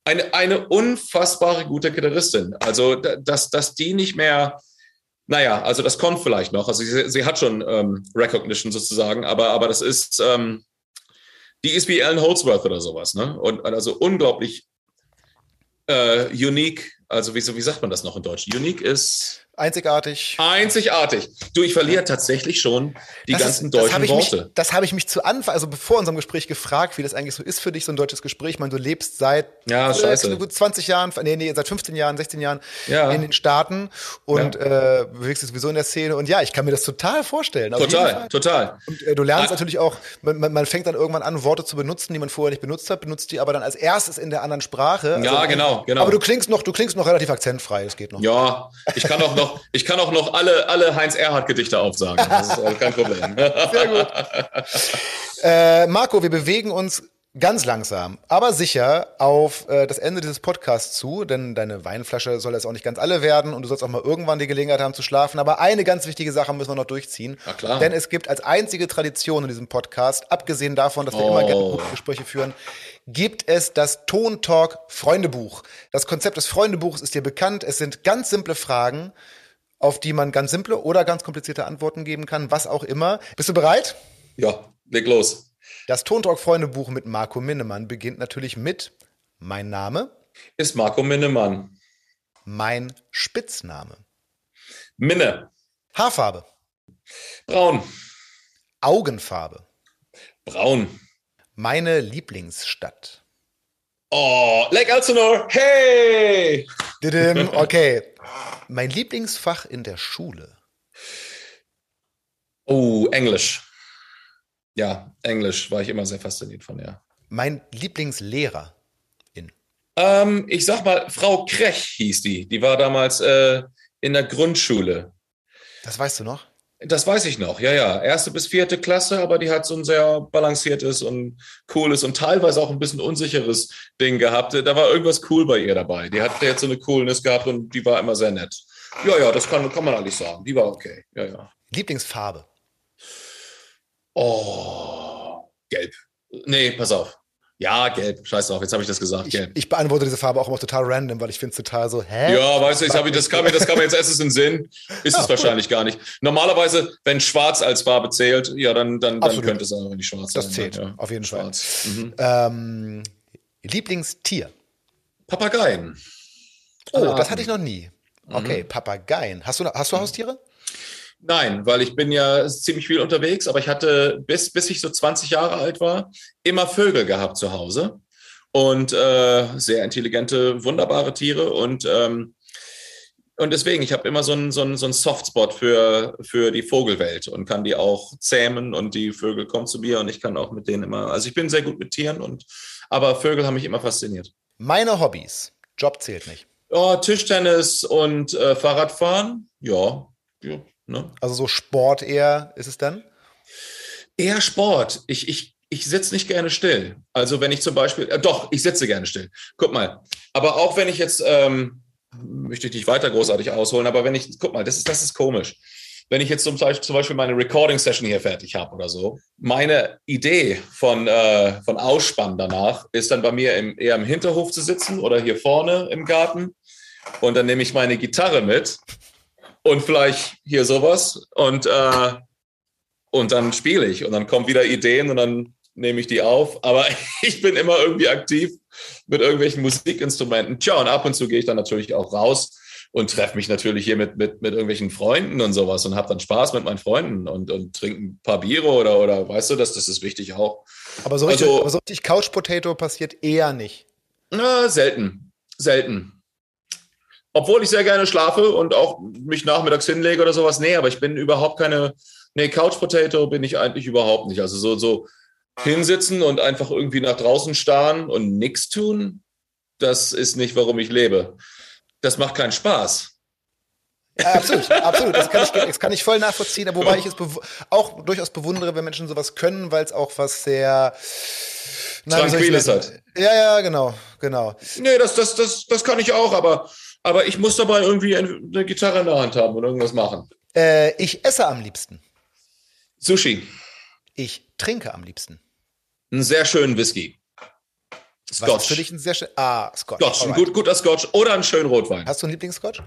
eine, eine unfassbare gute Gitarristin. Also, dass, dass die nicht mehr, naja, also das kommt vielleicht noch. Also sie, sie hat schon ähm, Recognition sozusagen, aber, aber das ist, ähm, die ist wie Alan Holdsworth oder sowas, ne? Und also unglaublich äh, unique. Also wie, wie sagt man das noch in Deutsch? Unique ist Einzigartig. Einzigartig. Du, ich verliere tatsächlich schon die das ganzen ist, deutschen das Worte. Mich, das habe ich mich zu Anfang, also bevor unserem Gespräch gefragt, wie das eigentlich so ist für dich, so ein deutsches Gespräch. Ich meine, du lebst seit ja, scheiße. 20 Jahren, nee, nee, seit 15 Jahren, 16 Jahren ja. in den Staaten und ja. äh, bewegst dich sowieso in der Szene. Und ja, ich kann mir das total vorstellen. Total, total. Und äh, du lernst ah. natürlich auch, man, man, fängt dann irgendwann an, Worte zu benutzen, die man vorher nicht benutzt hat, benutzt die aber dann als erstes in der anderen Sprache. Also, ja, genau, genau. Aber du klingst noch, du klingst noch relativ akzentfrei, das geht noch. Ja, ich kann auch noch, ich kann auch noch alle, alle Heinz Erhard Gedichte aufsagen. Das ist kein Problem. [laughs] Sehr gut. [laughs] Äh, Marco, wir bewegen uns ganz langsam, aber sicher auf äh, das Ende dieses Podcasts zu, denn deine Weinflasche soll jetzt auch nicht ganz alle werden und du sollst auch mal irgendwann die Gelegenheit haben zu schlafen. Aber eine ganz wichtige Sache müssen wir noch durchziehen. Na klar. Denn es gibt als einzige Tradition in diesem Podcast, abgesehen davon, dass wir oh. immer gerne Gespräche führen, gibt es das Tontalk Freundebuch. Das Konzept des Freundebuchs ist dir bekannt. Es sind ganz simple Fragen auf die man ganz simple oder ganz komplizierte Antworten geben kann, was auch immer. Bist du bereit? Ja, leg los. Das Tontalk-Freunde-Buch mit Marco Minnemann beginnt natürlich mit Mein Name ist Marco Minnemann. Mein Spitzname. Minne. Haarfarbe. Braun. Augenfarbe. Braun. Meine Lieblingsstadt. Oh, Lake Elsinore. Hey! [laughs] Okay. Mein Lieblingsfach in der Schule. Oh, Englisch. Ja, Englisch war ich immer sehr fasziniert von, ja. Mein Lieblingslehrer in. Ähm, ich sag mal, Frau Krech hieß die. Die war damals äh, in der Grundschule. Das weißt du noch? Das weiß ich noch, ja, ja. Erste bis vierte Klasse, aber die hat so ein sehr balanciertes und cooles und teilweise auch ein bisschen unsicheres Ding gehabt. Da war irgendwas cool bei ihr dabei. Die hat jetzt so eine Coolness gehabt und die war immer sehr nett. Ja, ja, das kann, kann man eigentlich sagen. Die war okay. Ja, ja. Lieblingsfarbe? Oh, gelb. Nee, pass auf. Ja, gelb. Scheiß drauf, jetzt habe ich das gesagt. Gelb. Ich, ich beantworte diese Farbe auch immer total random, weil ich finde es total so, hä? Ja, weißt du, ich hab, das, kam mir, das kam mir jetzt erstes in den Sinn. Ist es [laughs] wahrscheinlich gar nicht. Normalerweise, wenn schwarz als Farbe zählt, ja, dann, dann, dann könnte es aber nicht schwarz das sein. Das zählt, ja. auf jeden schwarz. Fall. Mhm. Ähm, Lieblingstier? Papageien. Oh, das hatte ich noch nie. Okay, mhm. Papageien. Hast du, hast du Haustiere? Nein, weil ich bin ja ziemlich viel unterwegs, aber ich hatte, bis, bis ich so 20 Jahre alt war, immer Vögel gehabt zu Hause. Und äh, sehr intelligente, wunderbare Tiere. Und, ähm, und deswegen, ich habe immer so einen so so einen Softspot für, für die Vogelwelt und kann die auch zähmen und die Vögel kommen zu mir und ich kann auch mit denen immer. Also ich bin sehr gut mit Tieren und aber Vögel haben mich immer fasziniert. Meine Hobbys. Job zählt nicht. Oh, Tischtennis und äh, Fahrradfahren. Ja, ja Ne? Also so Sport eher ist es dann? Eher Sport. Ich, ich, ich sitze nicht gerne still. Also wenn ich zum Beispiel, äh, doch, ich sitze gerne still. Guck mal. Aber auch wenn ich jetzt, ähm, möchte ich nicht weiter großartig ausholen, aber wenn ich, guck mal, das ist, das ist komisch. Wenn ich jetzt zum Beispiel, zum Beispiel meine Recording-Session hier fertig habe oder so, meine Idee von, äh, von Ausspannen danach ist dann bei mir im, eher im Hinterhof zu sitzen oder hier vorne im Garten. Und dann nehme ich meine Gitarre mit und vielleicht hier sowas und, äh, und dann spiele ich und dann kommen wieder Ideen und dann nehme ich die auf. Aber [laughs] ich bin immer irgendwie aktiv mit irgendwelchen Musikinstrumenten. Tja, und ab und zu gehe ich dann natürlich auch raus und treffe mich natürlich hier mit, mit, mit irgendwelchen Freunden und sowas und habe dann Spaß mit meinen Freunden und, und trinke ein paar Biere oder, oder weißt du, das, das ist wichtig auch. Aber so richtig, also, aber so richtig Couch Potato passiert eher nicht. Na, selten. Selten. Obwohl ich sehr gerne schlafe und auch mich nachmittags hinlege oder sowas. Nee, aber ich bin überhaupt keine, nee, Couch Potato bin ich eigentlich überhaupt nicht. Also so, so hinsitzen und einfach irgendwie nach draußen starren und nichts tun, das ist nicht, warum ich lebe. Das macht keinen Spaß. Ja, absolut, absolut. Das kann, ich, das kann ich voll nachvollziehen, wobei ich es auch durchaus bewundere, wenn Menschen sowas können, weil es auch was sehr Tranquiles hat. Ja, ja, genau, genau. Nee, das, das, das, das kann ich auch, aber aber ich muss dabei irgendwie eine Gitarre in der Hand haben und irgendwas machen. Äh, ich esse am liebsten. Sushi. Ich trinke am liebsten. Einen sehr schönen Whisky. Scotch. Was ist für dich ein sehr schön. Ah, Scotch. Scotch, ein gut, guter Scotch oder einen schönen Rotwein. Hast du einen Lieblingsscotch? Äh,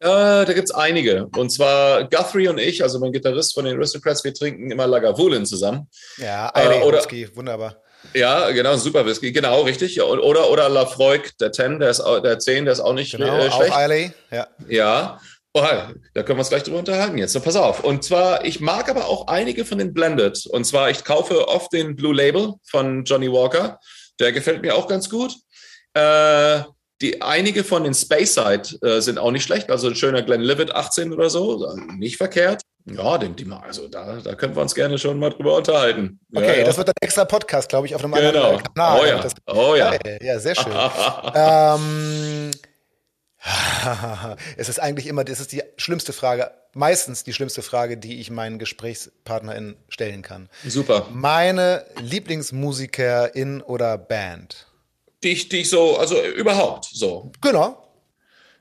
da gibt es einige. Und zwar Guthrie und ich, also mein Gitarrist von den Aristocrats, wir trinken immer Lagavulin zusammen. Ja, äh, oder, Whisky, wunderbar. Ja, genau, super Whisky, genau, richtig. Oder, oder Lafroig, der 10, der, ist, der 10, der ist auch nicht genau, äh, schlecht. Auch Eiley, ja. Ja, oh, da können wir uns gleich drüber unterhalten jetzt. So, pass auf. Und zwar, ich mag aber auch einige von den Blended. Und zwar, ich kaufe oft den Blue Label von Johnny Walker. Der gefällt mir auch ganz gut. Äh, die, einige von den Speyside äh, sind auch nicht schlecht. Also ein schöner Glenlivet 18 oder so, nicht verkehrt. Ja, den, die, also da, da können wir uns gerne schon mal drüber unterhalten. Okay, ja, das wird ein extra Podcast, glaube ich, auf einem genau. anderen Kanal. Oh ja, das, oh ja. Ja, sehr schön. [laughs] ähm, [laughs] es ist eigentlich immer, das ist die schlimmste Frage, meistens die schlimmste Frage, die ich meinen GesprächspartnerInnen stellen kann. Super. Meine Lieblingsmusikerin oder Band? Die ich, die ich so, also überhaupt so. Genau.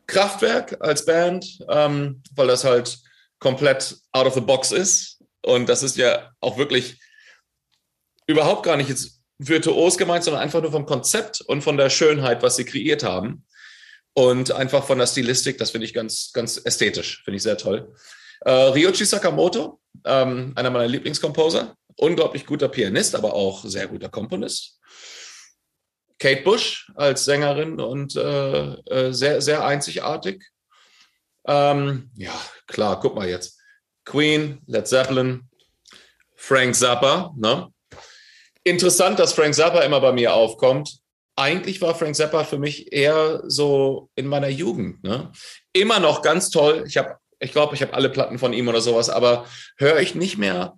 Kraftwerk als Band, ähm, weil das halt komplett out of the box ist. Und das ist ja auch wirklich überhaupt gar nicht jetzt virtuos gemeint, sondern einfach nur vom Konzept und von der Schönheit, was sie kreiert haben. Und einfach von der Stilistik, das finde ich ganz, ganz ästhetisch, finde ich sehr toll. Äh, Ryochi Sakamoto, ähm, einer meiner Lieblingskomposer, unglaublich guter Pianist, aber auch sehr guter Komponist. Kate Bush als Sängerin und äh, äh, sehr, sehr einzigartig. Ähm, ja, klar, guck mal jetzt. Queen, Led Zeppelin, Frank Zappa. Ne? Interessant, dass Frank Zappa immer bei mir aufkommt. Eigentlich war Frank Zappa für mich eher so in meiner Jugend. Ne? Immer noch ganz toll. Ich habe, ich glaube, ich habe alle Platten von ihm oder sowas, aber höre ich nicht mehr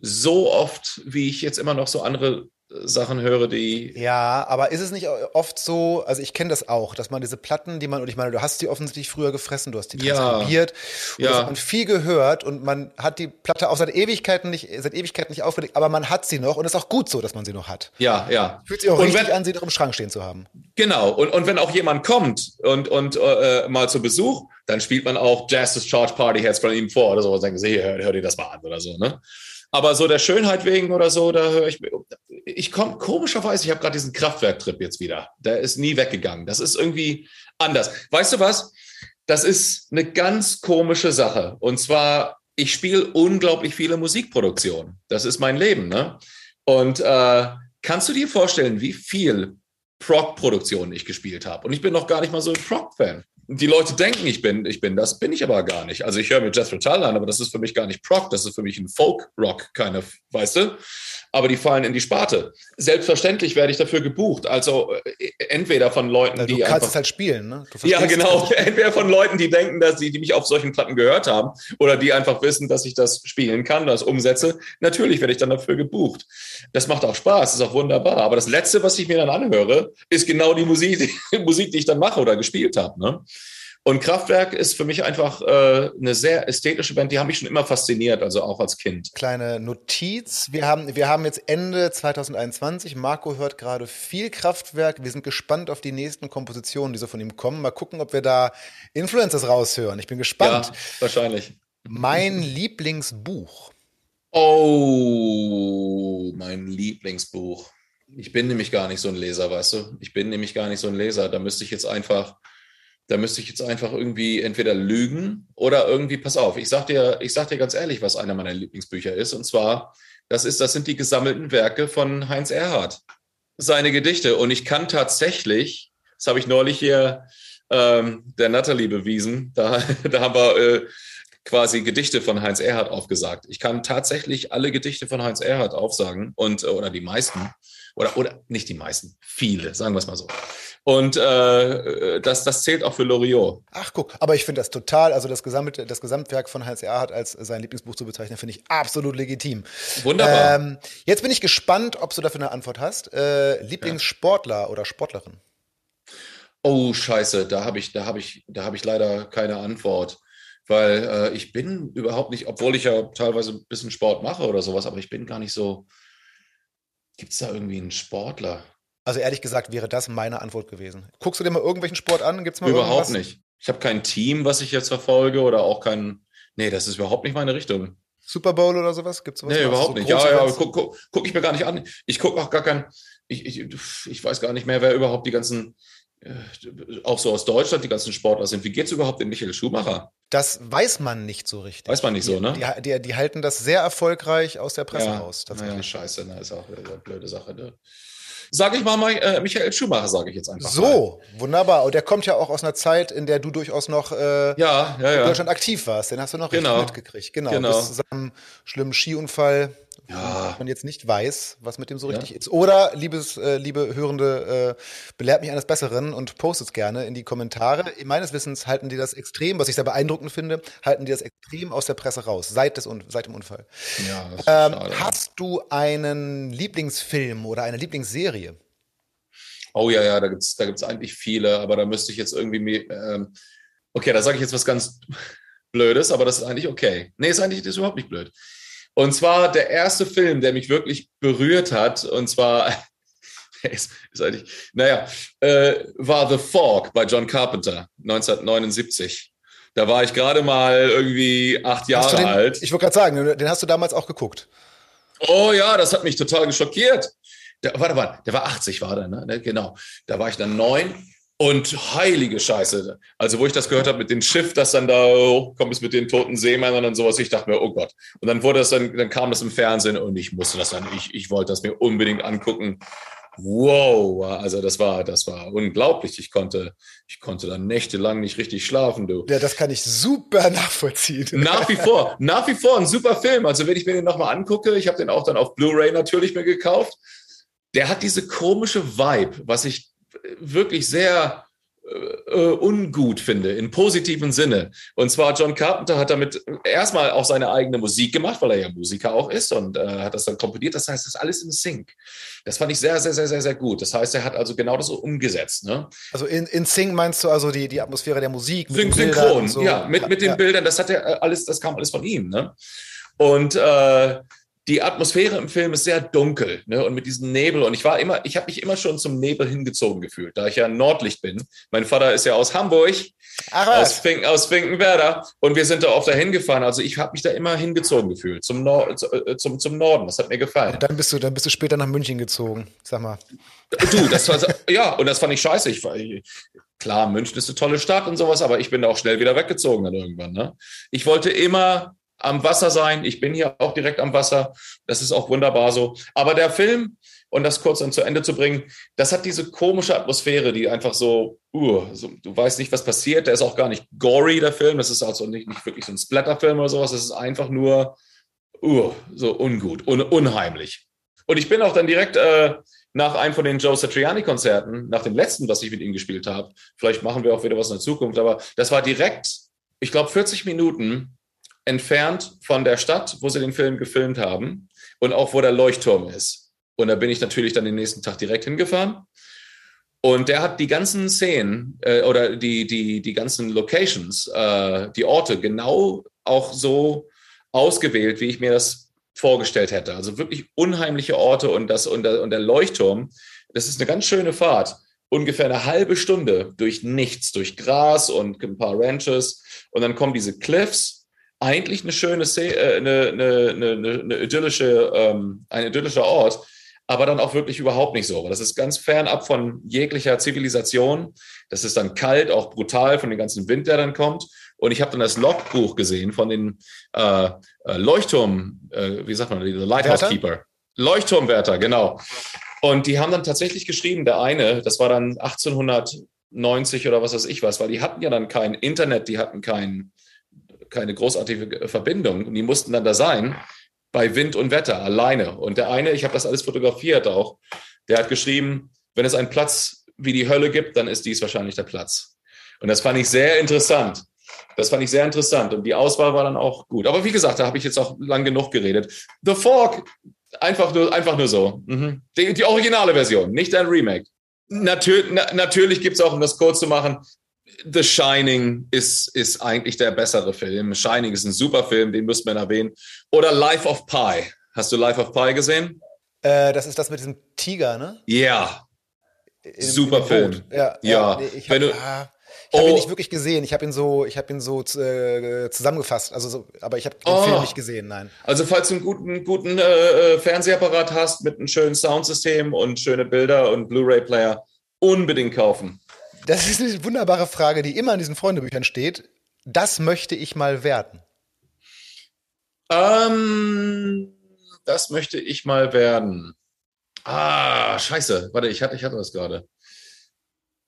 so oft, wie ich jetzt immer noch so andere Sachen höre, die. Ja, aber ist es nicht oft so, also ich kenne das auch, dass man diese Platten, die man, und ich meine, du hast die offensichtlich früher gefressen, du hast die transkribiert, ja. und ja. hat man viel gehört und man hat die Platte auch seit Ewigkeiten nicht, seit Ewigkeiten nicht aufgelegt, aber man hat sie noch und es ist auch gut so, dass man sie noch hat. Ja, ja. Fühlt sich auch und richtig wenn, an, sie noch im Schrank stehen zu haben. Genau, und, und wenn auch jemand kommt und, und äh, mal zu Besuch, dann spielt man auch Jazz's Charge Party Heads von ihm vor oder so und sie, hör, hör dir das mal an oder so, ne? Aber so der Schönheit wegen oder so, da höre ich, ich komme komischerweise, ich habe gerade diesen Kraftwerktrip jetzt wieder. Der ist nie weggegangen. Das ist irgendwie anders. Weißt du was? Das ist eine ganz komische Sache. Und zwar, ich spiele unglaublich viele Musikproduktionen. Das ist mein Leben. Ne? Und äh, kannst du dir vorstellen, wie viel Prog-Produktionen ich gespielt habe? Und ich bin noch gar nicht mal so ein Prog-Fan die Leute denken, ich bin, ich bin das, bin ich aber gar nicht. Also ich höre mir Jethro Tull an, aber das ist für mich gar nicht Prog, das ist für mich ein Folk-Rock, keine, weißt du? Aber die fallen in die Sparte. Selbstverständlich werde ich dafür gebucht. Also äh, entweder von Leuten, ja, du die. Du kannst einfach, es halt spielen, ne? ja, genau. [laughs] Entweder von Leuten, die denken, dass sie, die mich auf solchen Platten gehört haben, oder die einfach wissen, dass ich das spielen kann, das umsetze. Natürlich werde ich dann dafür gebucht. Das macht auch Spaß, ist auch wunderbar. Aber das Letzte, was ich mir dann anhöre, ist genau die Musik, [laughs] die, Musik, die ich dann mache oder gespielt habe. Ne? Und Kraftwerk ist für mich einfach äh, eine sehr ästhetische Band, die haben mich schon immer fasziniert, also auch als Kind. Kleine Notiz, wir haben, wir haben jetzt Ende 2021, Marco hört gerade viel Kraftwerk, wir sind gespannt auf die nächsten Kompositionen, die so von ihm kommen. Mal gucken, ob wir da Influencers raushören. Ich bin gespannt. Ja, wahrscheinlich. Mein Lieblingsbuch. Oh, mein Lieblingsbuch. Ich bin nämlich gar nicht so ein Leser, weißt du? Ich bin nämlich gar nicht so ein Leser. Da müsste ich jetzt einfach da müsste ich jetzt einfach irgendwie entweder lügen oder irgendwie, pass auf, ich sag dir, ich sag dir ganz ehrlich, was einer meiner Lieblingsbücher ist. Und zwar, das ist, das sind die gesammelten Werke von Heinz Erhardt. Seine Gedichte. Und ich kann tatsächlich, das habe ich neulich hier ähm, der Natalie bewiesen, da, [laughs] da haben wir äh, quasi Gedichte von Heinz Erhardt aufgesagt. Ich kann tatsächlich alle Gedichte von Heinz Erhardt aufsagen und oder die meisten oder oder nicht die meisten, viele, sagen wir es mal so. Und äh, das, das zählt auch für Loriot. Ach guck, aber ich finde das total, also das, gesamte, das Gesamtwerk von Heinz Erhardt als sein Lieblingsbuch zu bezeichnen, finde ich absolut legitim. Wunderbar. Ähm, jetzt bin ich gespannt, ob du dafür eine Antwort hast. Äh, Lieblingssportler ja. oder Sportlerin? Oh Scheiße, da habe ich, da habe ich, da habe ich leider keine Antwort, weil äh, ich bin überhaupt nicht, obwohl ich ja teilweise ein bisschen Sport mache oder sowas, aber ich bin gar nicht so. Gibt es da irgendwie einen Sportler? Also ehrlich gesagt wäre das meine Antwort gewesen. Guckst du dir mal irgendwelchen Sport an? Gibt's mal Überhaupt irgendwas? nicht. Ich habe kein Team, was ich jetzt verfolge oder auch kein. Nee, das ist überhaupt nicht meine Richtung. Super Bowl oder sowas? Gibt's sowas? Nee, überhaupt so nicht. Ja, ja, guck, guck, guck ich mir gar nicht an. Ich gucke auch gar kein. ich, ich, ich weiß gar nicht mehr, wer überhaupt die ganzen, äh, auch so aus Deutschland, die ganzen Sportler sind. Wie geht es überhaupt in Michael Schumacher? Das weiß man nicht so richtig. Weiß man nicht so, ne? Die, die, die halten das sehr erfolgreich aus der Presse ja, raus. Naja, scheiße, ne? ist auch eine blöde Sache. Ne? Sage ich mal, mal äh, Michael Schumacher, sage ich jetzt einfach. So, mal. wunderbar. Und der kommt ja auch aus einer Zeit, in der du durchaus noch äh, ja, ja, ja. in Deutschland aktiv warst. Den hast du noch genau. richtig mitgekriegt. Genau. genau. Bis zu seinem schlimmen Skiunfall ja. man jetzt nicht weiß, was mit dem so richtig ja. ist. Oder, liebes, äh, liebe Hörende, äh, belehrt mich eines Besseren und postet es gerne in die Kommentare. Meines Wissens halten die das extrem, was ich sehr beeindruckend finde, halten die das extrem aus der Presse raus, seit, des, seit dem Unfall. Ja, ähm, hast du einen Lieblingsfilm oder eine Lieblingsserie? Oh ja, ja, da gibt's da gibt's eigentlich viele, aber da müsste ich jetzt irgendwie, ähm, okay, da sage ich jetzt was ganz Blödes, aber das ist eigentlich okay. Nee, ist eigentlich das ist überhaupt nicht blöd. Und zwar der erste Film, der mich wirklich berührt hat, und zwar, [laughs] ist, ist eigentlich, naja, äh, war The Fog bei John Carpenter 1979. Da war ich gerade mal irgendwie acht Jahre den, alt. Ich wollte gerade sagen, den hast du damals auch geguckt. Oh ja, das hat mich total geschockiert. Der, warte mal, der war 80, war der, ne? Genau. Da war ich dann neun und heilige Scheiße. Also, wo ich das gehört habe mit dem Schiff, das dann da hochkommt, ist mit den toten Seemännern und sowas, ich dachte mir, oh Gott. Und dann wurde das dann, dann kam das im Fernsehen und ich musste das dann, ich, ich wollte das mir unbedingt angucken. Wow, also das war, das war unglaublich. Ich konnte, ich konnte dann nächtelang nicht richtig schlafen, du. Ja, das kann ich super nachvollziehen. Nach wie vor, nach wie vor ein super Film. Also wenn ich mir den nochmal angucke, ich habe den auch dann auf Blu-ray natürlich mir gekauft. Der hat diese komische Vibe, was ich wirklich sehr äh, ungut finde, in positiven Sinne. Und zwar John Carpenter hat damit erstmal auch seine eigene Musik gemacht, weil er ja Musiker auch ist und äh, hat das dann komponiert. Das heißt, das ist alles in Sync. Das fand ich sehr, sehr, sehr, sehr, sehr gut. Das heißt, er hat also genau das so umgesetzt. Ne? Also in, in Sync meinst du also die, die Atmosphäre der Musik? Syn Synchron, so. ja, mit, mit den ja. Bildern. Das hat er äh, alles, das kam alles von ihm. Ne? Und äh, die Atmosphäre im Film ist sehr dunkel ne? und mit diesem Nebel. Und ich war immer, ich habe mich immer schon zum Nebel hingezogen gefühlt, da ich ja Nordlicht bin. Mein Vater ist ja aus Hamburg, Ach, aus, Fink, aus Finkenwerder. Und wir sind da oft dahin gefahren. Also ich habe mich da immer hingezogen gefühlt, zum, Nor äh, zum, zum Norden. Das hat mir gefallen. Und dann bist du, dann bist du später nach München gezogen, sag mal. Du, das war, ja, und das fand ich scheiße. Ich, klar, München ist eine tolle Stadt und sowas, aber ich bin da auch schnell wieder weggezogen dann irgendwann. Ne? Ich wollte immer am Wasser sein. Ich bin hier auch direkt am Wasser. Das ist auch wunderbar so. Aber der Film, und das kurz dann zu Ende zu bringen, das hat diese komische Atmosphäre, die einfach so, uh, so, du weißt nicht, was passiert. Der ist auch gar nicht gory, der Film. Das ist also nicht, nicht wirklich so ein Splatterfilm oder sowas. Das ist einfach nur, uh, so ungut, un, unheimlich. Und ich bin auch dann direkt äh, nach einem von den Joe Satriani-Konzerten, nach dem letzten, was ich mit ihm gespielt habe, vielleicht machen wir auch wieder was in der Zukunft, aber das war direkt, ich glaube, 40 Minuten entfernt von der Stadt, wo sie den Film gefilmt haben und auch wo der Leuchtturm ist. Und da bin ich natürlich dann den nächsten Tag direkt hingefahren. Und der hat die ganzen Szenen äh, oder die, die, die ganzen Locations, äh, die Orte genau auch so ausgewählt, wie ich mir das vorgestellt hätte. Also wirklich unheimliche Orte und, das, und, der, und der Leuchtturm, das ist eine ganz schöne Fahrt. Ungefähr eine halbe Stunde durch nichts, durch Gras und ein paar Ranches. Und dann kommen diese Cliffs eigentlich eine schöne, äh, eine, eine, eine, eine idyllische, ähm, ein idyllischer Ort, aber dann auch wirklich überhaupt nicht so. das ist ganz fernab von jeglicher Zivilisation. Das ist dann kalt, auch brutal von dem ganzen Wind, der dann kommt. Und ich habe dann das Logbuch gesehen von den äh, äh Leuchtturm, äh, wie sagt man, Lighthouse Wärter? Keeper. Leuchtturmwärter, genau. Und die haben dann tatsächlich geschrieben, der eine, das war dann 1890 oder was weiß ich was, weil die hatten ja dann kein Internet, die hatten kein, keine großartige Verbindung. Und die mussten dann da sein bei Wind und Wetter alleine. Und der eine, ich habe das alles fotografiert auch, der hat geschrieben, wenn es einen Platz wie die Hölle gibt, dann ist dies wahrscheinlich der Platz. Und das fand ich sehr interessant. Das fand ich sehr interessant. Und die Auswahl war dann auch gut. Aber wie gesagt, da habe ich jetzt auch lang genug geredet. The Fork, einfach nur, einfach nur so. Mhm. Die, die, originale Version, nicht ein Remake. Natür na, natürlich gibt es auch, um das kurz zu machen, The Shining ist, ist eigentlich der bessere Film. Shining ist ein super Film, den müsste man erwähnen. Oder Life of Pi. Hast du Life of Pi gesehen? Äh, das ist das mit diesem Tiger, ne? Ja. Yeah. Super Film. Ja. ja. ja nee, hab, Wenn du, ah, Ich habe ihn nicht wirklich gesehen. Ich habe ihn so, ich habe ihn so äh, zusammengefasst. Also, so, aber ich habe den oh. Film nicht gesehen. Nein. Also falls du einen guten, guten äh, äh, Fernsehapparat hast mit einem schönen Soundsystem und schöne Bilder und Blu-ray-Player, unbedingt kaufen. Das ist eine wunderbare Frage, die immer in diesen Freundebüchern steht. Das möchte ich mal werden. Ähm, das möchte ich mal werden. Ah, scheiße. Warte, ich hatte, ich hatte das gerade.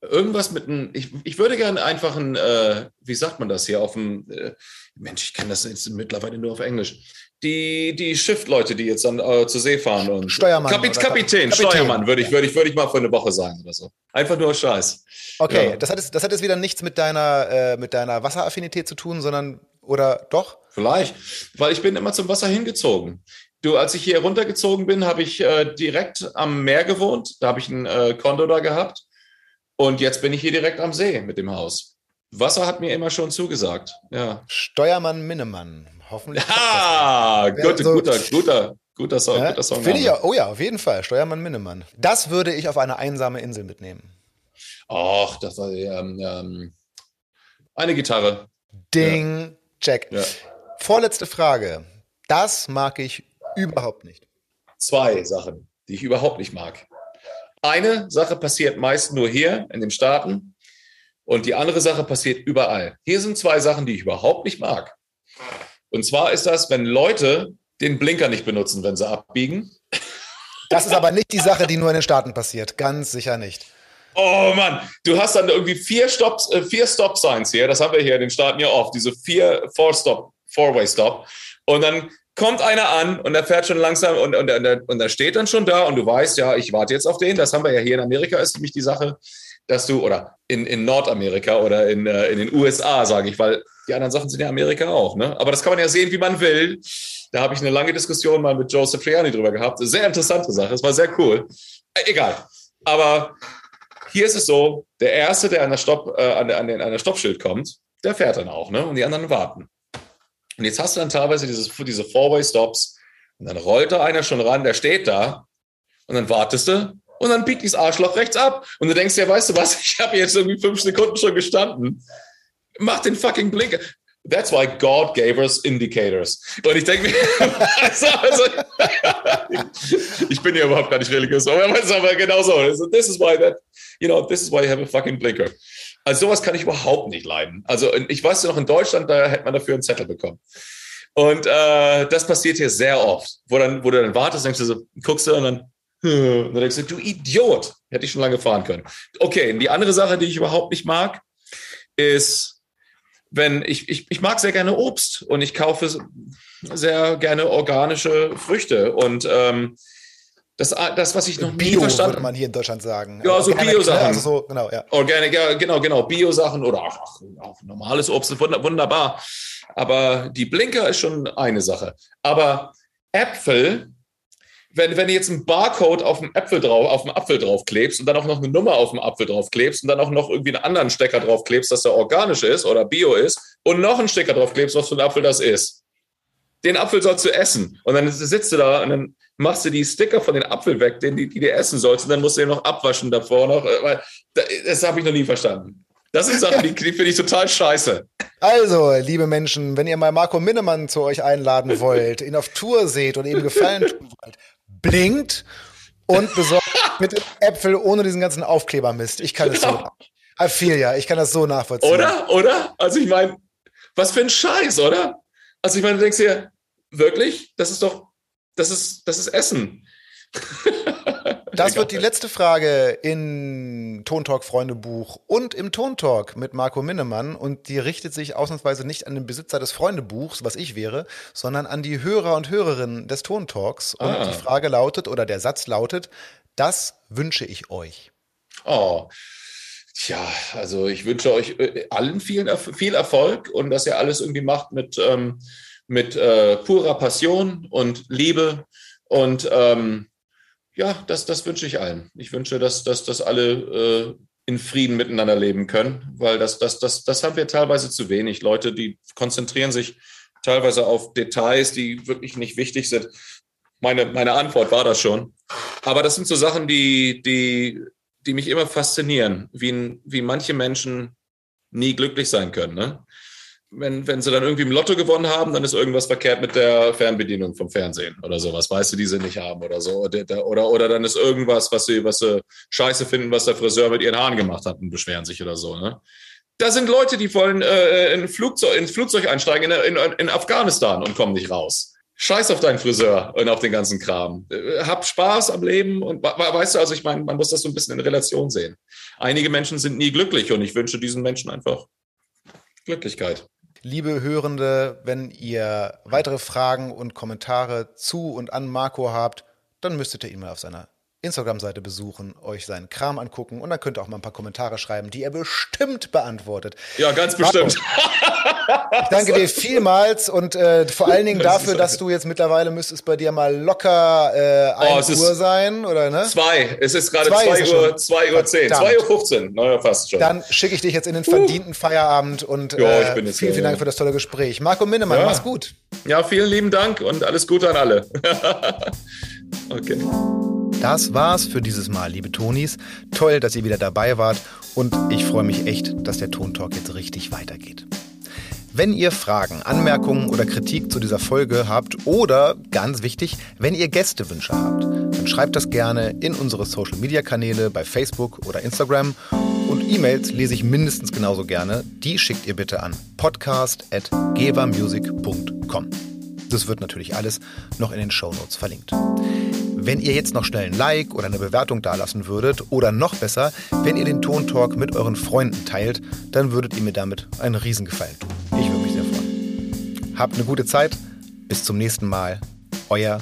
Irgendwas mit einem, ich, ich würde gerne einfach ein, äh, wie sagt man das hier, auf dem, äh, Mensch, ich kenne das jetzt mittlerweile nur auf Englisch. Die, die Schiffleute, die jetzt dann äh, zur See fahren und. Steuermann. Kapit Kapitän, Kapitän, Steuermann, würde ich, würde ich, würde ich mal für eine Woche sagen oder so. Einfach nur Scheiß. Okay, ja. das, hat jetzt, das hat jetzt wieder nichts mit deiner, äh, mit deiner Wasseraffinität zu tun, sondern, oder doch? Vielleicht, weil ich bin immer zum Wasser hingezogen. Du, als ich hier runtergezogen bin, habe ich äh, direkt am Meer gewohnt. Da habe ich ein äh, Kondo da gehabt. Und jetzt bin ich hier direkt am See mit dem Haus. Wasser hat mir immer schon zugesagt. Ja. Steuermann Minnemann. Hoffentlich. Ah, gut, so, guter, guter, guter Song. Ja, guter Song Finde ich, oh ja, auf jeden Fall. Steuermann Minnemann. Das würde ich auf eine einsame Insel mitnehmen. Ach, das war ähm, ähm, eine Gitarre. Ding, ja. check. Ja. Vorletzte Frage. Das mag ich Überhaupt nicht. Zwei Sachen, die ich überhaupt nicht mag. Eine Sache passiert meist nur hier in den Staaten und die andere Sache passiert überall. Hier sind zwei Sachen, die ich überhaupt nicht mag. Und zwar ist das, wenn Leute den Blinker nicht benutzen, wenn sie abbiegen. Das ist aber nicht die Sache, die nur in den Staaten passiert. Ganz sicher nicht. Oh Mann, du hast dann irgendwie vier Stops, äh, vier Stop Signs hier. Das haben wir hier in den Staaten ja oft. Diese vier Four Stop, Four Way Stop. Und dann kommt einer an und er fährt schon langsam und, und, und, und er steht dann schon da und du weißt, ja, ich warte jetzt auf den. Das haben wir ja hier in Amerika, ist nämlich die Sache, dass du, oder in, in Nordamerika oder in, äh, in den USA, sage ich, weil die anderen Sachen sind ja Amerika auch. Ne? Aber das kann man ja sehen, wie man will. Da habe ich eine lange Diskussion mal mit Joseph Triani drüber gehabt. Sehr interessante Sache. Es war sehr cool. Äh, egal. Aber hier ist es so, der Erste, der an der, Stopp, äh, an, an, den, an der Stoppschild kommt, der fährt dann auch. Ne? Und die anderen warten. Und jetzt hast du dann teilweise dieses, diese Four-Way-Stops und dann rollt da einer schon ran, der steht da und dann wartest du und dann biegt dieses Arschloch rechts ab und du denkst ja, weißt du was, [laughs] ich habe jetzt irgendwie fünf Sekunden schon gestanden. Mach den fucking Blinker. That's why God gave us indicators. Und ich denke mir, [laughs] also, also, [laughs] ich bin ja überhaupt gar nicht religiös, aber, aber genau so. This is why that, you know, this is why you have a fucking blinker. Also sowas kann ich überhaupt nicht leiden. Also ich weiß noch, in Deutschland, da hätte man dafür einen Zettel bekommen. Und äh, das passiert hier sehr oft, wo, dann, wo du dann wartest, denkst du so, guckst du und dann, [laughs] und dann denkst du, du Idiot, hätte ich schon lange fahren können. Okay, und die andere Sache, die ich überhaupt nicht mag, ist, wenn ich, ich, ich mag sehr gerne Obst und ich kaufe sehr gerne organische Früchte und ähm, das, das, was ich noch Bio, nie verstanden würde man hier in Deutschland sagen. Ja, so Bio-Sachen. Also so, genau, ja. Organic, ja, genau, genau. Bio-Sachen oder auch, auch, normales Obst, wunderbar. Aber die Blinker ist schon eine Sache. Aber Äpfel, wenn, wenn du jetzt einen Barcode auf dem Äpfel drauf, auf dem Apfel draufklebst und dann auch noch eine Nummer auf dem Apfel draufklebst und dann auch noch irgendwie einen anderen Stecker draufklebst, dass der organisch ist oder Bio ist und noch einen Stecker draufklebst, was für ein Apfel das ist. Den Apfel sollst du essen. Und dann sitzt du da und dann machst du die Sticker von den Apfel weg, den die, die du essen sollst, und dann musst du den noch abwaschen davor noch. Äh, weil, das habe ich noch nie verstanden. Das sind Sachen, die, die finde ich total scheiße. Also, liebe Menschen, wenn ihr mal Marco Minnemann zu euch einladen wollt, ihn auf Tour seht und ihm Gefallen tun wollt, blinkt und besorgt [laughs] bitte Äpfel ohne diesen ganzen Aufklebermist. Ich kann es genau. so. Aphilia, ich kann das so nachvollziehen. Oder? Oder? Also ich meine, was für ein Scheiß, oder? Also ich meine, du denkst dir, wirklich? Das ist doch das ist, das ist Essen. [laughs] Das wird die letzte Frage in Tontalk Freundebuch und im Tontalk mit Marco Minnemann und die richtet sich ausnahmsweise nicht an den Besitzer des Freundebuchs, was ich wäre, sondern an die Hörer und Hörerinnen des Tontalks und ah. die Frage lautet oder der Satz lautet, das wünsche ich euch. Oh. Tja, also ich wünsche euch äh, allen viel, viel Erfolg und dass ihr alles irgendwie macht mit ähm, mit äh, purer Passion und Liebe. Und ähm, ja, das, das wünsche ich allen. Ich wünsche, dass, dass, dass alle äh, in Frieden miteinander leben können, weil das, das, das, das haben wir teilweise zu wenig. Leute, die konzentrieren sich teilweise auf Details, die wirklich nicht wichtig sind. Meine, meine Antwort war das schon. Aber das sind so Sachen, die, die, die mich immer faszinieren, wie, wie manche Menschen nie glücklich sein können. Ne? Wenn, wenn sie dann irgendwie im Lotto gewonnen haben, dann ist irgendwas verkehrt mit der Fernbedienung vom Fernsehen oder sowas, weißt du, die sie nicht haben oder so. Oder, oder, oder dann ist irgendwas, was sie, was sie scheiße finden, was der Friseur mit ihren Haaren gemacht hat und beschweren sich oder so. Ne? Da sind Leute, die wollen äh, in Flugzeug, ins Flugzeug einsteigen in, in, in Afghanistan und kommen nicht raus. Scheiß auf deinen Friseur und auf den ganzen Kram. Äh, hab Spaß am Leben und weißt du, also ich meine, man muss das so ein bisschen in Relation sehen. Einige Menschen sind nie glücklich und ich wünsche diesen Menschen einfach Glücklichkeit. Liebe Hörende, wenn ihr weitere Fragen und Kommentare zu und an Marco habt, dann müsstet ihr ihn mal auf seiner Instagram-Seite besuchen, euch seinen Kram angucken und dann könnt ihr auch mal ein paar Kommentare schreiben, die er bestimmt beantwortet. Ja, ganz bestimmt. ich danke dir vielmals und äh, vor allen Dingen dafür, dass du jetzt mittlerweile müsstest bei dir mal locker äh, 1 oh, Uhr sein, oder ne? Zwei. Es ist gerade 2 Uhr, 2 Uhr 10, 2 Uhr 15, naja, fast schon. Dann schicke ich dich jetzt in den verdienten uh. Feierabend und äh, vielen, vielen Dank für das tolle Gespräch. Marco Minnemann, ja. mach's gut. Ja, vielen lieben Dank und alles Gute an alle. [laughs] okay. Das war's für dieses Mal, liebe Tonis. Toll, dass ihr wieder dabei wart und ich freue mich echt, dass der Tontalk jetzt richtig weitergeht. Wenn ihr Fragen, Anmerkungen oder Kritik zu dieser Folge habt oder, ganz wichtig, wenn ihr Gästewünsche habt, dann schreibt das gerne in unsere Social-Media-Kanäle bei Facebook oder Instagram und E-Mails lese ich mindestens genauso gerne. Die schickt ihr bitte an podcast.gevamusic.com. Das wird natürlich alles noch in den Show Notes verlinkt. Wenn ihr jetzt noch schnell ein Like oder eine Bewertung dalassen würdet oder noch besser, wenn ihr den Tontalk mit euren Freunden teilt, dann würdet ihr mir damit einen Riesengefallen tun. Ich würde mich sehr freuen. Habt eine gute Zeit. Bis zum nächsten Mal. Euer